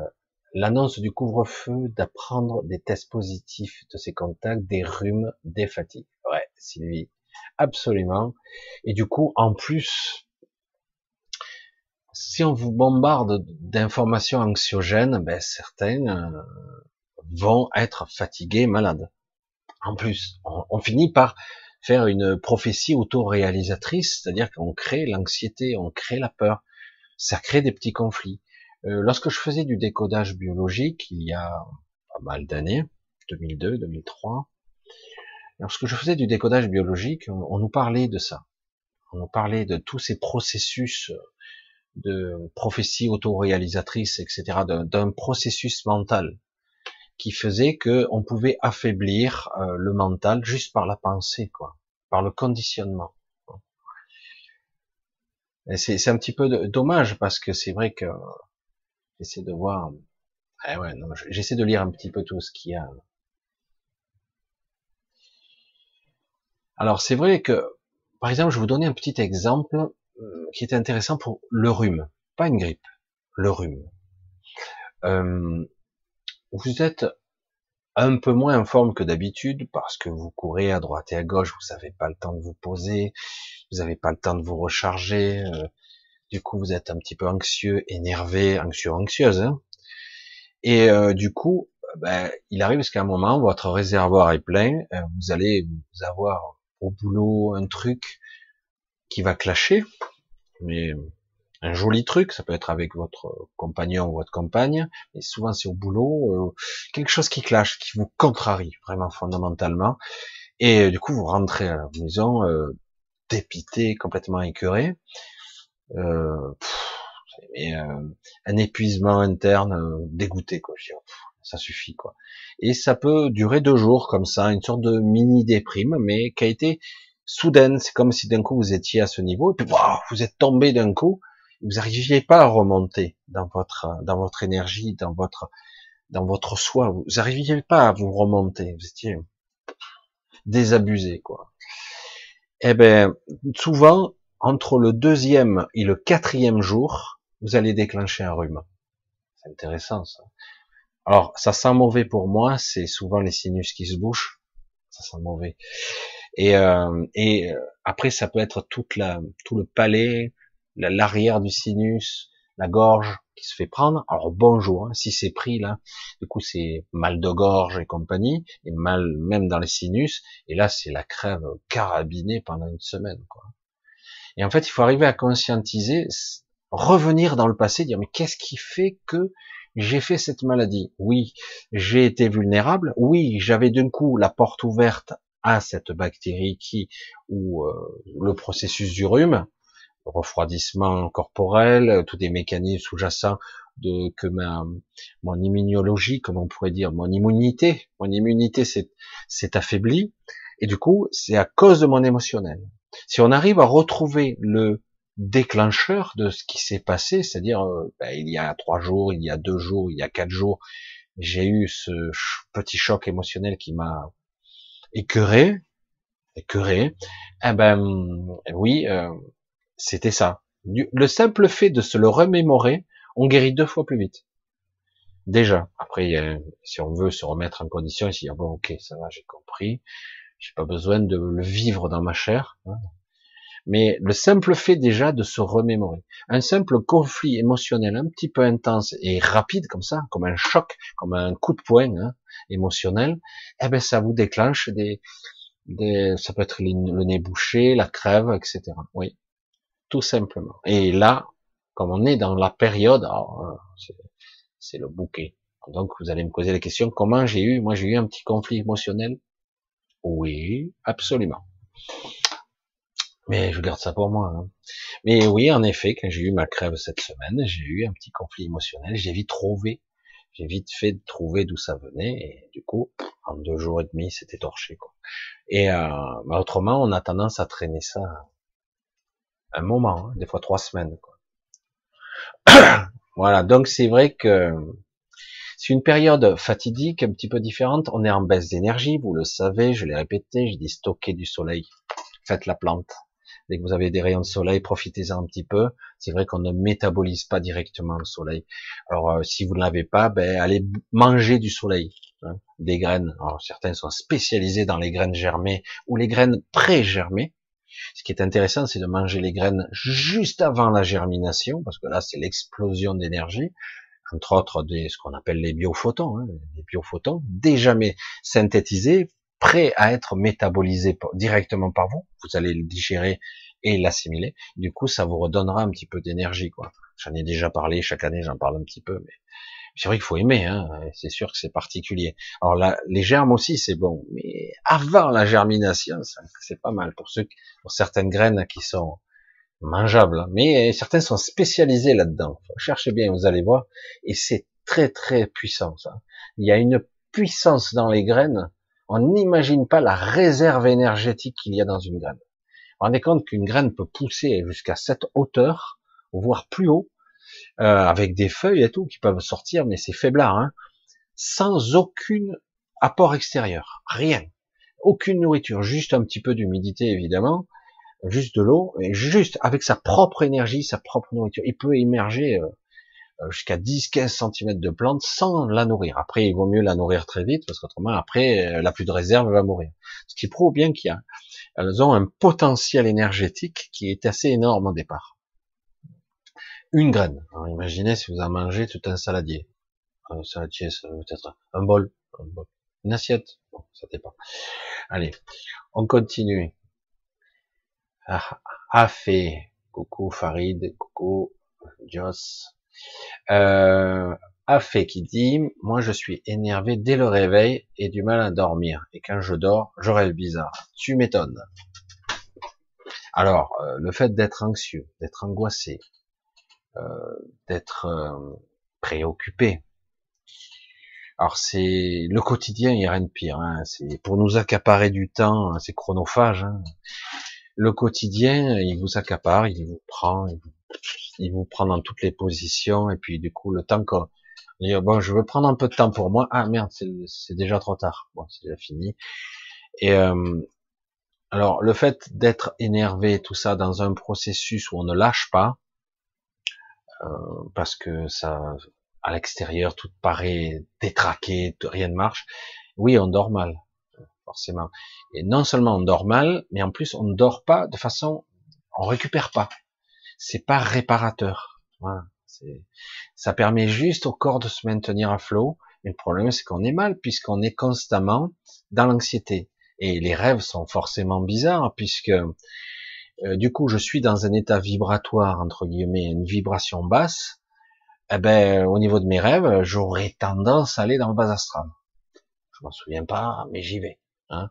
L'annonce du couvre-feu, d'apprendre des tests positifs de ses contacts, des rhumes, des fatigues. Ouais, Sylvie, absolument. Et du coup, en plus, si on vous bombarde d'informations anxiogènes, ben euh, vont être fatigués, malades. En plus, on, finit par faire une prophétie autoréalisatrice, c'est-à-dire qu'on crée l'anxiété, on crée la peur, ça crée des petits conflits. Euh, lorsque je faisais du décodage biologique, il y a pas mal d'années, 2002, 2003, lorsque je faisais du décodage biologique, on, nous parlait de ça. On nous parlait de tous ces processus de prophétie autoréalisatrice, etc., d'un processus mental qui faisait que on pouvait affaiblir euh, le mental juste par la pensée, quoi, par le conditionnement. C'est un petit peu dommage parce que c'est vrai que j'essaie de voir, eh j'essaie de lire un petit peu tout ce qu'il y a. Alors c'est vrai que, par exemple, je vais vous donner un petit exemple euh, qui est intéressant pour le rhume, pas une grippe, le rhume. Euh, vous êtes un peu moins en forme que d'habitude parce que vous courez à droite et à gauche, vous n'avez pas le temps de vous poser, vous n'avez pas le temps de vous recharger, euh, du coup vous êtes un petit peu anxieux, énervé, anxieux, anxieuse, hein. et euh, du coup, ben, il arrive jusqu'à un moment, votre réservoir est plein, euh, vous allez vous avoir au boulot un truc qui va clasher, mais un joli truc, ça peut être avec votre compagnon ou votre compagne, mais souvent c'est au boulot, euh, quelque chose qui clash, qui vous contrarie vraiment fondamentalement, et du coup vous rentrez à la maison euh, dépité, complètement écœuré, euh, un épuisement interne, dégoûté quoi. Ça suffit quoi. Et ça peut durer deux jours comme ça, une sorte de mini déprime, mais qui a été soudaine. C'est comme si d'un coup vous étiez à ce niveau et puis vous êtes tombé d'un coup. Vous n'arriviez pas à remonter dans votre dans votre énergie, dans votre dans votre soi. Vous n'arriviez pas à vous remonter. Vous étiez désabusé quoi. Eh ben souvent entre le deuxième et le quatrième jour, vous allez déclencher un rhume. C'est intéressant ça. Alors, ça sent mauvais pour moi, c'est souvent les sinus qui se bouchent, ça sent mauvais. Et, euh, euh, après, ça peut être toute la, tout le palais, l'arrière du sinus, la gorge qui se fait prendre. Alors bonjour, hein, si c'est pris là, du coup c'est mal de gorge et compagnie, et mal même dans les sinus. Et là c'est la crève carabinée pendant une semaine. Quoi. Et en fait, il faut arriver à conscientiser, revenir dans le passé, dire mais qu'est-ce qui fait que j'ai fait cette maladie? Oui, j'ai été vulnérable. Oui, j'avais d'un coup la porte ouverte à cette bactérie qui, ou euh, le processus du rhume, refroidissement corporel, tous des mécanismes sous-jacents de que ma mon immunologie, comme on pourrait dire, mon immunité, mon immunité s'est affaiblie et du coup c'est à cause de mon émotionnel. Si on arrive à retrouver le déclencheur de ce qui s'est passé, c'est-à-dire euh, ben, il y a trois jours, il y a deux jours, il y a quatre jours, j'ai eu ce petit choc émotionnel qui m'a écœuré, écœuré. Eh ben oui, euh, c'était ça. Le simple fait de se le remémorer, on guérit deux fois plus vite. Déjà. Après, si on veut se remettre en condition, ici, bon, ok, ça va, j'ai compris. J'ai pas besoin de le vivre dans ma chair. Hein mais le simple fait déjà de se remémorer, un simple conflit émotionnel un petit peu intense et rapide comme ça, comme un choc, comme un coup de poing hein, émotionnel, eh ben ça vous déclenche des, des, ça peut être le nez bouché, la crève, etc. Oui, tout simplement. Et là, comme on est dans la période, euh, c'est le bouquet. Donc vous allez me poser la question, comment j'ai eu, moi j'ai eu un petit conflit émotionnel Oui, absolument. Mais je garde ça pour moi. Hein. Mais oui, en effet, quand j'ai eu ma crève cette semaine, j'ai eu un petit conflit émotionnel. J'ai vite trouvé, j'ai vite fait de trouver d'où ça venait. Et du coup, en deux jours et demi, c'était torché. Quoi. Et euh, autrement, on a tendance à traîner ça un moment, hein, des fois trois semaines. Quoi. voilà, donc c'est vrai que c'est une période fatidique, un petit peu différente. On est en baisse d'énergie, vous le savez, je l'ai répété, j'ai dit stocker du soleil. Faites la plante. Dès que vous avez des rayons de soleil, profitez-en un petit peu. C'est vrai qu'on ne métabolise pas directement le soleil. Alors, euh, si vous ne l'avez pas, ben, allez manger du soleil, hein, des graines. Alors, certains sont spécialisés dans les graines germées ou les graines pré-germées. Ce qui est intéressant, c'est de manger les graines juste avant la germination, parce que là, c'est l'explosion d'énergie entre autres des, ce qu'on appelle les biophotons, hein, les biophotons, déjà synthétisés prêt à être métabolisé directement par vous. Vous allez le digérer et l'assimiler. Du coup, ça vous redonnera un petit peu d'énergie, quoi. J'en ai déjà parlé, chaque année j'en parle un petit peu, mais c'est vrai qu'il faut aimer, hein. c'est sûr que c'est particulier. Alors là, les germes aussi, c'est bon, mais avant la germination, c'est pas mal pour ceux, pour certaines graines qui sont mangeables, mais certains sont spécialisés là-dedans. Cherchez bien, vous allez voir, et c'est très très puissant. Il y a une puissance dans les graines. On n'imagine pas la réserve énergétique qu'il y a dans une graine. Vous rendez compte qu'une graine peut pousser jusqu'à cette hauteur, voire plus haut, euh, avec des feuilles et tout qui peuvent sortir, mais c'est faiblard, hein, sans aucune apport extérieur, rien, aucune nourriture, juste un petit peu d'humidité évidemment, juste de l'eau, et juste avec sa propre énergie, sa propre nourriture. Il peut émerger euh, euh, jusqu'à 10-15 cm de plante sans la nourrir. Après, il vaut mieux la nourrir très vite parce qu'autrement, après, elle a plus de réserve, va mourir. Ce qui prouve bien qu'il ont un potentiel énergétique qui est assez énorme au départ. Une graine. Alors, imaginez si vous en mangez tout un saladier. Euh, ça, tiens, ça peut être un bol, un bol. Une assiette. Bon, ça dépend. Allez, on continue. Ah, Afé. Coucou Farid. Coucou Joss. Euh, Afé qui dit, moi je suis énervé dès le réveil et du mal à dormir. Et quand je dors, je rêve bizarre. Tu m'étonnes. Alors, euh, le fait d'être anxieux, d'être angoissé, euh, d'être euh, préoccupé, alors c'est le quotidien, il a rien de pire. Hein. C'est pour nous accaparer du temps, hein, c'est chronophage. Hein. Le quotidien, il vous accapare, il vous prend, il vous, prend dans toutes les positions, et puis du coup le temps qu'on bon, je veux prendre un peu de temps pour moi. Ah merde, c'est déjà trop tard. Bon, c'est déjà fini. Et euh, alors le fait d'être énervé, tout ça, dans un processus où on ne lâche pas, euh, parce que ça, à l'extérieur, tout paraît détraqué, rien ne marche. Oui, on dort mal, forcément. Et non seulement on dort mal, mais en plus on ne dort pas de façon, on récupère pas. C'est pas réparateur. Voilà. Ça permet juste au corps de se maintenir à flot. Mais le problème, c'est qu'on est mal puisqu'on est constamment dans l'anxiété. Et les rêves sont forcément bizarres puisque euh, du coup, je suis dans un état vibratoire entre guillemets, une vibration basse eh ben, au niveau de mes rêves, j'aurais tendance à aller dans le bas astral. Je m'en souviens pas, mais j'y vais. Hein.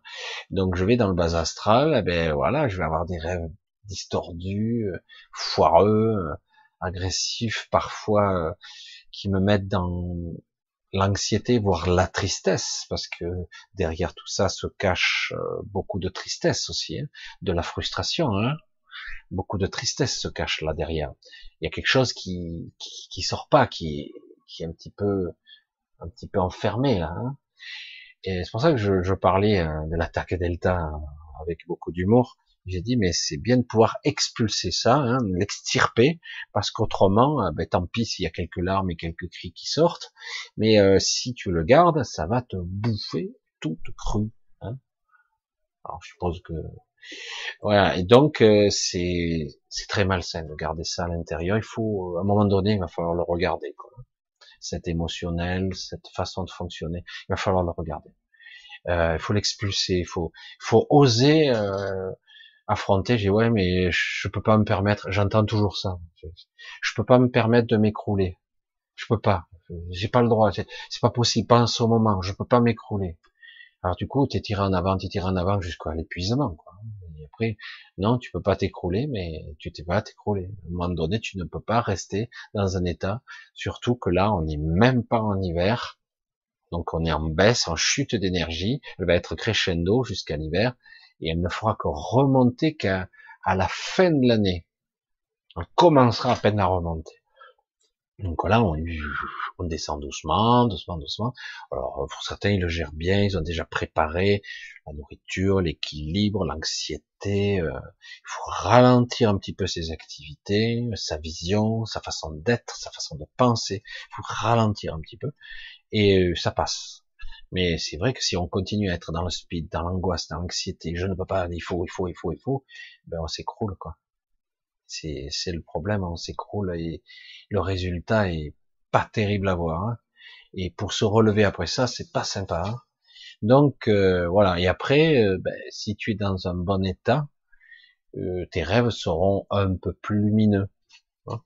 Donc je vais dans le bas astral, eh ben voilà, je vais avoir des rêves distordus, foireux, agressifs, parfois euh, qui me mettent dans l'anxiété, voire la tristesse, parce que derrière tout ça se cache euh, beaucoup de tristesse aussi, hein, de la frustration. Hein beaucoup de tristesse se cache là derrière. Il y a quelque chose qui qui, sort pas, qui qui est un petit peu un petit peu enfermé là. Hein. Et c'est pour ça que je, je parlais euh, de l'attaque Delta avec beaucoup d'humour. J'ai dit mais c'est bien de pouvoir expulser ça, hein, l'extirper, parce qu'autrement, euh, ben, tant pis s'il y a quelques larmes et quelques cris qui sortent, mais euh, si tu le gardes, ça va te bouffer toute crue. Hein. Alors je suppose que voilà. Et donc euh, c'est très malsain de garder ça à l'intérieur. Il faut, à un moment donné, il va falloir le regarder. Quoi. Cet émotionnel, cette façon de fonctionner, il va falloir le regarder. Euh, il faut l'expulser. Il faut, faut oser euh, affronter. J'ai ouais, mais je peux pas me permettre. J'entends toujours ça. Je, je peux pas me permettre de m'écrouler. Je peux pas. J'ai pas le droit. C'est pas possible. Pas en ce moment. Je peux pas m'écrouler. Alors du coup, tu es tiré en avant, tu tiré en avant jusqu'à l'épuisement. Et après, non, tu peux pas t'écrouler, mais tu t'es pas t'écrouler. À un moment donné, tu ne peux pas rester dans un état, surtout que là, on n'est même pas en hiver, donc on est en baisse, en chute d'énergie. Elle va être crescendo jusqu'à l'hiver, et elle ne fera que remonter qu'à la fin de l'année. On commencera à peine à remonter. Donc là, on, on, descend doucement, doucement, doucement. Alors pour certains, ils le gèrent bien, ils ont déjà préparé la nourriture, l'équilibre, l'anxiété. Euh, il faut ralentir un petit peu ses activités, sa vision, sa façon d'être, sa façon de penser. Il faut ralentir un petit peu et euh, ça passe. Mais c'est vrai que si on continue à être dans le speed, dans l'angoisse, dans l'anxiété, je ne peux pas, il faut, il faut, il faut, il faut, ben on s'écroule quoi. C'est, le problème, on s'écroule et le résultat est pas terrible à voir. Hein. Et pour se relever après ça, c'est pas sympa. Hein. Donc euh, voilà. Et après, euh, ben, si tu es dans un bon état, euh, tes rêves seront un peu plus lumineux. Hein.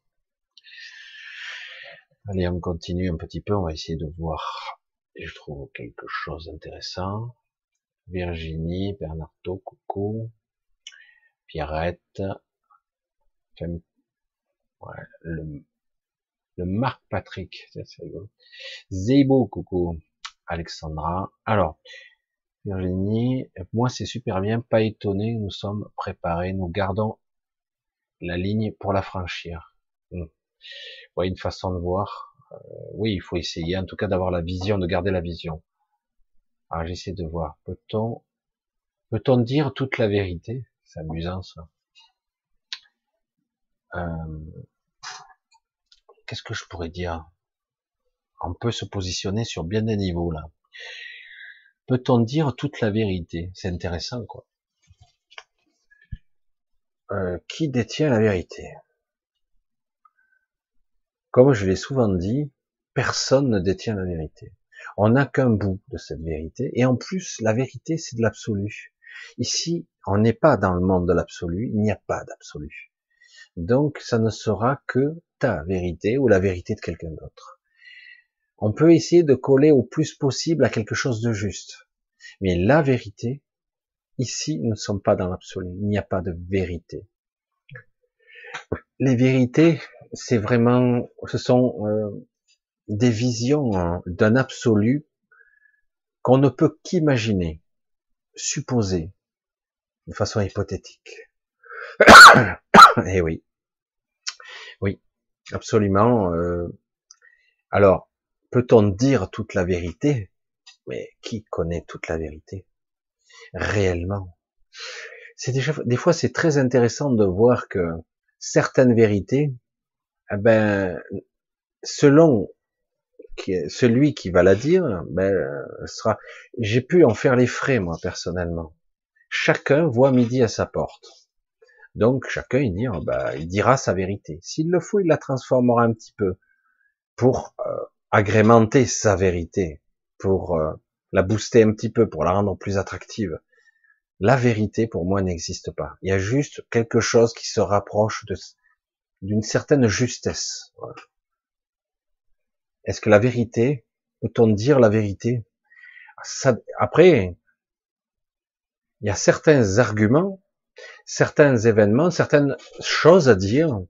Allez, on continue un petit peu. On va essayer de voir. Je trouve quelque chose d'intéressant. Virginie, Bernardo, coucou. Pierrette, le, le Marc Patrick, c'est rigolo. Coucou. Alexandra. Alors, Virginie, moi c'est super bien, pas étonné, nous sommes préparés, nous gardons la ligne pour la franchir. Hmm. une façon de voir. Euh, oui, il faut essayer, en tout cas, d'avoir la vision, de garder la vision. Alors j'essaie de voir. Peut-on, peut-on dire toute la vérité? C'est amusant ça. Euh, qu'est-ce que je pourrais dire? On peut se positionner sur bien des niveaux là. Peut-on dire toute la vérité? C'est intéressant quoi. Euh, qui détient la vérité? Comme je l'ai souvent dit, personne ne détient la vérité. On n'a qu'un bout de cette vérité, et en plus, la vérité, c'est de l'absolu. Ici, on n'est pas dans le monde de l'absolu, il n'y a pas d'absolu. Donc, ça ne sera que ta vérité ou la vérité de quelqu'un d'autre. On peut essayer de coller au plus possible à quelque chose de juste. Mais la vérité, ici, nous ne sommes pas dans l'absolu. Il n'y a pas de vérité. Les vérités, c'est vraiment, ce sont euh, des visions hein, d'un absolu qu'on ne peut qu'imaginer, supposer, de façon hypothétique. Eh oui, oui, absolument. Euh, alors, peut-on dire toute la vérité? Mais qui connaît toute la vérité? Réellement C'est déjà des fois c'est très intéressant de voir que certaines vérités, eh ben, selon celui qui va la dire, ben, sera. J'ai pu en faire les frais moi personnellement. Chacun voit midi à sa porte. Donc chacun il dit, oh, bah, il dira sa vérité. S'il le faut, il la transformera un petit peu pour euh, agrémenter sa vérité, pour euh, la booster un petit peu, pour la rendre plus attractive. La vérité pour moi n'existe pas. Il y a juste quelque chose qui se rapproche d'une certaine justesse. Est-ce que la vérité, peut-on dire la vérité? Ça, Après, il y a certains arguments certains événements, certaines choses à dire,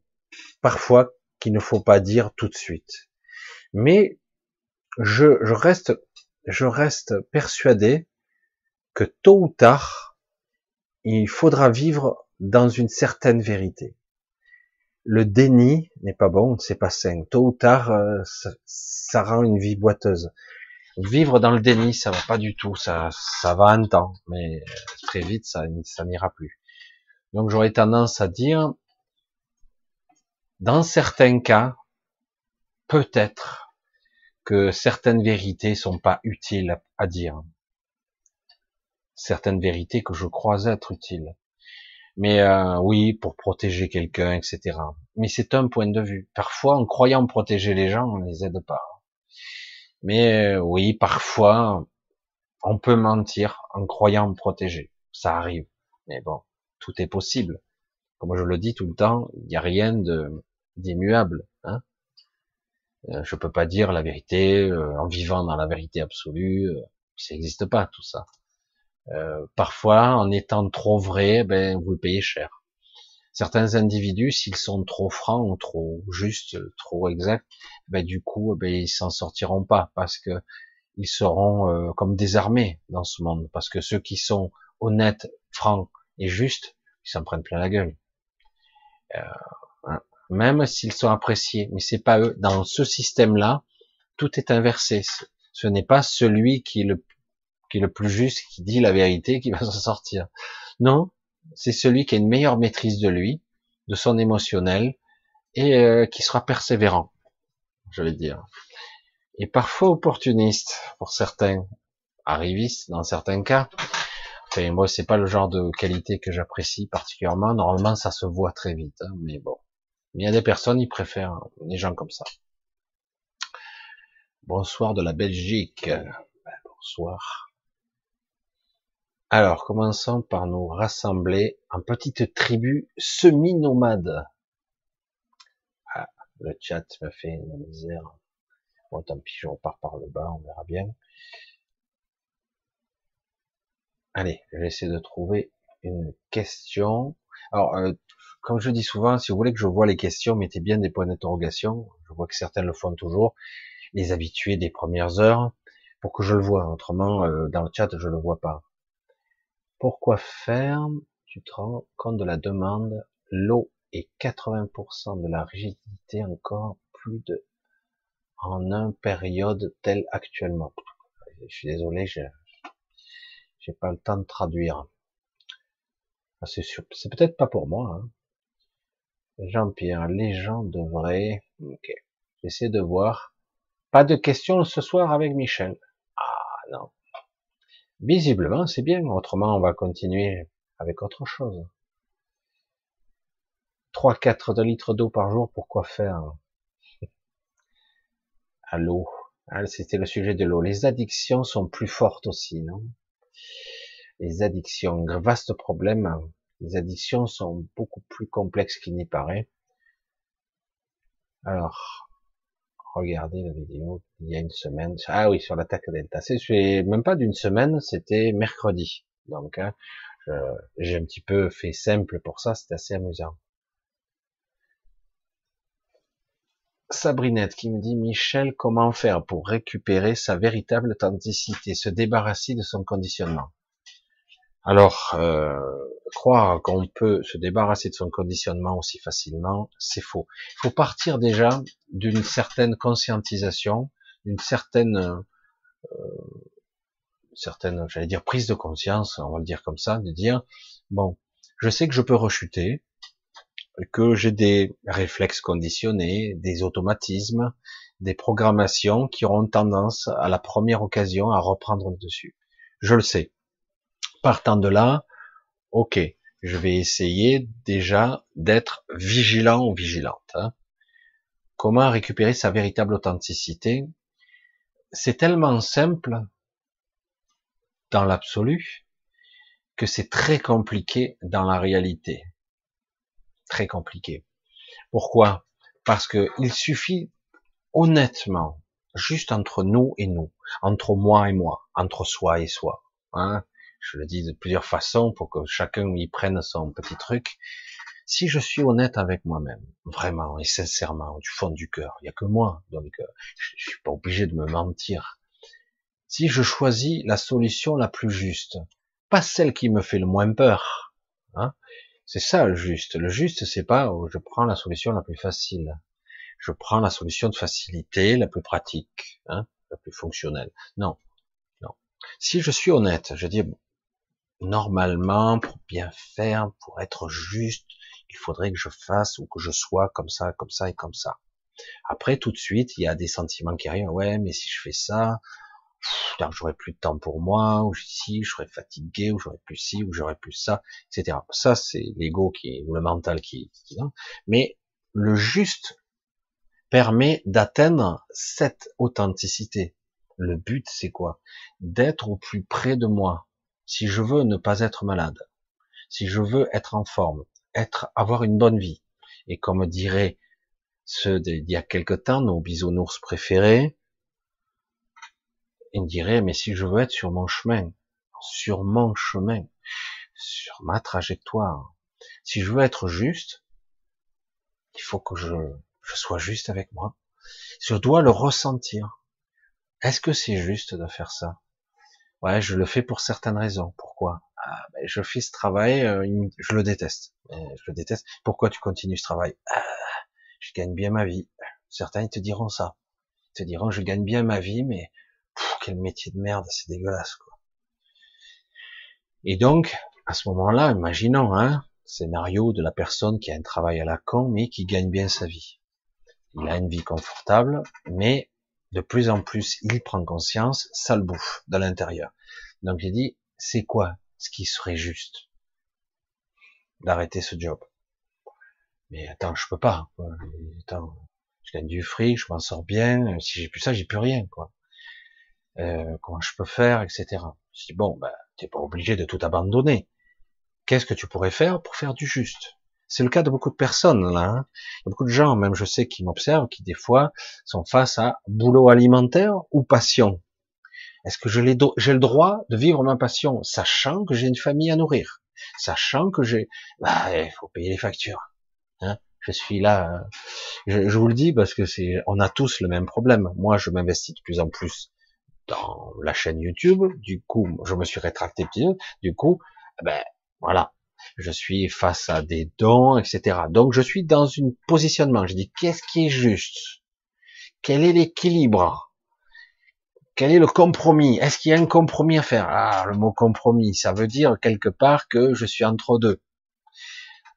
parfois qu'il ne faut pas dire tout de suite. Mais je, reste, persuadé que tôt ou tard, il faudra vivre dans une certaine vérité. Le déni n'est pas bon, c'est pas sain. Tôt ou tard, euh, ça, rend une vie boiteuse. Vivre dans le déni, ça va pas du tout. Ça, va un temps, mais très vite, ça n'ira plus. Donc j'aurais tendance à dire, dans certains cas, peut-être que certaines vérités sont pas utiles à dire. Certaines vérités que je crois être utiles. Mais euh, oui, pour protéger quelqu'un, etc. Mais c'est un point de vue. Parfois, en croyant protéger les gens, on les aide pas. Mais euh, oui, parfois, on peut mentir en croyant protéger. Ça arrive. Mais bon, tout est possible. Comme je le dis tout le temps, il n'y a rien de d'immuable. Hein euh, je peux pas dire la vérité euh, en vivant dans la vérité absolue. Euh, ça n'existe pas tout ça. Euh, parfois, en étant trop vrai, ben vous le payez cher. Certains individus, s'ils sont trop francs ou trop justes, trop exacts, ben du coup, ben ils s'en sortiront pas parce que ils seront comme désarmés dans ce monde. Parce que ceux qui sont honnêtes, francs et justes, ils s'en prennent plein la gueule. Euh, hein. Même s'ils sont appréciés, mais c'est pas eux. Dans ce système-là, tout est inversé. Ce n'est pas celui qui est le qui est le plus juste, qui dit la vérité, qui va s'en sortir. Non, c'est celui qui a une meilleure maîtrise de lui, de son émotionnel, et euh, qui sera persévérant, je vais dire. Et parfois opportuniste pour certains, arrivistes dans certains cas, Enfin, moi, c'est pas le genre de qualité que j'apprécie particulièrement. Normalement, ça se voit très vite, hein, mais bon. il y a des personnes, ils préfèrent des gens comme ça. Bonsoir de la Belgique. Ben, bonsoir. Alors, commençons par nous rassembler en petite tribu semi-nomade. Ah, le chat me fait une misère. Bon, tant pis, je repars par le bas, on verra bien. Allez, je vais essayer de trouver une question. Alors, euh, comme je dis souvent, si vous voulez que je vois les questions, mettez bien des points d'interrogation. Je vois que certains le font toujours. Les habitués des premières heures, pour que je le vois. Autrement, euh, dans le chat, je le vois pas. Pourquoi faire Tu te rends compte de la demande? L'eau est 80% de la rigidité encore plus de en un période telle actuellement. Je suis désolé, j'ai j'ai pas le temps de traduire. Ah, c'est c'est peut-être pas pour moi. Hein. Jean-Pierre, les gens devraient. Ok, j'essaie de voir. Pas de questions ce soir avec Michel. Ah non. Visiblement, c'est bien. Autrement, on va continuer avec autre chose. 3-4 litres d'eau par jour, pourquoi faire? À l'eau. Ah, c'était le sujet de l'eau. Les addictions sont plus fortes aussi, non? Les addictions, vaste problème. Les addictions sont beaucoup plus complexes qu'il n'y paraît. Alors, regardez la vidéo il y a une semaine. Ah oui, sur l'attaque Delta. C'est même pas d'une semaine, c'était mercredi. Donc, hein, j'ai un petit peu fait simple pour ça, c'est assez amusant. Sabrinette qui me dit Michel, comment faire pour récupérer sa véritable authenticité, se débarrasser de son conditionnement? Alors, euh, croire qu'on peut se débarrasser de son conditionnement aussi facilement, c'est faux. Il faut partir déjà d'une certaine conscientisation, d'une certaine, euh, certaine, j'allais dire prise de conscience, on va le dire comme ça, de dire bon, je sais que je peux rechuter, que j'ai des réflexes conditionnés, des automatismes, des programmations qui auront tendance à la première occasion à reprendre le dessus. Je le sais. Partant de là, ok, je vais essayer déjà d'être vigilant ou vigilante. Hein. Comment récupérer sa véritable authenticité? C'est tellement simple dans l'absolu que c'est très compliqué dans la réalité très compliqué. Pourquoi? Parce que il suffit honnêtement, juste entre nous et nous, entre moi et moi, entre soi et soi. Hein je le dis de plusieurs façons pour que chacun y prenne son petit truc. Si je suis honnête avec moi-même, vraiment et sincèrement, du fond du cœur, il n'y a que moi, donc je, je suis pas obligé de me mentir. Si je choisis la solution la plus juste, pas celle qui me fait le moins peur, hein, c'est ça le juste. Le juste, c'est pas oh, je prends la solution la plus facile. Je prends la solution de facilité, la plus pratique, hein, la plus fonctionnelle. Non, non. Si je suis honnête, je dis normalement pour bien faire, pour être juste, il faudrait que je fasse ou que je sois comme ça, comme ça et comme ça. Après, tout de suite, il y a des sentiments qui arrivent. Ouais, mais si je fais ça, j'aurais plus de temps pour moi, ou si je serais fatigué, ou j'aurais plus ci, ou j'aurais plus ça, etc. Ça, c'est l'ego qui, ou le mental qui, qui, mais le juste permet d'atteindre cette authenticité. Le but, c'est quoi? D'être au plus près de moi. Si je veux ne pas être malade, si je veux être en forme, être, avoir une bonne vie, et comme dirait ceux d'il y a quelque temps, nos bisounours préférés, il dirait, mais si je veux être sur mon chemin, sur mon chemin, sur ma trajectoire, si je veux être juste, il faut que je, je sois juste avec moi. Je dois le ressentir. Est-ce que c'est juste de faire ça? Ouais, je le fais pour certaines raisons. Pourquoi? Ah, ben, Je fais ce travail, euh, je le déteste. Je le déteste. Pourquoi tu continues ce travail? Ah, Je gagne bien ma vie. Certains ils te diront ça. Ils te diront je gagne bien ma vie, mais quel métier de merde, c'est dégueulasse, quoi. Et donc, à ce moment-là, imaginons, hein, scénario de la personne qui a un travail à la con, mais qui gagne bien sa vie. Il a une vie confortable, mais de plus en plus, il prend conscience, ça le bouffe de l'intérieur. Donc j'ai dit, c'est quoi ce qui serait juste D'arrêter ce job? Mais attends, je peux pas. Attends, je gagne du fric, je m'en sors bien. Si j'ai plus ça, j'ai plus rien, quoi euh, comment je peux faire, etc. Je dis bon, ben, t'es pas obligé de tout abandonner. Qu'est-ce que tu pourrais faire pour faire du juste? C'est le cas de beaucoup de personnes là. Hein. Il y a beaucoup de gens, même je sais, qui m'observent, qui des fois sont face à boulot alimentaire ou passion. Est-ce que j'ai le droit de vivre ma passion, sachant que j'ai une famille à nourrir, sachant que j'ai, bah, il faut payer les factures. Hein je suis là, euh, je, je, vous le dis parce que c'est, on a tous le même problème. Moi, je m'investis de plus en plus dans la chaîne YouTube. Du coup, je me suis rétracté petit Du coup, eh ben voilà, je suis face à des dons, etc. Donc je suis dans un positionnement. Je dis qu'est-ce qui est juste? Quel est l'équilibre? Quel est le compromis? Est-ce qu'il y a un compromis à faire? Ah, le mot compromis, ça veut dire quelque part que je suis entre deux.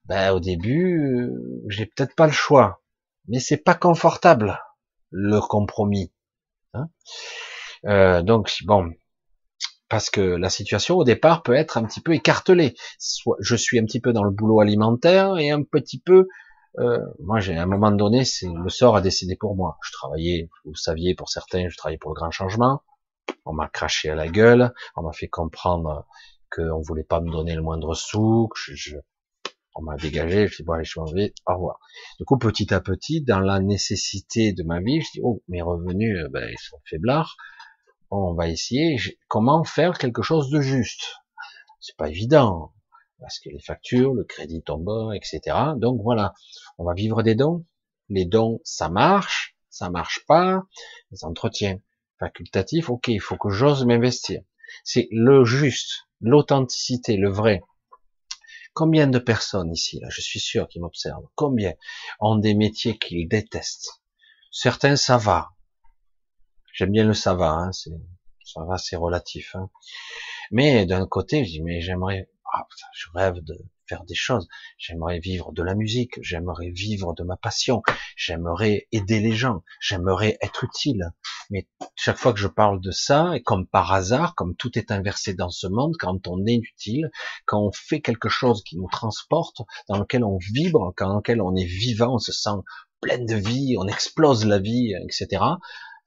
Ben au début, j'ai peut-être pas le choix, mais c'est pas confortable le compromis. Hein euh, donc bon, parce que la situation au départ peut être un petit peu écartelée. Soit je suis un petit peu dans le boulot alimentaire et un petit peu Euh, moi, j'ai à un moment donné, c'est le sort a décidé pour moi. Je travaillais, vous saviez, pour certains, je travaillais pour le grand changement. On m'a craché à la gueule, on m'a fait comprendre qu'on voulait pas me donner le moindre sou, que je, on m'a dégagé, je dis bon allez je m'en vais, au revoir. Du coup petit à petit, dans la nécessité de ma vie, je dis oh mes revenus euh, ben, ils sont faiblards, on va essayer comment faire quelque chose de juste? C'est pas évident parce que les factures, le crédit tombe, etc. Donc voilà, on va vivre des dons. Les dons, ça marche, ça marche pas. Les entretiens facultatifs, ok, il faut que j'ose m'investir. C'est le juste, l'authenticité, le vrai. Combien de personnes ici, là, je suis sûr qui m'observent, combien ont des métiers qu'ils détestent? Certains, ça va. J'aime bien le ça va, hein, c'est, ça va, c'est relatif. Hein. Mais d'un côté, je dis, mais j'aimerais, ah, je rêve de faire des choses. J'aimerais vivre de la musique, j'aimerais vivre de ma passion, j'aimerais aider les gens, j'aimerais être utile. Mais chaque fois que je parle de ça, et comme par hasard, comme tout est inversé dans ce monde, quand on est utile, quand on fait quelque chose qui nous transporte, dans lequel on vibre, dans lequel on est vivant, on se sent plein de vie, on explose la vie, etc.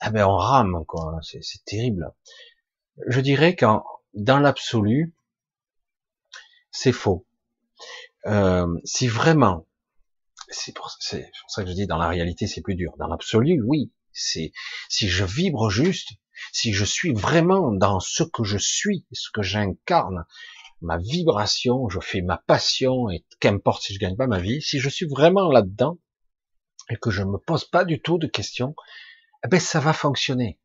Eh ben on rame, quoi. C'est terrible. Je dirais qu'en dans l'absolu, c'est faux. Euh, si vraiment, c'est pour, ça que je dis dans la réalité c'est plus dur. Dans l'absolu, oui, c'est si je vibre juste, si je suis vraiment dans ce que je suis, ce que j'incarne, ma vibration, je fais ma passion et qu'importe si je gagne pas ma vie, si je suis vraiment là-dedans et que je me pose pas du tout de questions, ben ça va fonctionner.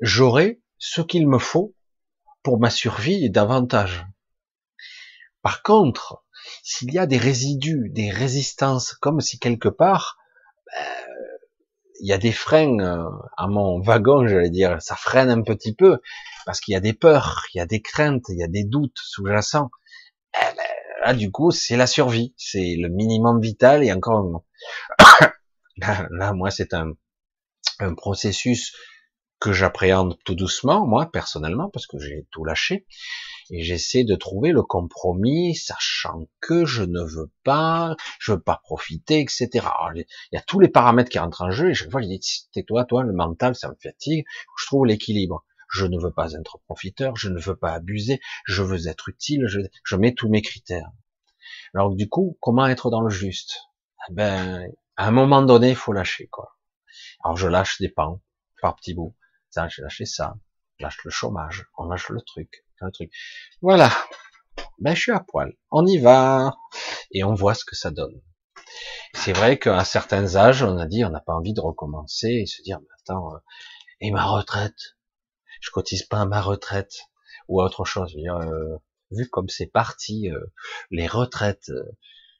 J'aurai ce qu'il me faut pour ma survie et davantage. Par contre, s'il y a des résidus, des résistances, comme si quelque part, ben, il y a des freins euh, à mon wagon, j'allais dire, ça freine un petit peu, parce qu'il y a des peurs, il y a des craintes, il y a des doutes sous-jacents. Eh ben, là, du coup, c'est la survie, c'est le minimum vital, et encore, là, là moi, c'est un, un processus que j'appréhende tout doucement, moi, personnellement, parce que j'ai tout lâché, et j'essaie de trouver le compromis, sachant que je ne veux pas, je veux pas profiter, etc. il y a tous les paramètres qui rentrent en jeu, et chaque fois, je dis, tais-toi, toi, le mental, ça me fatigue, je trouve l'équilibre. Je ne veux pas être profiteur, je ne veux pas abuser, je veux être utile, je, mets tous mes critères. Alors, du coup, comment être dans le juste? Eh ben, à un moment donné, il faut lâcher, quoi. Alors, je lâche des pans, par petits bouts. Ça, j'ai lâché ça. lâche le chômage, on lâche le truc truc. Voilà. Ben, je suis à poil. On y va. Et on voit ce que ça donne. C'est vrai qu'à certains âges, on a dit, on n'a pas envie de recommencer et se dire, mais attends, euh, et ma retraite? Je cotise pas à ma retraite. Ou autre chose. Euh, vu comme c'est parti, euh, les retraites,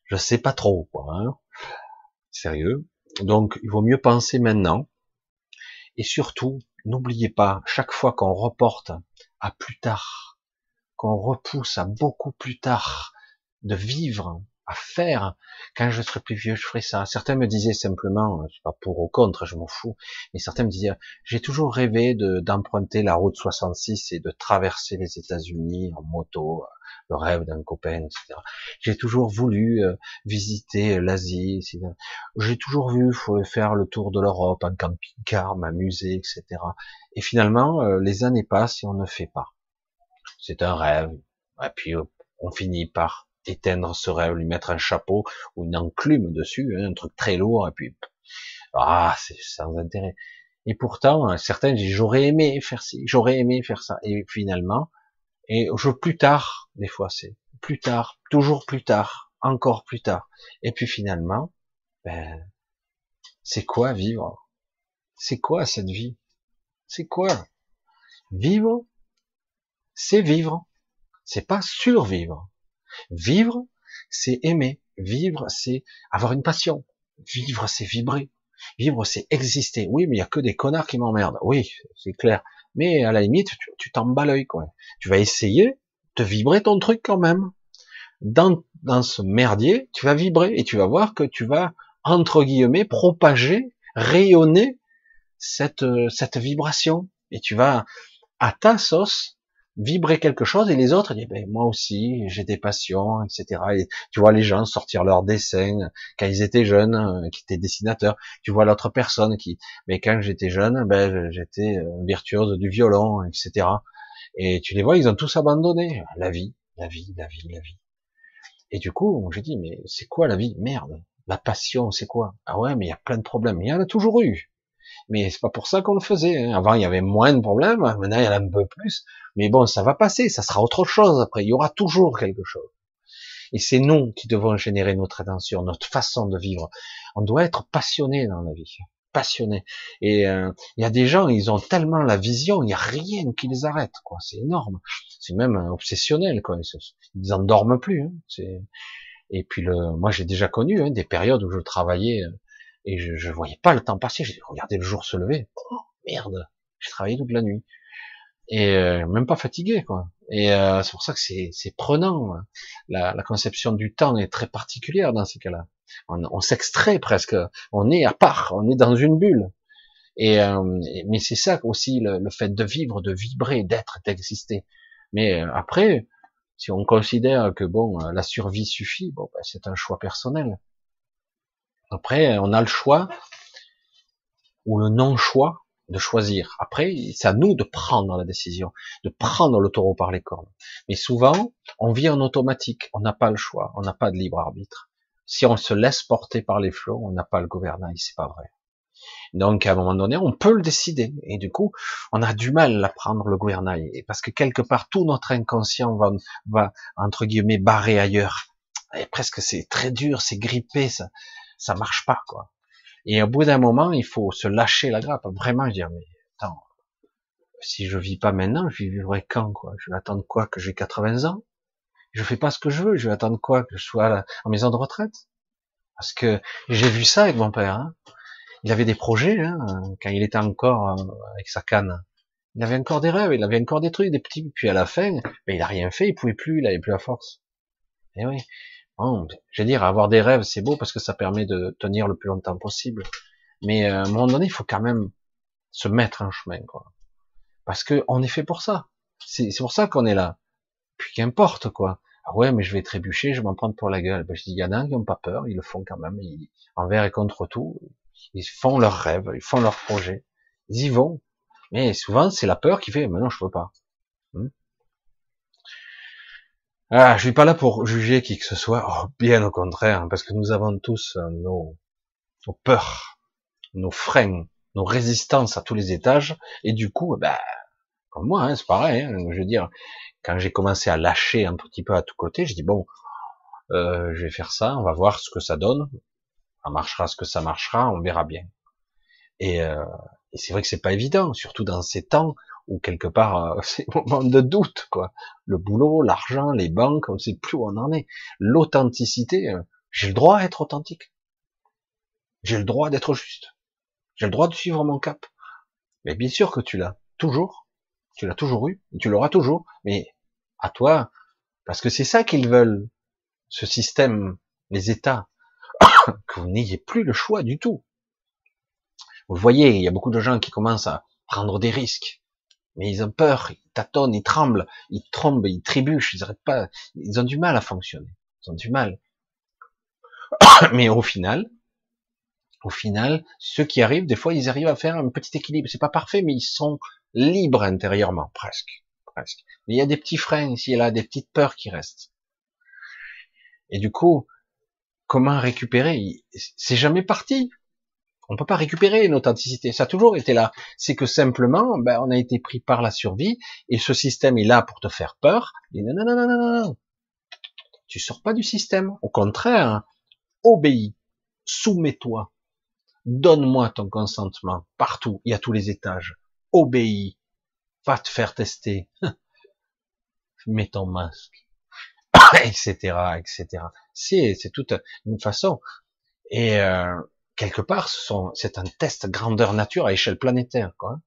je sais pas trop, quoi. Hein. Sérieux? Donc, il vaut mieux penser maintenant. Et surtout, n'oubliez pas, chaque fois qu'on reporte à plus tard, qu'on repousse à beaucoup plus tard de vivre, à faire. Quand je serai plus vieux, je ferai ça. Certains me disaient simplement, je pas pour ou contre, je m'en fous, mais certains me disaient, j'ai toujours rêvé d'emprunter la route 66 et de traverser les États-Unis en moto, le rêve d'un copain, etc. J'ai toujours voulu euh, visiter l'Asie, j'ai toujours vu faut faire le tour de l'Europe en camping-car, m'amuser, etc. Et finalement, euh, les années passent et on ne fait pas c'est un rêve. Et puis euh, on finit par éteindre ce rêve, lui mettre un chapeau ou une enclume dessus, hein, un truc très lourd, et puis ah, c'est sans intérêt. Et pourtant, certains disent j'aurais aimé faire ci, j'aurais aimé faire ça, et finalement, et je plus tard, des fois c'est plus tard, toujours plus tard, encore plus tard, et puis finalement, ben, c'est quoi vivre? C'est quoi cette vie? C'est quoi? Vivre, c'est vivre. C'est pas survivre. Vivre, c'est aimer. Vivre, c'est avoir une passion. Vivre, c'est vibrer. Vivre, c'est exister. Oui, mais il y a que des connards qui m'emmerdent. Oui, c'est clair. Mais à la limite, tu t'en bats l'œil, quoi. Tu vas essayer de vibrer ton truc quand même. Dans, dans ce merdier, tu vas vibrer et tu vas voir que tu vas, entre guillemets, propager, rayonner cette, cette vibration. Et tu vas, à ta sauce, vibrer quelque chose et les autres disent ben, moi aussi j'ai des passions etc et tu vois les gens sortir leurs dessins quand ils étaient jeunes euh, qui étaient dessinateurs. Tu vois l'autre personne qui mais quand j'étais jeune ben j'étais euh, virtuose du violon etc et tu les vois ils ont tous abandonné. La vie la vie la vie la vie. Et du coup j'ai dit mais c'est quoi la vie? Merde. La passion c'est quoi? Ah ouais mais il y a plein de problèmes. Il y en a toujours eu mais c'est pas pour ça qu'on le faisait. Hein. Avant, il y avait moins de problèmes, maintenant il y en a un peu plus. Mais bon, ça va passer, ça sera autre chose après. Il y aura toujours quelque chose. Et c'est nous qui devons générer notre attention, notre façon de vivre. On doit être passionné dans la vie, passionné. Et euh, il y a des gens, ils ont tellement la vision, il n'y a rien qui les arrête, quoi. C'est énorme. C'est même obsessionnel, quoi. Ils, en dorment plus. Hein. Et puis le, moi j'ai déjà connu hein, des périodes où je travaillais euh, et je, je voyais pas le temps passer. J'ai regardé le jour se lever. Oh merde, j'ai travaillé toute la nuit et euh, même pas fatigué quoi. Et euh, c'est pour ça que c'est, c'est prenant. La, la, conception du temps est très particulière dans ces cas-là. On, on s'extrait presque. On est à part. On est dans une bulle. Et euh, mais c'est ça aussi le, le, fait de vivre, de vibrer, d'être, d'exister. Mais euh, après, si on considère que bon, la survie suffit, bon, ben, c'est un choix personnel. Après, on a le choix ou le non-choix de choisir. Après, c'est à nous de prendre la décision, de prendre le taureau par les cornes. Mais souvent, on vit en automatique, on n'a pas le choix, on n'a pas de libre arbitre. Si on se laisse porter par les flots, on n'a pas le gouvernail, c'est pas vrai. Donc, à un moment donné, on peut le décider. Et du coup, on a du mal à prendre le gouvernail. Parce que quelque part, tout notre inconscient va, va entre guillemets, barrer ailleurs. Et presque, c'est très dur, c'est grippé, ça, ça marche pas, quoi. Et au bout d'un moment, il faut se lâcher la grappe, vraiment dire, mais attends, si je vis pas maintenant, je vivrai quand, quoi? Je vais attendre quoi Que j'ai 80 ans? Je fais pas ce que je veux, je vais attendre quoi Que je sois en maison de retraite? Parce que j'ai vu ça avec mon père. Hein. Il avait des projets, hein, quand il était encore euh, avec sa canne. Il avait encore des rêves, il avait encore des trucs, des petits, puis à la fin, ben, il a rien fait, il pouvait plus, il avait plus la force. Et eh oui. Oh, je veux dire, avoir des rêves, c'est beau parce que ça permet de tenir le plus longtemps possible. Mais euh, à un moment donné, il faut quand même se mettre en chemin, quoi. Parce que on est fait pour ça. C'est pour ça qu'on est là. Puis qu'importe, quoi. Ah ouais, mais je vais trébucher, je vais m'en prendre pour la gueule. Ben, je dis, il y en a qui n'ont pas peur, ils le font quand même. Ils, envers et contre tout, ils font leurs rêves, ils font leurs projets. Ils y vont. Mais souvent, c'est la peur qui fait, mais non, je veux pas. Ah, je suis pas là pour juger qui que ce soit, oh, bien au contraire, hein, parce que nous avons tous nos, nos peurs, nos freins, nos résistances à tous les étages, et du coup, bah, comme moi, hein, c'est pareil. Hein, je veux dire, quand j'ai commencé à lâcher un petit peu à tous côtés, je dis bon, euh, je vais faire ça, on va voir ce que ça donne, ça marchera ce que ça marchera, on verra bien. Et, euh, et c'est vrai que c'est pas évident, surtout dans ces temps ou quelque part euh, c'est un moment de doute quoi. Le boulot, l'argent, les banques, on ne sait plus où on en est. L'authenticité, euh, j'ai le droit à être authentique. J'ai le droit d'être juste. J'ai le droit de suivre mon cap. Mais bien sûr que tu l'as toujours. Tu l'as toujours eu, tu l'auras toujours. Mais à toi, parce que c'est ça qu'ils veulent, ce système, les États, que vous n'ayez plus le choix du tout. Vous voyez, il y a beaucoup de gens qui commencent à prendre des risques, mais ils ont peur, ils tâtonnent, ils tremblent, ils trompent, ils trébuchent, ils n'arrêtent pas, ils ont du mal à fonctionner, ils ont du mal. Mais au final, au final, ceux qui arrivent, des fois, ils arrivent à faire un petit équilibre. C'est pas parfait, mais ils sont libres intérieurement, presque, presque. Mais il y a des petits freins ici et là, des petites peurs qui restent. Et du coup, comment récupérer? C'est jamais parti on peut pas récupérer une authenticité. Ça a toujours été là. C'est que simplement, ben, on a été pris par la survie et ce système est là pour te faire peur. Et non, non, non, non, non, non. Tu sors pas du système. Au contraire, obéis, soumets-toi, donne-moi ton consentement partout et à tous les étages. Obéis, va te faire tester. Mets ton masque, etc., etc. C'est, c'est toute une façon. Et euh, quelque part, c'est un test grandeur nature à échelle planétaire, quoi.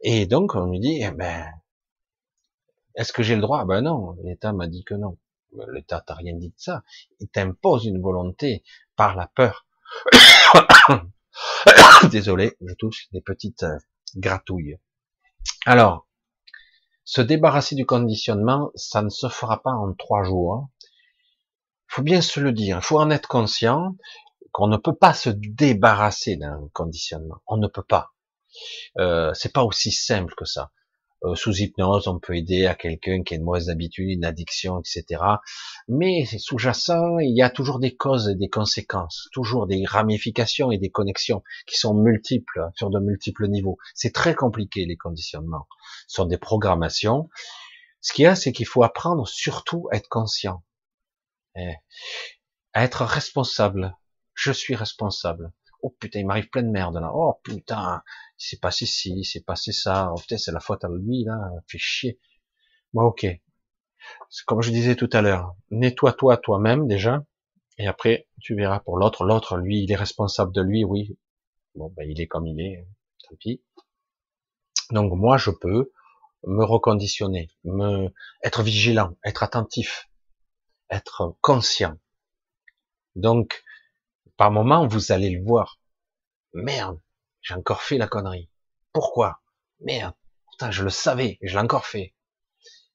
Et donc, on lui dit, eh ben, est-ce que j'ai le droit? Ben non, l'État m'a dit que non. L'État t'a rien dit de ça. Il t'impose une volonté par la peur. Désolé, je touche des petites euh, gratouilles. Alors, Se débarrasser du conditionnement, ça ne se fera pas en trois jours. Faut bien se le dire, faut en être conscient qu'on ne peut pas se débarrasser d'un conditionnement. On ne peut pas. Euh, c'est pas aussi simple que ça. Euh, sous hypnose, on peut aider à quelqu'un qui a une mauvaise habitude, une addiction, etc. Mais sous-jacent, il y a toujours des causes et des conséquences, toujours des ramifications et des connexions qui sont multiples sur de multiples niveaux. C'est très compliqué les conditionnements. Ce sont des programmations. Ce qu'il y a, c'est qu'il faut apprendre surtout à être conscient, eh, à être responsable. Je suis responsable. Oh putain, il m'arrive plein de merde là. Oh putain, il s'est passé ci, il s'est passé ça. Oh putain, c'est la faute à lui là, fait chier. Bon, ok. Comme je disais tout à l'heure, nettoie-toi toi-même déjà, et après tu verras pour l'autre. L'autre, lui, il est responsable de lui, oui. Bon, ben il est comme il est, tant pis. Donc moi, je peux me reconditionner, me être vigilant, être attentif, être conscient. Donc, par moment, vous allez le voir. Merde, j'ai encore fait la connerie. Pourquoi? Merde, putain, je le savais, je l'ai encore fait.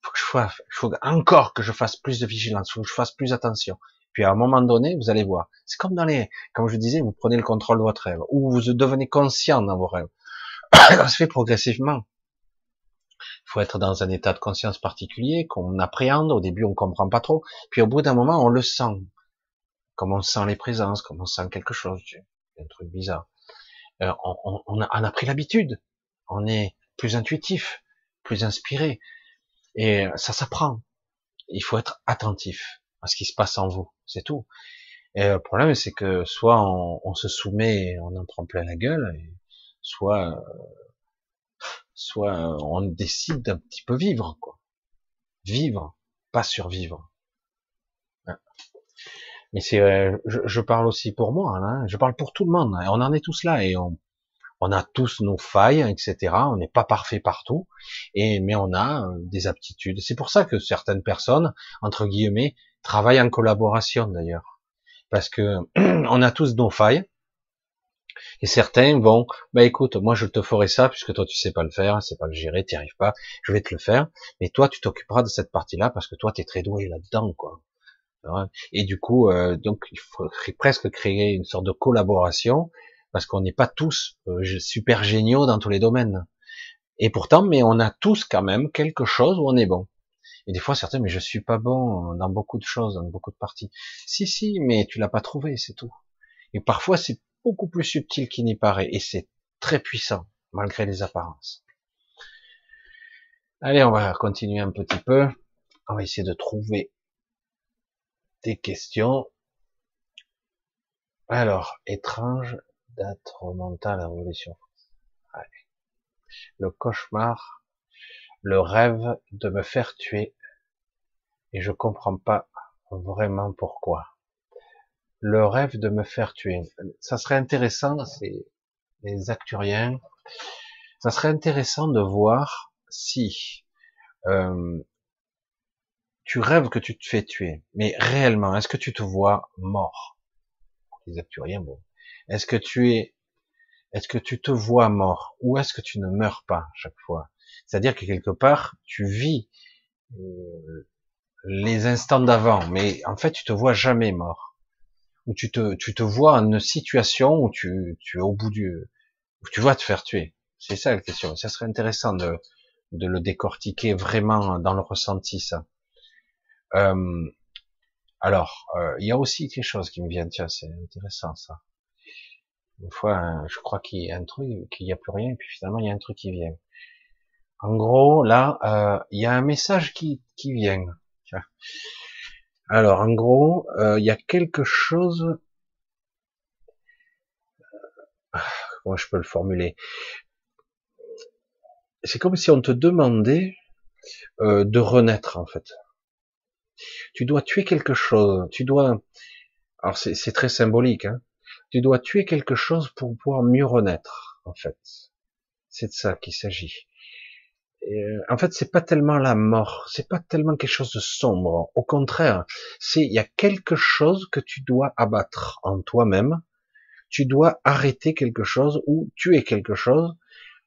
Faut que je fasse, faut encore que je fasse plus de vigilance, il faut que je fasse plus attention. Puis à un moment donné, vous allez voir. C'est comme dans les, comme je disais, vous prenez le contrôle de votre rêve, ou vous devenez conscient dans vos rêves. Ça se fait progressivement. Il faut être dans un état de conscience particulier qu'on appréhende. Au début, on comprend pas trop. Puis au bout d'un moment, on le sent comme on sent les présences, comme on sent quelque chose, un truc bizarre. Euh, on, a, pris l'habitude, on est plus intuitif, plus inspiré, et ça s'apprend. Il faut être attentif à ce qui se passe en vous, c'est tout. Et le problème, c'est que soit on, se soumet, on en prend plein la gueule, soit, soit on décide d'un petit peu vivre, quoi. Vivre, pas survivre. Mais c'est, euh, je, parle aussi pour moi, hein, je parle pour tout le monde. Hein. On en est tous là et on, on a tous nos failles, etc. On n'est pas parfait partout, et mais on a euh, des aptitudes. C'est pour ça que certaines personnes, entre guillemets, travaillent en collaboration d'ailleurs, parce que on a tous nos failles. Et certains vont, bah écoute, moi je te ferai ça puisque toi tu sais pas le faire, c'est pas le gérer, t'y arrives pas, je vais te le faire, mais toi tu t'occuperas de cette partie-là parce que toi tu es très doué là-dedans, quoi. Et du coup, euh, donc il faudrait presque créer une sorte de collaboration parce qu'on n'est pas tous euh, super géniaux dans tous les domaines. Et pourtant, mais on a tous quand même quelque chose où on est bon. Et des fois, certains, mais je suis pas bon dans beaucoup de choses, dans beaucoup de parties. Si, si, mais tu l'as pas trouvé, c'est tout. Et parfois, c'est beaucoup plus subtil qu'il n'y paraît, et c'est très puissant, malgré les apparences. Allez, on va continuer un petit peu. On va essayer de trouver des questions. Alors, étrange date remonte à la Révolution. Le cauchemar, le rêve de me faire tuer, et je comprends pas vraiment pourquoi. Le rêve de me faire tuer. Ça serait intéressant, c'est les acturiens, ça serait intéressant de voir si euh, tu rêves que tu te fais tuer, mais réellement, est-ce que tu te vois mort? Bon. Est-ce que tu es, est-ce que tu te vois mort? Ou est-ce que tu ne meurs pas chaque fois? C'est-à-dire que quelque part, tu vis euh, les instants d'avant, mais en fait, tu te vois jamais mort. Ou tu te, tu te vois en une situation où tu, tu es au bout du, où tu vas te faire tuer. C'est ça la question. Ça serait intéressant de, de le décortiquer vraiment dans le ressenti, ça. Euh, alors, euh, il y a aussi quelque chose qui me vient, tiens, c'est intéressant ça. Une fois, hein, je crois qu'il y a un truc, qu'il n'y a plus rien, et puis finalement, il y a un truc qui vient. En gros, là, euh, il y a un message qui, qui vient. Alors, en gros, il y a quelque chose... Comment je peux le formuler? C'est comme si on te demandait de renaître, en fait. Tu dois tuer quelque chose. Tu dois. Alors c'est très symbolique. Hein. Tu dois tuer quelque chose pour pouvoir mieux renaître. En fait, c'est de ça qu'il s'agit. Euh, en fait, c'est pas tellement la mort, c'est pas tellement quelque chose de sombre. Au contraire, c'est il y a quelque chose que tu dois abattre en toi-même. Tu dois arrêter quelque chose ou tuer quelque chose,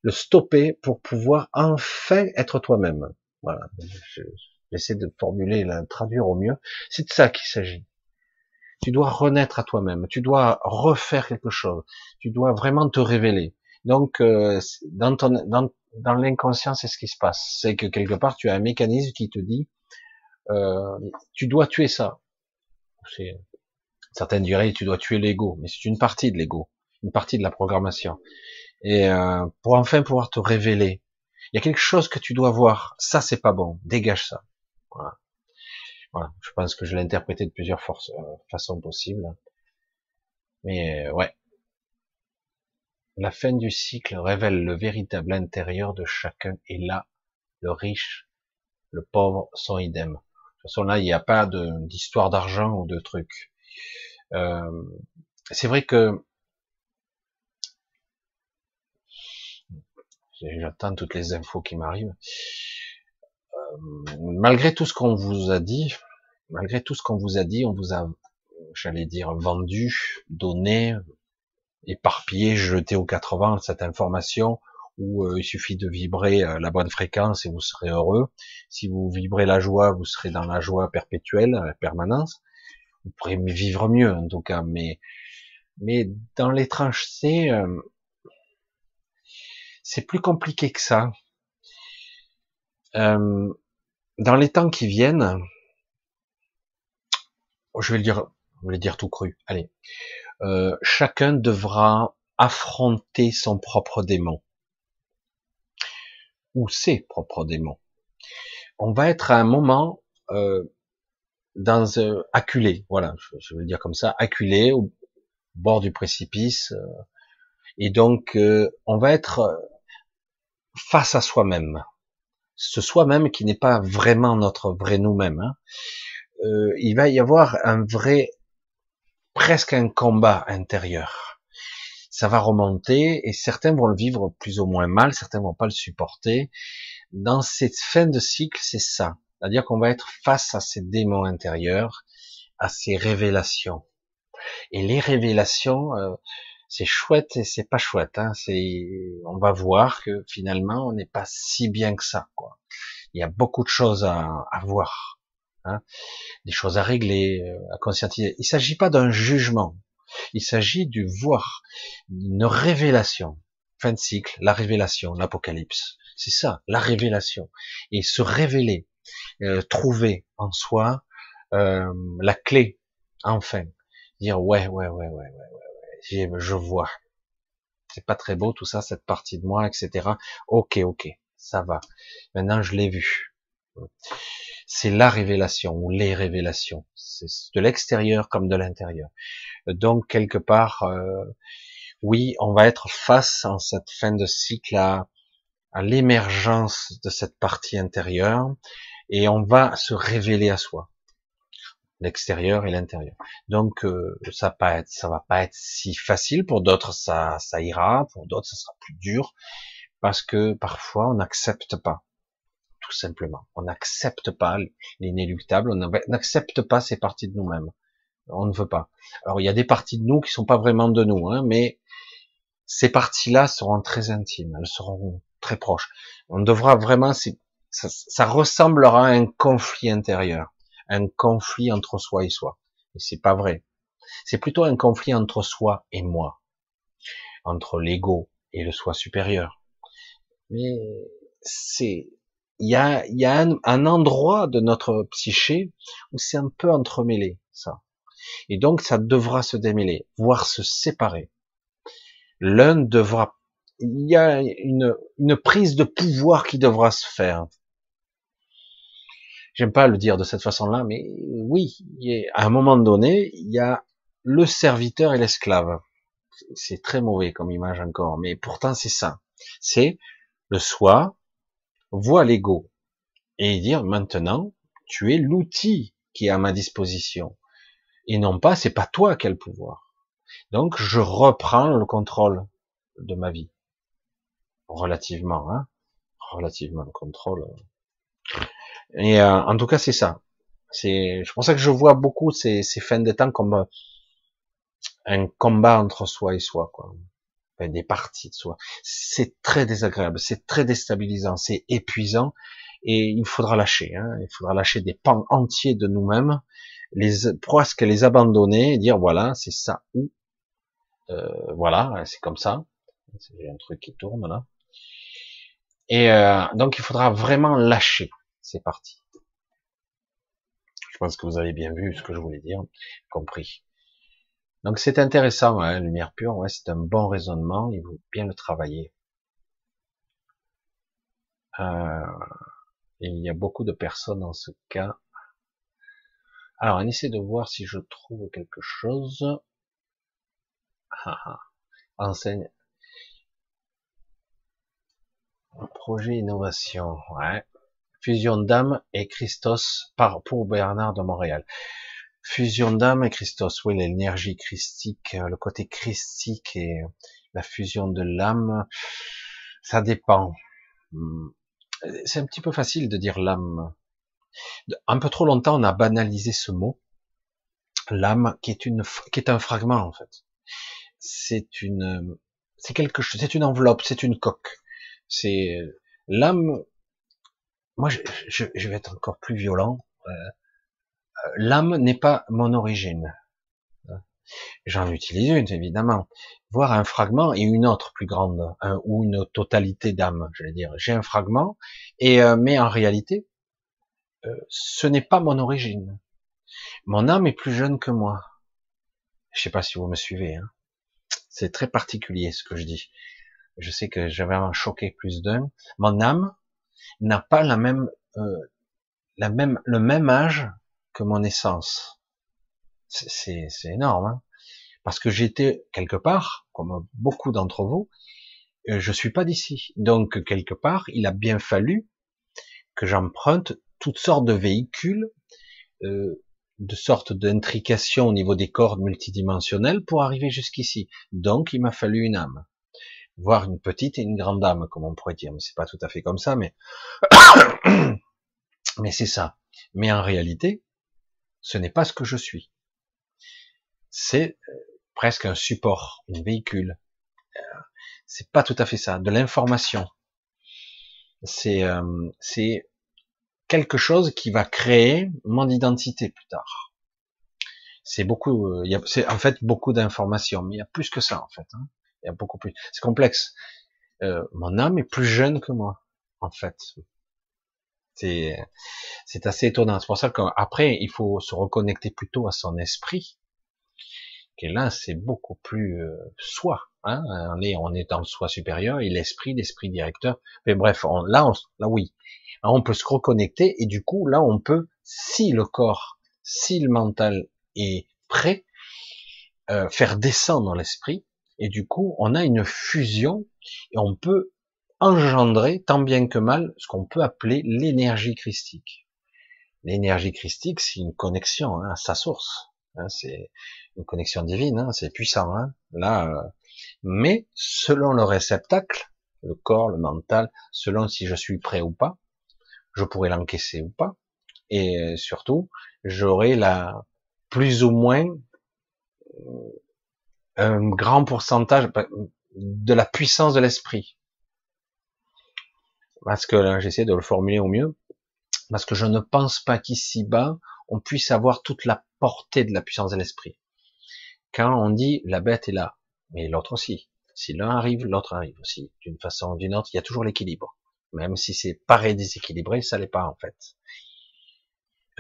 le stopper pour pouvoir enfin être toi-même. Voilà, j'essaie de formuler, de traduire au mieux. C'est de ça qu'il s'agit. Tu dois renaître à toi-même. Tu dois refaire quelque chose. Tu dois vraiment te révéler. Donc, euh, dans, ton, dans, dans l'inconscient, c'est ce qui se passe. C'est que quelque part, tu as un mécanisme qui te dit, euh, tu dois tuer ça. Certains diraient, tu dois tuer l'ego, mais c'est une partie de l'ego, une partie de la programmation. Et euh, pour enfin pouvoir te révéler, il y a quelque chose que tu dois voir. Ça, c'est pas bon. Dégage ça. Voilà. Voilà, je pense que je l'ai interprété de plusieurs forces, euh, façons possibles. Mais euh, ouais. La fin du cycle révèle le véritable intérieur de chacun et là, le riche, le pauvre sont idem. De toute façon, là, il n'y a pas d'histoire d'argent ou de trucs. Euh, c'est vrai que j'attends toutes les infos qui m'arrivent. Euh, malgré tout ce qu'on vous a dit, malgré tout ce qu'on vous a dit, on vous a, j'allais dire, vendu, donné, éparpillé, jeté aux 80 cette information où euh, il suffit de vibrer euh, la bonne fréquence et vous serez heureux. Si vous vibrez la joie, vous serez dans la joie perpétuelle, la permanence. Vous pourrez vivre mieux en tout cas, mais mais dans l'étrangeté, c'est plus compliqué que ça. Euh, dans les temps qui viennent, je vais le dire, je vais le dire tout cru. Allez, euh, chacun devra affronter son propre démon. Ou ses propres démons. On va être à un moment euh, dans euh, acculé, voilà, je, je, vais le dire comme ça, acculé au bord du précipice, euh, et donc on va être face à soi-même ce soi-même qui n'est pas vraiment notre vrai nous-mêmes. Hein. Euh, il va y avoir un vrai, presque un combat intérieur. Ça va remonter et certains vont le vivre plus ou moins mal, certains vont pas le supporter. Dans cette fin de cycle, c'est ça. C'est-à-dire qu'on va être face à ces démons intérieurs, à ces révélations. Et les révélations, euh, c'est chouette et c'est pas chouette. Hein. C'est, on va voir que finalement, on n'est pas si bien que ça. Quoi. Il y a beaucoup de choses à, à voir, hein. des choses à régler, euh, à conscientiser. Il s'agit pas d'un jugement. Il s'agit du voir, une révélation. Fin de cycle, la révélation, l'apocalypse. C'est ça, la révélation. Et se révéler, euh, trouver en soi euh, la clé, enfin. Dire ouais, ouais, ouais, ouais, ouais, ouais je vois. C'est pas très beau tout ça, cette partie de moi, etc. Ok, ok, ça va. Maintenant, je l'ai vu. C'est la révélation ou les révélations. C'est de l'extérieur comme de l'intérieur. Donc quelque part, euh, oui, on va être face en cette fin de cycle à, à l'émergence de cette partie intérieure et on va se révéler à soi l'extérieur et l'intérieur. Donc euh, ça va pas être, va pas être si facile. Pour d'autres, ça, ça ira. Pour d'autres, ça sera plus dur parce que parfois on n'accepte pas, tout simplement. On n'accepte pas l'inéluctable. On n'accepte pas ces parties de nous-mêmes. On ne veut pas. Alors il y a des parties de nous qui sont pas vraiment de nous, hein, mais ces parties-là seront très intimes. Elles seront très proches. On devra vraiment, ça ressemblera à un conflit intérieur un conflit entre soi et soi. Et c'est pas vrai. C'est plutôt un conflit entre soi et moi, entre l'ego et le soi supérieur. Mais c'est, il y a, y a un, endroit de notre psyché où c'est un peu entremêlé, ça. Et donc, ça devra se démêler, voire se séparer. L'un devra, il y a une, une prise de pouvoir qui devra se faire J'aime pas le dire de cette façon-là, mais oui, à un moment donné, il y a le serviteur et l'esclave. C'est très mauvais comme image encore, mais pourtant c'est ça. C'est le soi voit l'ego et dire maintenant, tu es l'outil qui est à ma disposition et non pas c'est pas toi qui as le pouvoir. Donc je reprends le contrôle de ma vie relativement, hein, relativement le contrôle. Et euh, en tout cas, c'est ça. C'est pour ça que je vois beaucoup ces, ces fins de temps comme euh, un combat entre soi et soi, quoi. des parties de soi. C'est très désagréable, c'est très déstabilisant, c'est épuisant. et il faudra lâcher. Hein, il faudra lâcher des pans entiers de nous-mêmes, les presque les abandonner et dire voilà, c'est ça ou euh, voilà, c'est comme ça. J'ai un truc qui tourne là. Et euh, donc il faudra vraiment lâcher. C'est parti. Je pense que vous avez bien vu ce que je voulais dire, compris. Donc c'est intéressant, hein, lumière pure, ouais, c'est un bon raisonnement, il faut bien le travailler. Euh, il y a beaucoup de personnes dans ce cas. Alors, on essaie de voir si je trouve quelque chose. Ah, ah. Enseigne. Projet innovation, ouais. Fusion d'âme et Christos par, pour Bernard de Montréal. Fusion d'âme et Christos, oui, l'énergie christique, le côté christique et la fusion de l'âme, ça dépend. Hmm c'est un petit peu facile de dire l'âme. Un peu trop longtemps, on a banalisé ce mot, l'âme, qui est une, qui est un fragment en fait. C'est une, c'est quelque chose, c'est une enveloppe, c'est une coque. C'est l'âme. Moi, je, je, vais être encore plus violent. Euh, l'âme n'est pas mon origine. J'en utilise une, évidemment. Voir un fragment et une autre plus grande, ou une totalité d'âme, je vais dire. J'ai un fragment, et euh, mais en réalité, euh, ce n'est pas mon origine. Mon âme est plus jeune que moi. Je sais pas si vous me suivez. Hein. C'est très particulier ce que je dis. Je sais que j'avais choqué plus d'un. Mon âme n'a pas la même, euh, la même, le même âge que mon essence c'est énorme, hein parce que j'étais quelque part, comme beaucoup d'entre vous, euh, je suis pas d'ici. Donc quelque part, il a bien fallu que j'emprunte toutes sortes de véhicules, euh, de sortes d'intrications au niveau des cordes multidimensionnelles pour arriver jusqu'ici. Donc il m'a fallu une âme, voire une petite et une grande âme, comme on pourrait dire. Mais c'est pas tout à fait comme ça, mais mais c'est ça. Mais en réalité, ce n'est pas ce que je suis c'est euh, presque un support, un véhicule. Euh, c'est pas tout à fait ça, de l'information. C'est euh, c'est quelque chose qui va créer mon identité plus tard. C'est beaucoup, c'est en fait beaucoup d'informations, mais il y a plus que ça en fait. Hein. Il y a beaucoup plus. C'est complexe. mon âme est plus jeune que moi, en fait. C'est c'est assez étonnant. C'est pour ça qu'après il faut se reconnecter plutôt à son esprit et là, c'est beaucoup plus euh, soi. Hein on est, on est dans le soi supérieur et l'esprit, l'esprit directeur. Mais bref, là, on, là, oui, on peut se reconnecter et du coup, là, on peut, si le corps, si le mental est prêt, euh, faire descendre l'esprit. Et du coup, on a une fusion et on peut engendrer, tant bien que mal, ce qu'on peut appeler l'énergie christique. L'énergie christique, c'est une connexion hein, à sa source. Hein, c'est une connexion divine, hein, c'est puissant. Hein, là, euh, mais selon le réceptacle, le corps, le mental, selon si je suis prêt ou pas, je pourrais l'encaisser ou pas, et euh, surtout, j'aurai la plus ou moins euh, un grand pourcentage de la puissance de l'esprit. Parce que là, j'essaie de le formuler au mieux, parce que je ne pense pas qu'ici-bas, on puisse avoir toute la portée de la puissance de l'esprit. Quand on dit la bête est là, mais l'autre aussi. Si l'un arrive, l'autre arrive aussi. D'une façon ou d'une autre, il y a toujours l'équilibre. Même si c'est pareil déséquilibré, ça l'est pas en fait.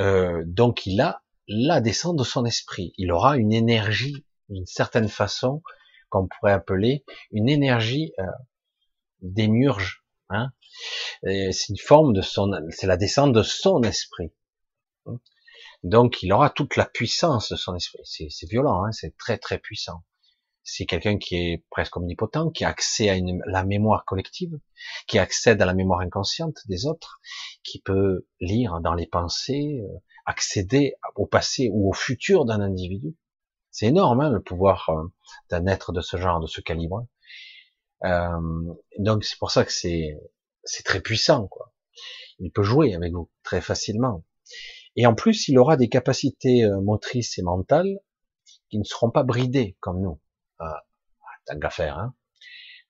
Euh, donc il a la descente de son esprit. Il aura une énergie, d'une certaine façon, qu'on pourrait appeler une énergie euh, démurge. Hein c'est une forme de son, c'est la descente de son esprit. Donc il aura toute la puissance de son esprit. C'est violent, hein, c'est très très puissant. C'est quelqu'un qui est presque omnipotent, qui a accès à la mémoire collective, qui accède à la mémoire inconsciente des autres, qui peut lire dans les pensées, euh, accéder au passé ou au futur d'un individu. C'est énorme hein, le pouvoir euh, d'un être de ce genre, de ce calibre. Euh, donc c'est pour ça que c'est c'est très puissant. Quoi. Il peut jouer avec vous très facilement. Et en plus, il aura des capacités euh, motrices et mentales qui ne seront pas bridées comme nous. Ah, tant qu'à faire. Hein.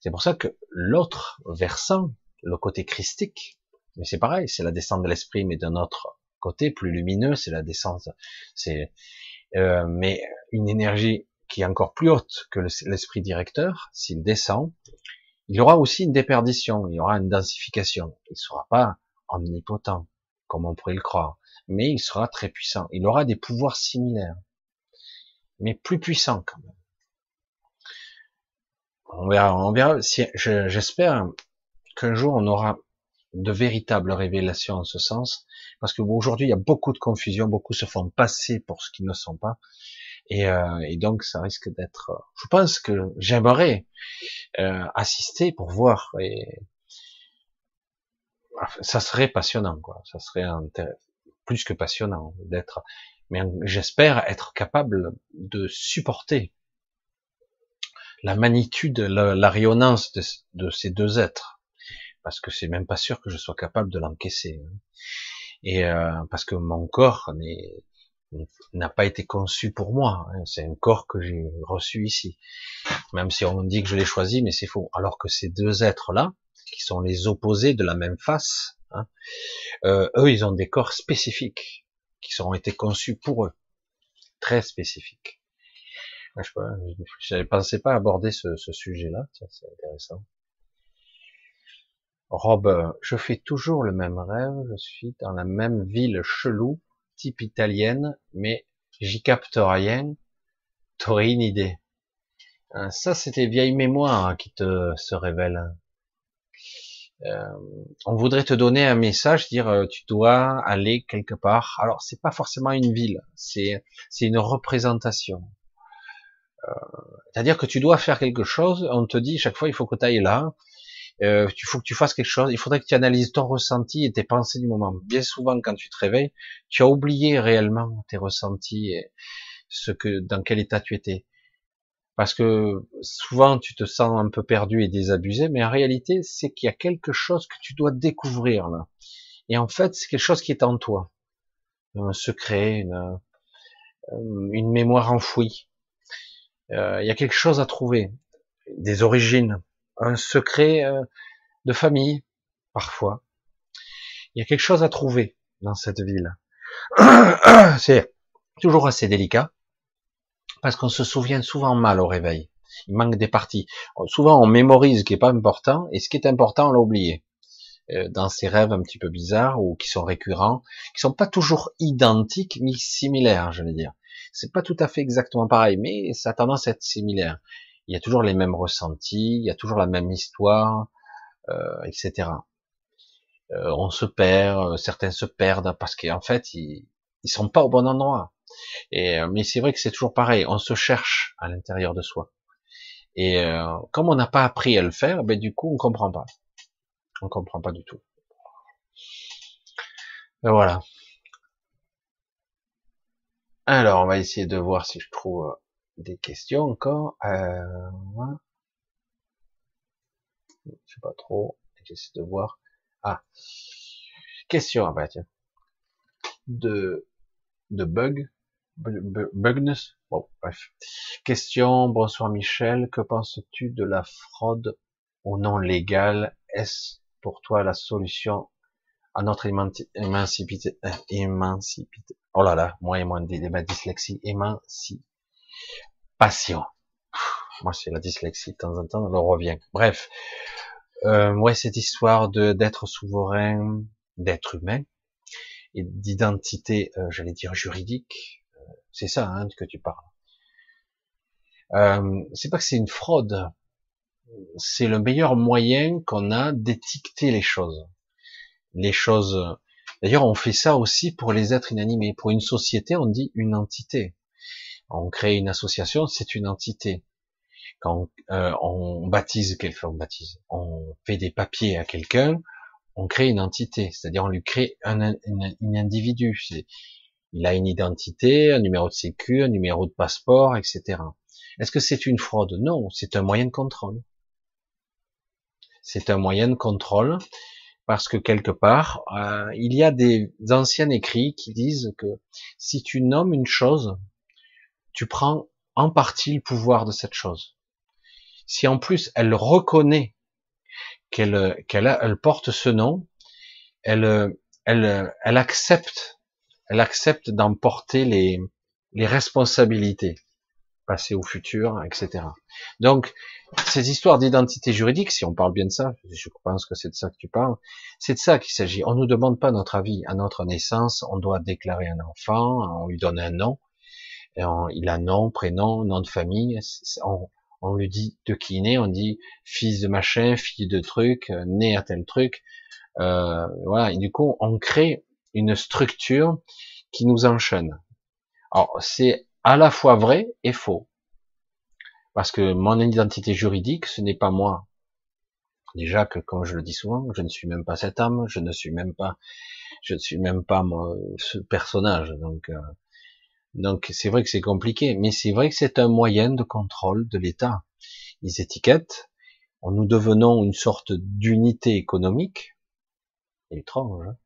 C'est pour ça que l'autre versant, le côté christique, Mais c'est pareil, c'est la descente de l'esprit, mais d'un autre côté, plus lumineux, c'est la descente, c'est, euh, mais une énergie qui est encore plus haute que l'esprit directeur, s'il descend, il y aura aussi une déperdition, il y aura une densification. Il ne sera pas omnipotent, comme on pourrait le croire, mais il sera très puissant. Il aura des pouvoirs similaires, mais plus puissants quand même. On verra, on verra. Si, j'espère qu'un jour on aura de véritables révélations en ce sens, parce qu'aujourd'hui il y a beaucoup de confusion, beaucoup se font passer pour ce qu'ils ne sont pas, et, euh, et donc ça risque d'être. Je pense que j'aimerais euh, assister pour voir, et ça serait passionnant, quoi. Ça serait plus que passionnant d'être. Mais j'espère être capable de supporter la magnitude, la, rayonnance de, de, ces deux êtres, parce que c'est même pas sûr que je sois capable de l'encaisser. Hein. Et euh, parce que mon corps n'a pas été conçu pour moi. Hein. C'est un corps que j'ai reçu ici. Même si on dit que je l'ai choisi, mais c'est faux. Alors que ces deux êtres-là, qui sont les opposés de la même face, hein, euh, eux, ils ont des corps spécifiques qui ont été conçus pour eux, très spécifiques. Je ne pensais pas aborder ce, ce sujet-là, c'est intéressant. Rob, je fais toujours le même rêve, je suis dans la même ville chelou, type italienne, mais j'y capte rien. T'aurais une idée. Euh, ça, c'était vieille mémoire qui te se révèle. Euh, on voudrait te donner un message, dire euh, tu dois aller quelque part. Alors c'est pas forcément une ville, c'est c'est une représentation. Euh, c'est-à-dire que tu dois faire quelque chose. On te dit chaque fois il faut que tu ailles là. Euh, il faut que tu fasses quelque chose. Il faudrait que tu analyses ton ressenti et tes pensées du moment. Bien souvent quand tu te réveilles, tu as oublié réellement tes ressentis et ce que dans quel état tu étais parce que souvent tu te sens un peu perdu et désabusé, mais en réalité c'est qu'il y a quelque chose que tu dois découvrir là. Et en fait c'est quelque chose qui est en toi, un secret, une, euh, une mémoire enfouie. Euh, il y a quelque chose à trouver, des origines, un secret euh, de famille parfois. Il y a quelque chose à trouver dans cette ville. c'est toujours assez délicat parce qu'on se souvient souvent mal au réveil. Il manque des parties. Souvent, on mémorise ce qui est pas important, et ce qui est important, on l'a oublié. Euh, dans ces rêves un petit peu bizarres ou qui sont récurrents, qui sont pas toujours identiques, mais similaires, je vais dire. C'est pas tout à fait exactement pareil, mais ça a tendance à être similaire. Il y a toujours les mêmes ressentis, il y a toujours la même histoire, euh, etc. Euh, on se perd, certains se perdent parce qu'en fait, ils, ils sont pas au bon endroit. Et, euh, mais c'est vrai que c'est toujours pareil, on se cherche à l'intérieur de soi. Et euh, comme on n'a pas appris à le faire, ben du coup on comprend pas. On comprend pas du tout. voilà. Alors on va essayer de voir si je trouve euh, des questions encore. Euh, je sais pas trop. J'essaie de voir. Ah, question. Ah bah tiens. De de bug. Bugness? Bon, bref. Question. Bonsoir Michel. Que penses-tu de la fraude au nom légal? Est-ce pour toi la solution à notre émancipité, euh, émancipité? Oh là là, moi et moi ma dyslexie. Émancipation. Moi, c'est la dyslexie de temps en temps, elle revient. Bref. Euh, ouais, cette histoire de d'être souverain, d'être humain et d'identité, euh, j'allais dire juridique, c'est ça hein, que tu parles. Euh, c'est pas que c'est une fraude, c'est le meilleur moyen qu'on a d'étiqueter les choses. Les choses. D'ailleurs, on fait ça aussi pour les êtres inanimés. Pour une société, on dit une entité. On crée une association, c'est une entité. Quand euh, on baptise quelqu'un, on baptise, on fait des papiers à quelqu'un, on crée une entité, c'est-à-dire on lui crée un, individu. Il a une identité, un numéro de sécu, un numéro de passeport, etc. Est-ce que c'est une fraude? Non, c'est un moyen de contrôle. C'est un moyen de contrôle parce que quelque part, euh, il y a des anciens écrits qui disent que si tu nommes une chose, tu prends en partie le pouvoir de cette chose. Si en plus elle reconnaît qu'elle qu'elle elle porte ce nom, elle, elle, elle accepte, elle accepte d'emporter les, les responsabilités passé au futur, etc. Donc, ces histoires d'identité juridique, si on parle bien de ça, je pense que c'est de ça que tu parles, c'est de ça qu'il s'agit. On nous demande pas notre avis. À notre naissance, on doit déclarer un enfant, on lui donne un nom, il a nom, prénom, nom de famille, on, on lui dit de qui il est, on dit fils de machin, fille de truc, né à tel truc, euh, voilà, et du coup, on crée une structure qui nous enchaîne. Alors, c'est à la fois vrai et faux. Parce que mon identité juridique, ce n'est pas moi. Déjà que, comme je le dis souvent, je ne suis même pas cette âme, je ne suis même pas, je ne suis même pas ce personnage. Donc, euh, donc c'est vrai que c'est compliqué, mais c'est vrai que c'est un moyen de contrôle de l'État. Ils étiquettent, nous devenons une sorte d'unité économique, étrange, hein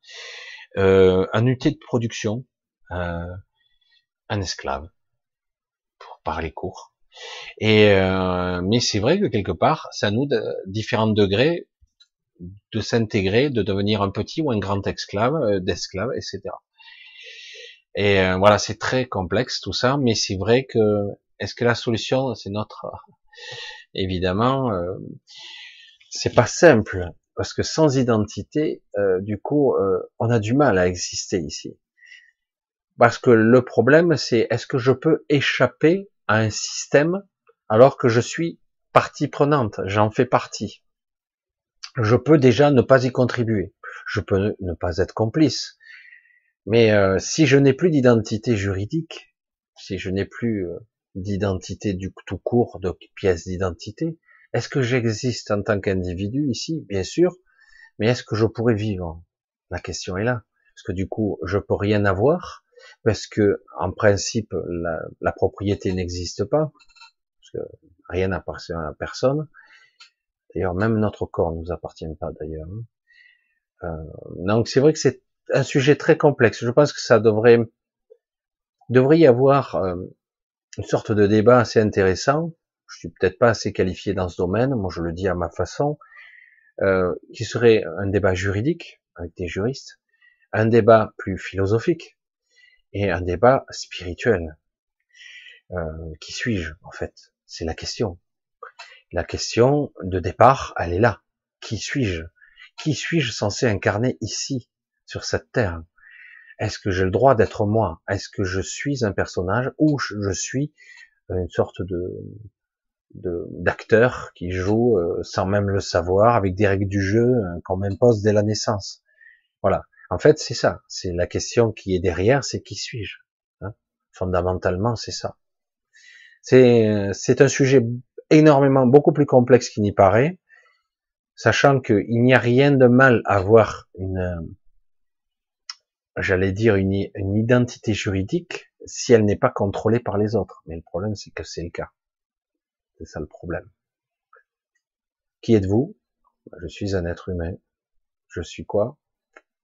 euh, un unité de production, euh, un esclave parler court. Et euh, mais c'est vrai que quelque part, à nous de différents degrés de s'intégrer, de devenir un petit ou un grand esclave, euh, d'esclave, etc. Et euh, voilà, c'est très complexe tout ça, mais c'est vrai que est-ce que la solution, c'est notre? Évidemment, c'est pas simple parce que sans identité, du coup, on a du mal à exister ici. Parce que le problème, c'est est-ce que je peux échapper à un système alors que je suis partie prenante, j'en fais partie? Je peux déjà ne pas y contribuer, je peux ne pas être complice. Mais euh, si je n'ai plus d'identité juridique, si je n'ai plus euh, d'identité du tout court, de pièce d'identité, est-ce que j'existe en tant qu'individu ici? Bien sûr, mais est-ce que je pourrais vivre? La question est là. Parce que du coup, je peux rien avoir, parce que en principe la, la propriété n'existe pas, parce que rien n'appartient à personne. D'ailleurs, même notre corps ne nous appartient pas d'ailleurs. Euh, donc c'est vrai que c'est un sujet très complexe. Je pense que ça devrait devrait y avoir euh, une sorte de débat assez intéressant. Je suis peut-être pas assez qualifié dans ce domaine, moi je le dis à ma façon, euh, qui serait un débat juridique avec des juristes, un débat plus philosophique, et un débat spirituel. Euh, qui suis-je en fait? C'est la question. La question de départ, elle est là. Qui suis-je? Qui suis-je censé incarner ici, sur cette terre Est-ce que j'ai le droit d'être moi? Est-ce que je suis un personnage ou je suis une sorte de d'acteur qui joue euh, sans même le savoir, avec des règles du jeu euh, qu'on m'impose dès la naissance? Voilà. En fait, c'est ça. C'est la question qui est derrière, c'est qui suis-je hein? Fondamentalement, c'est ça. C'est c'est un sujet énormément beaucoup plus complexe qu'il n'y paraît, sachant qu'il n'y a rien de mal à avoir une, j'allais dire une, identité juridique si elle n'est pas contrôlée par les autres. Mais le problème, c'est que c'est le cas. C'est ça le problème. Qui êtes-vous? Je suis un être humain. Je suis quoi?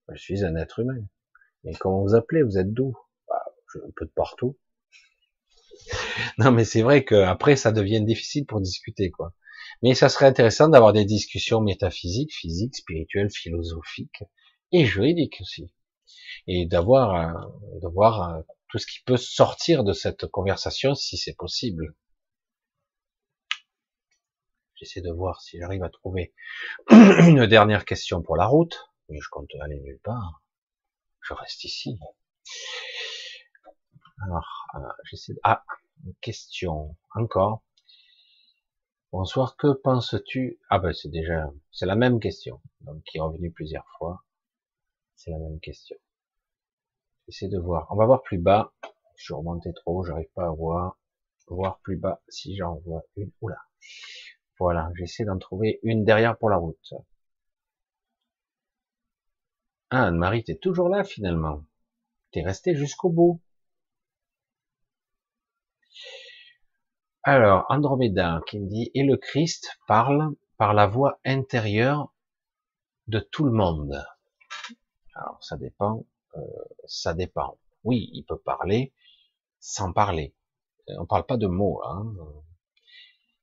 Je suis un être humain. Mais comment vous appelez? Vous êtes d'où? Bah, Un peu de partout. non, mais c'est vrai qu'après, ça devient difficile pour discuter, quoi. Mais ça serait intéressant d'avoir des discussions métaphysiques, physiques, spirituelles, philosophiques et juridiques aussi. Et d'avoir, de voir tout ce qui peut sortir de cette conversation si c'est possible. J'essaie de voir si j'arrive à trouver une dernière question pour la route mais je compte aller nulle part. Je reste ici. Alors, euh, j'essaie de... Ah, une question. Encore. Bonsoir, que penses-tu? Ah ben c'est déjà... C'est la même question. Donc qui est revenue plusieurs fois. C'est la même question. J'essaie de voir. On va voir plus bas. Je suis remonté trop, j'arrive pas à voir. Voir plus bas si j'en vois une. Oula. Voilà, j'essaie d'en trouver une derrière pour la route. Ah, Anne-Marie, t'es toujours là finalement. T'es resté jusqu'au bout. Alors, Andromeda qui me dit, et le Christ parle par la voix intérieure de tout le monde. Alors, ça dépend, euh, ça dépend. Oui, il peut parler sans parler. On parle pas de mots. Hein.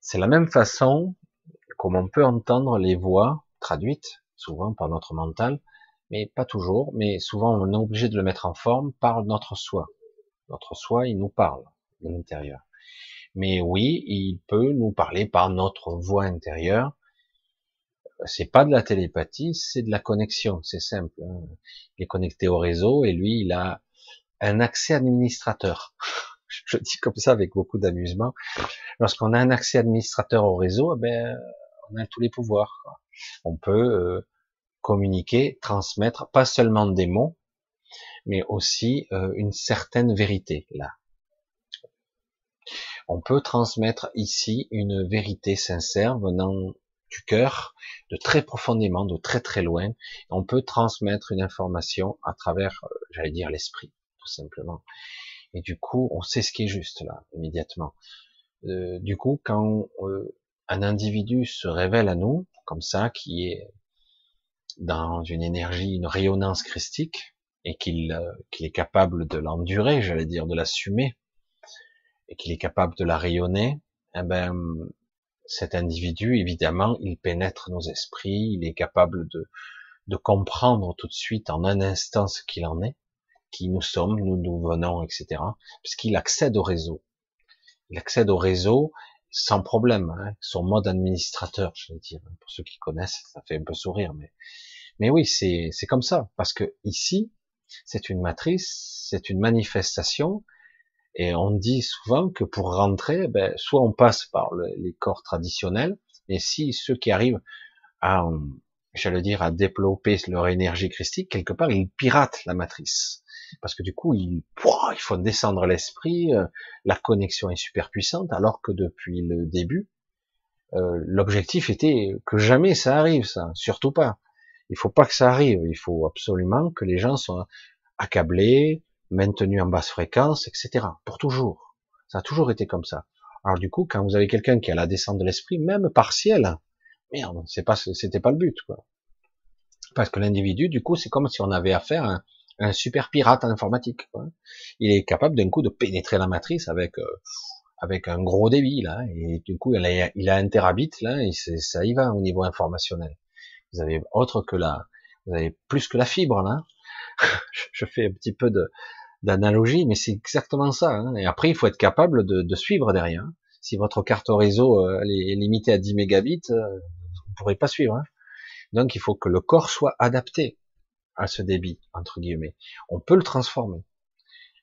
C'est la même façon comme on peut entendre les voix traduites, souvent par notre mental, mais pas toujours, mais souvent on est obligé de le mettre en forme par notre soi. Notre soi, il nous parle de l'intérieur. Mais oui, il peut nous parler par notre voix intérieure. C'est pas de la télépathie, c'est de la connexion, c'est simple. Hein. Il est connecté au réseau et lui, il a un accès administrateur. Je dis comme ça avec beaucoup d'amusement. Lorsqu'on a un accès administrateur au réseau, eh ben, on a tous les pouvoirs. On peut euh, communiquer, transmettre, pas seulement des mots, mais aussi euh, une certaine vérité là. On peut transmettre ici une vérité sincère venant du cœur, de très profondément, de très très loin. On peut transmettre une information à travers, euh, j'allais dire, l'esprit, tout simplement. Et du coup, on sait ce qui est juste là, immédiatement. Euh, du coup, quand un individu se révèle à nous, comme ça, qui est dans une énergie, une rayonnance christique, et qu'il euh, est capable de l'endurer, j'allais dire, de l'assumer, et qu'il est capable de la rayonner, eh ben, cet individu, évidemment, il pénètre nos esprits, il est capable de, de comprendre tout de suite en un instant ce qu'il en est, qui nous sommes, nous nous venons, etc. Puisqu'il accède au réseau. Il accède au réseau sans problème, hein, son mode administrateur, je veux dire. Pour ceux qui connaissent, ça fait un peu sourire, mais mais oui, c'est c'est comme ça, parce que ici, c'est une matrice, c'est une manifestation, et on dit souvent que pour rentrer, ben, soit on passe par les corps traditionnels, et si ceux qui arrivent à, j'allais dire, à développer leur énergie christique, quelque part, ils piratent la matrice. Parce que du coup, il, il faut descendre l'esprit, euh, la connexion est super puissante, alors que depuis le début, euh, l'objectif était que jamais ça arrive, ça, surtout pas. Il faut pas que ça arrive. Il faut absolument que les gens soient accablés, maintenus en basse fréquence, etc. Pour toujours. Ça a toujours été comme ça. Alors du coup, quand vous avez quelqu'un qui a la descente de l'esprit, même partielle, merde, c'est pas, c'était pas le but, quoi. Parce que l'individu, du coup, c'est comme si on avait affaire à un, super pirate informatique. Quoi. Il est capable d'un coup de pénétrer la matrice avec euh, avec un gros débit là, et du coup, il a, il un terabit là, et ça y va au niveau informationnel. Vous avez autre que la, vous avez plus que la fibre là. Je fais un petit peu de d'analogie, mais c'est exactement ça. Hein. Et après, il faut être capable de, de suivre derrière. Si votre carte réseau euh, est limitée à 10 mégabits, euh, vous ne pourrez pas suivre. Hein. Donc, il faut que le corps soit adapté à ce débit entre guillemets. On peut le transformer.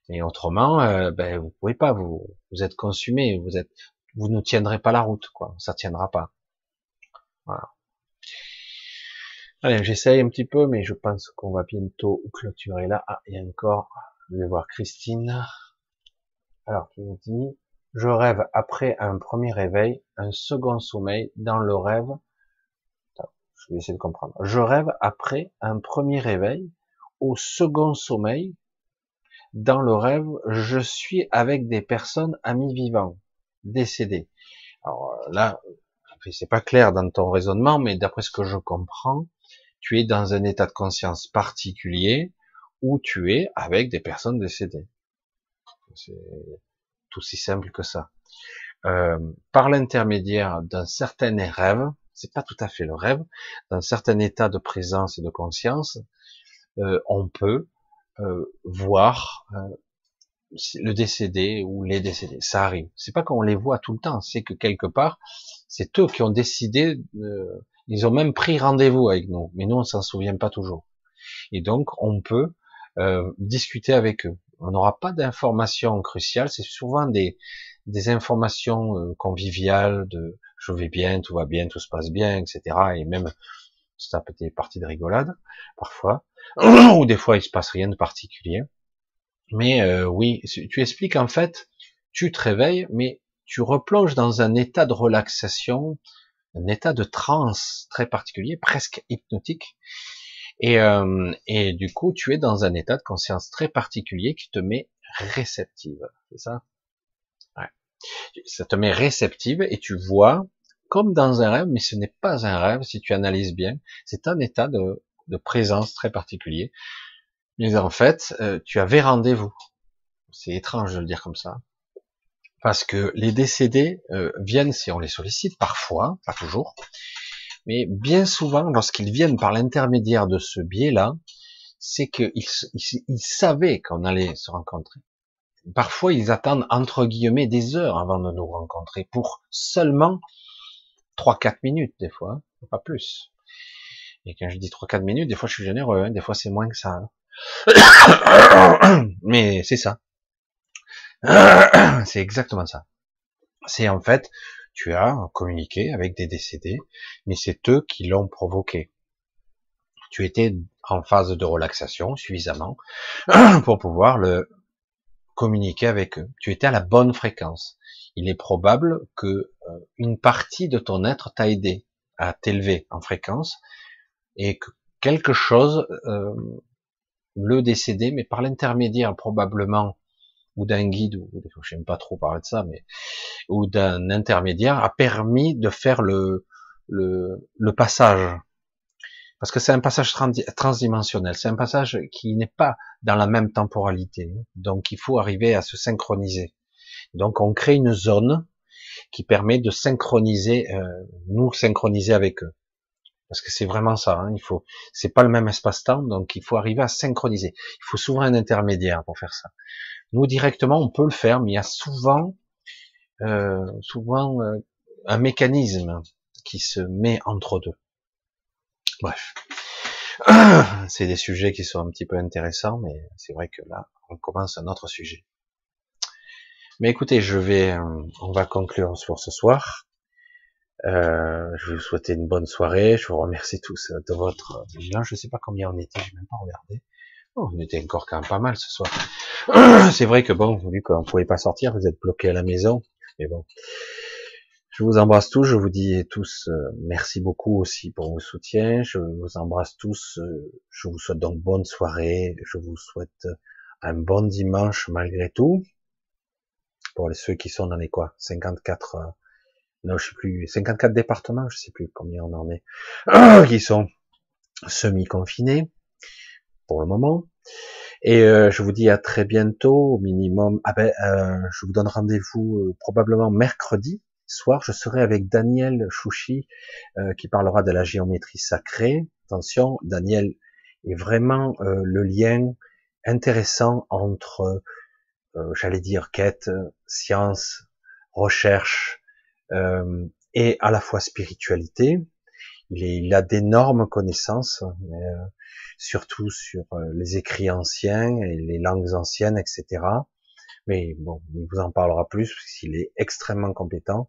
Et autrement, euh, ben, vous pouvez pas. Vous, vous êtes consumé. Vous êtes, vous ne tiendrez pas la route. Quoi. Ça tiendra pas. Voilà. Allez, j'essaye un petit peu, mais je pense qu'on va bientôt clôturer là. Ah, il y a encore, je vais voir Christine. Alors, qui nous dit, je rêve après un premier réveil, un second sommeil dans le rêve. Je vais essayer de comprendre. Je rêve après un premier réveil, au second sommeil, dans le rêve, je suis avec des personnes amis vivants, décédés. Alors là, c'est pas clair dans ton raisonnement, mais d'après ce que je comprends, tu es dans un état de conscience particulier où tu es avec des personnes décédées. C'est tout si simple que ça. Euh, par l'intermédiaire d'un certain rêve, c'est pas tout à fait le rêve, d'un certain état de présence et de conscience, euh, on peut euh, voir le décédé ou les décédés. Ça arrive. C'est pas qu'on les voit tout le temps, c'est que quelque part, c'est eux qui ont décidé ils ont même pris rendez-vous avec nous, mais nous on s'en souvient pas toujours. Et donc on peut euh, discuter avec eux. On n'aura pas d'informations cruciales, c'est souvent des, des informations euh, conviviales de je vais bien, tout va bien, tout se passe bien, etc. Et même ça peut être des parties de rigolade parfois, ou des fois il se passe rien de particulier. Mais euh, oui, tu expliques en fait, tu te réveilles, mais tu replonges dans un état de relaxation, un état de transe très particulier, presque hypnotique. Et, euh, et du coup, tu es dans un état de conscience très particulier qui te met réceptive. C'est ça? Ouais. Ça te met réceptive et tu vois comme dans un rêve, mais ce n'est pas un rêve si tu analyses bien. C'est un état de, de, présence très particulier. Mais en fait, euh, tu avais rendez-vous. C'est étrange de le dire comme ça parce que les décédés euh, viennent si on les sollicite, parfois, pas toujours, Mais bien souvent, lorsqu'ils viennent par l'intermédiaire de ce biais-là, c'est qu'ils ils, savaient qu'on allait se rencontrer. Parfois, ils attendent entre guillemets des heures avant de nous rencontrer pour seulement 3-4 minutes des fois, hein, pas plus. Et quand je dis 3-4 minutes, des fois je suis généreux, hein, des fois c'est moins que ça. Hein. Mais c'est ça. C'est exactement ça. C'est en fait, tu as communiqué avec des décédés, mais c'est eux qui l'ont provoqué. Tu étais en phase de relaxation suffisamment pour pouvoir le communiquer avec eux. Tu étais à la bonne fréquence. Il est probable que euh, une partie de ton être t'a aidé à t'élever en fréquence et que quelque chose, euh, le décédé, mais par l'intermédiaire probablement ou d'un guide, ou je n'aime pas trop parler de ça, mais ou d'un intermédiaire, a permis de faire le, le, le passage. Parce que c'est un passage transdimensionnel, c'est un passage qui n'est pas dans la même temporalité. Donc il faut arriver à se synchroniser. Donc on crée une zone qui permet de synchroniser, euh, nous synchroniser avec eux. Parce que c'est vraiment ça. Hein, il faut, c'est pas le même espace-temps, donc il faut arriver à synchroniser. Il faut souvent un intermédiaire pour faire ça. Nous directement, on peut le faire, mais il y a souvent, euh, souvent euh, un mécanisme qui se met entre deux. Bref, c'est des sujets qui sont un petit peu intéressants, mais c'est vrai que là, on commence un autre sujet. Mais écoutez, je vais, euh, on va conclure pour ce soir. Je vous souhaiter une bonne soirée. Je vous remercie tous de votre vigilance. Je ne sais pas combien on était, j'ai même pas regardé. Oh, on était encore quand même pas mal ce soir. C'est vrai que bon, vu qu'on pouvait pas sortir, vous êtes bloqués à la maison. Mais bon, je vous embrasse tous. Je vous dis tous euh, merci beaucoup aussi pour vos soutiens. Je vous embrasse tous. Euh, je vous souhaite donc bonne soirée. Je vous souhaite un bon dimanche malgré tout. Pour ceux qui sont dans les quoi 54 euh, non je sais plus 54 départements, je sais plus combien on en est, qui sont semi-confinés pour le moment. Et euh, je vous dis à très bientôt, au minimum. Ah ben, euh, je vous donne rendez-vous euh, probablement mercredi soir. Je serai avec Daniel Chouchi qui parlera de la géométrie sacrée. Attention, Daniel est vraiment le lien intéressant entre, j'allais dire, quête, science, recherche et à la fois spiritualité. Il, a d'énormes connaissances. Mais, surtout sur euh, les écrits anciens et les langues anciennes, etc. Mais bon, il vous en parlera plus s'il est extrêmement compétent.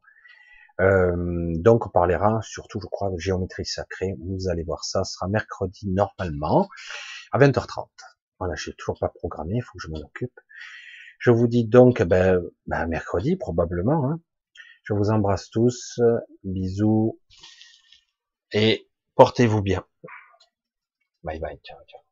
Euh, donc on parlera surtout, je crois, de géométrie sacrée. Vous allez voir ça, ce sera mercredi normalement à 20h30. Voilà, je toujours pas programmé, il faut que je m'en occupe. Je vous dis donc, ben, ben mercredi probablement. Hein. Je vous embrasse tous, bisous et portez-vous bien. Bye bye, ciao, ciao.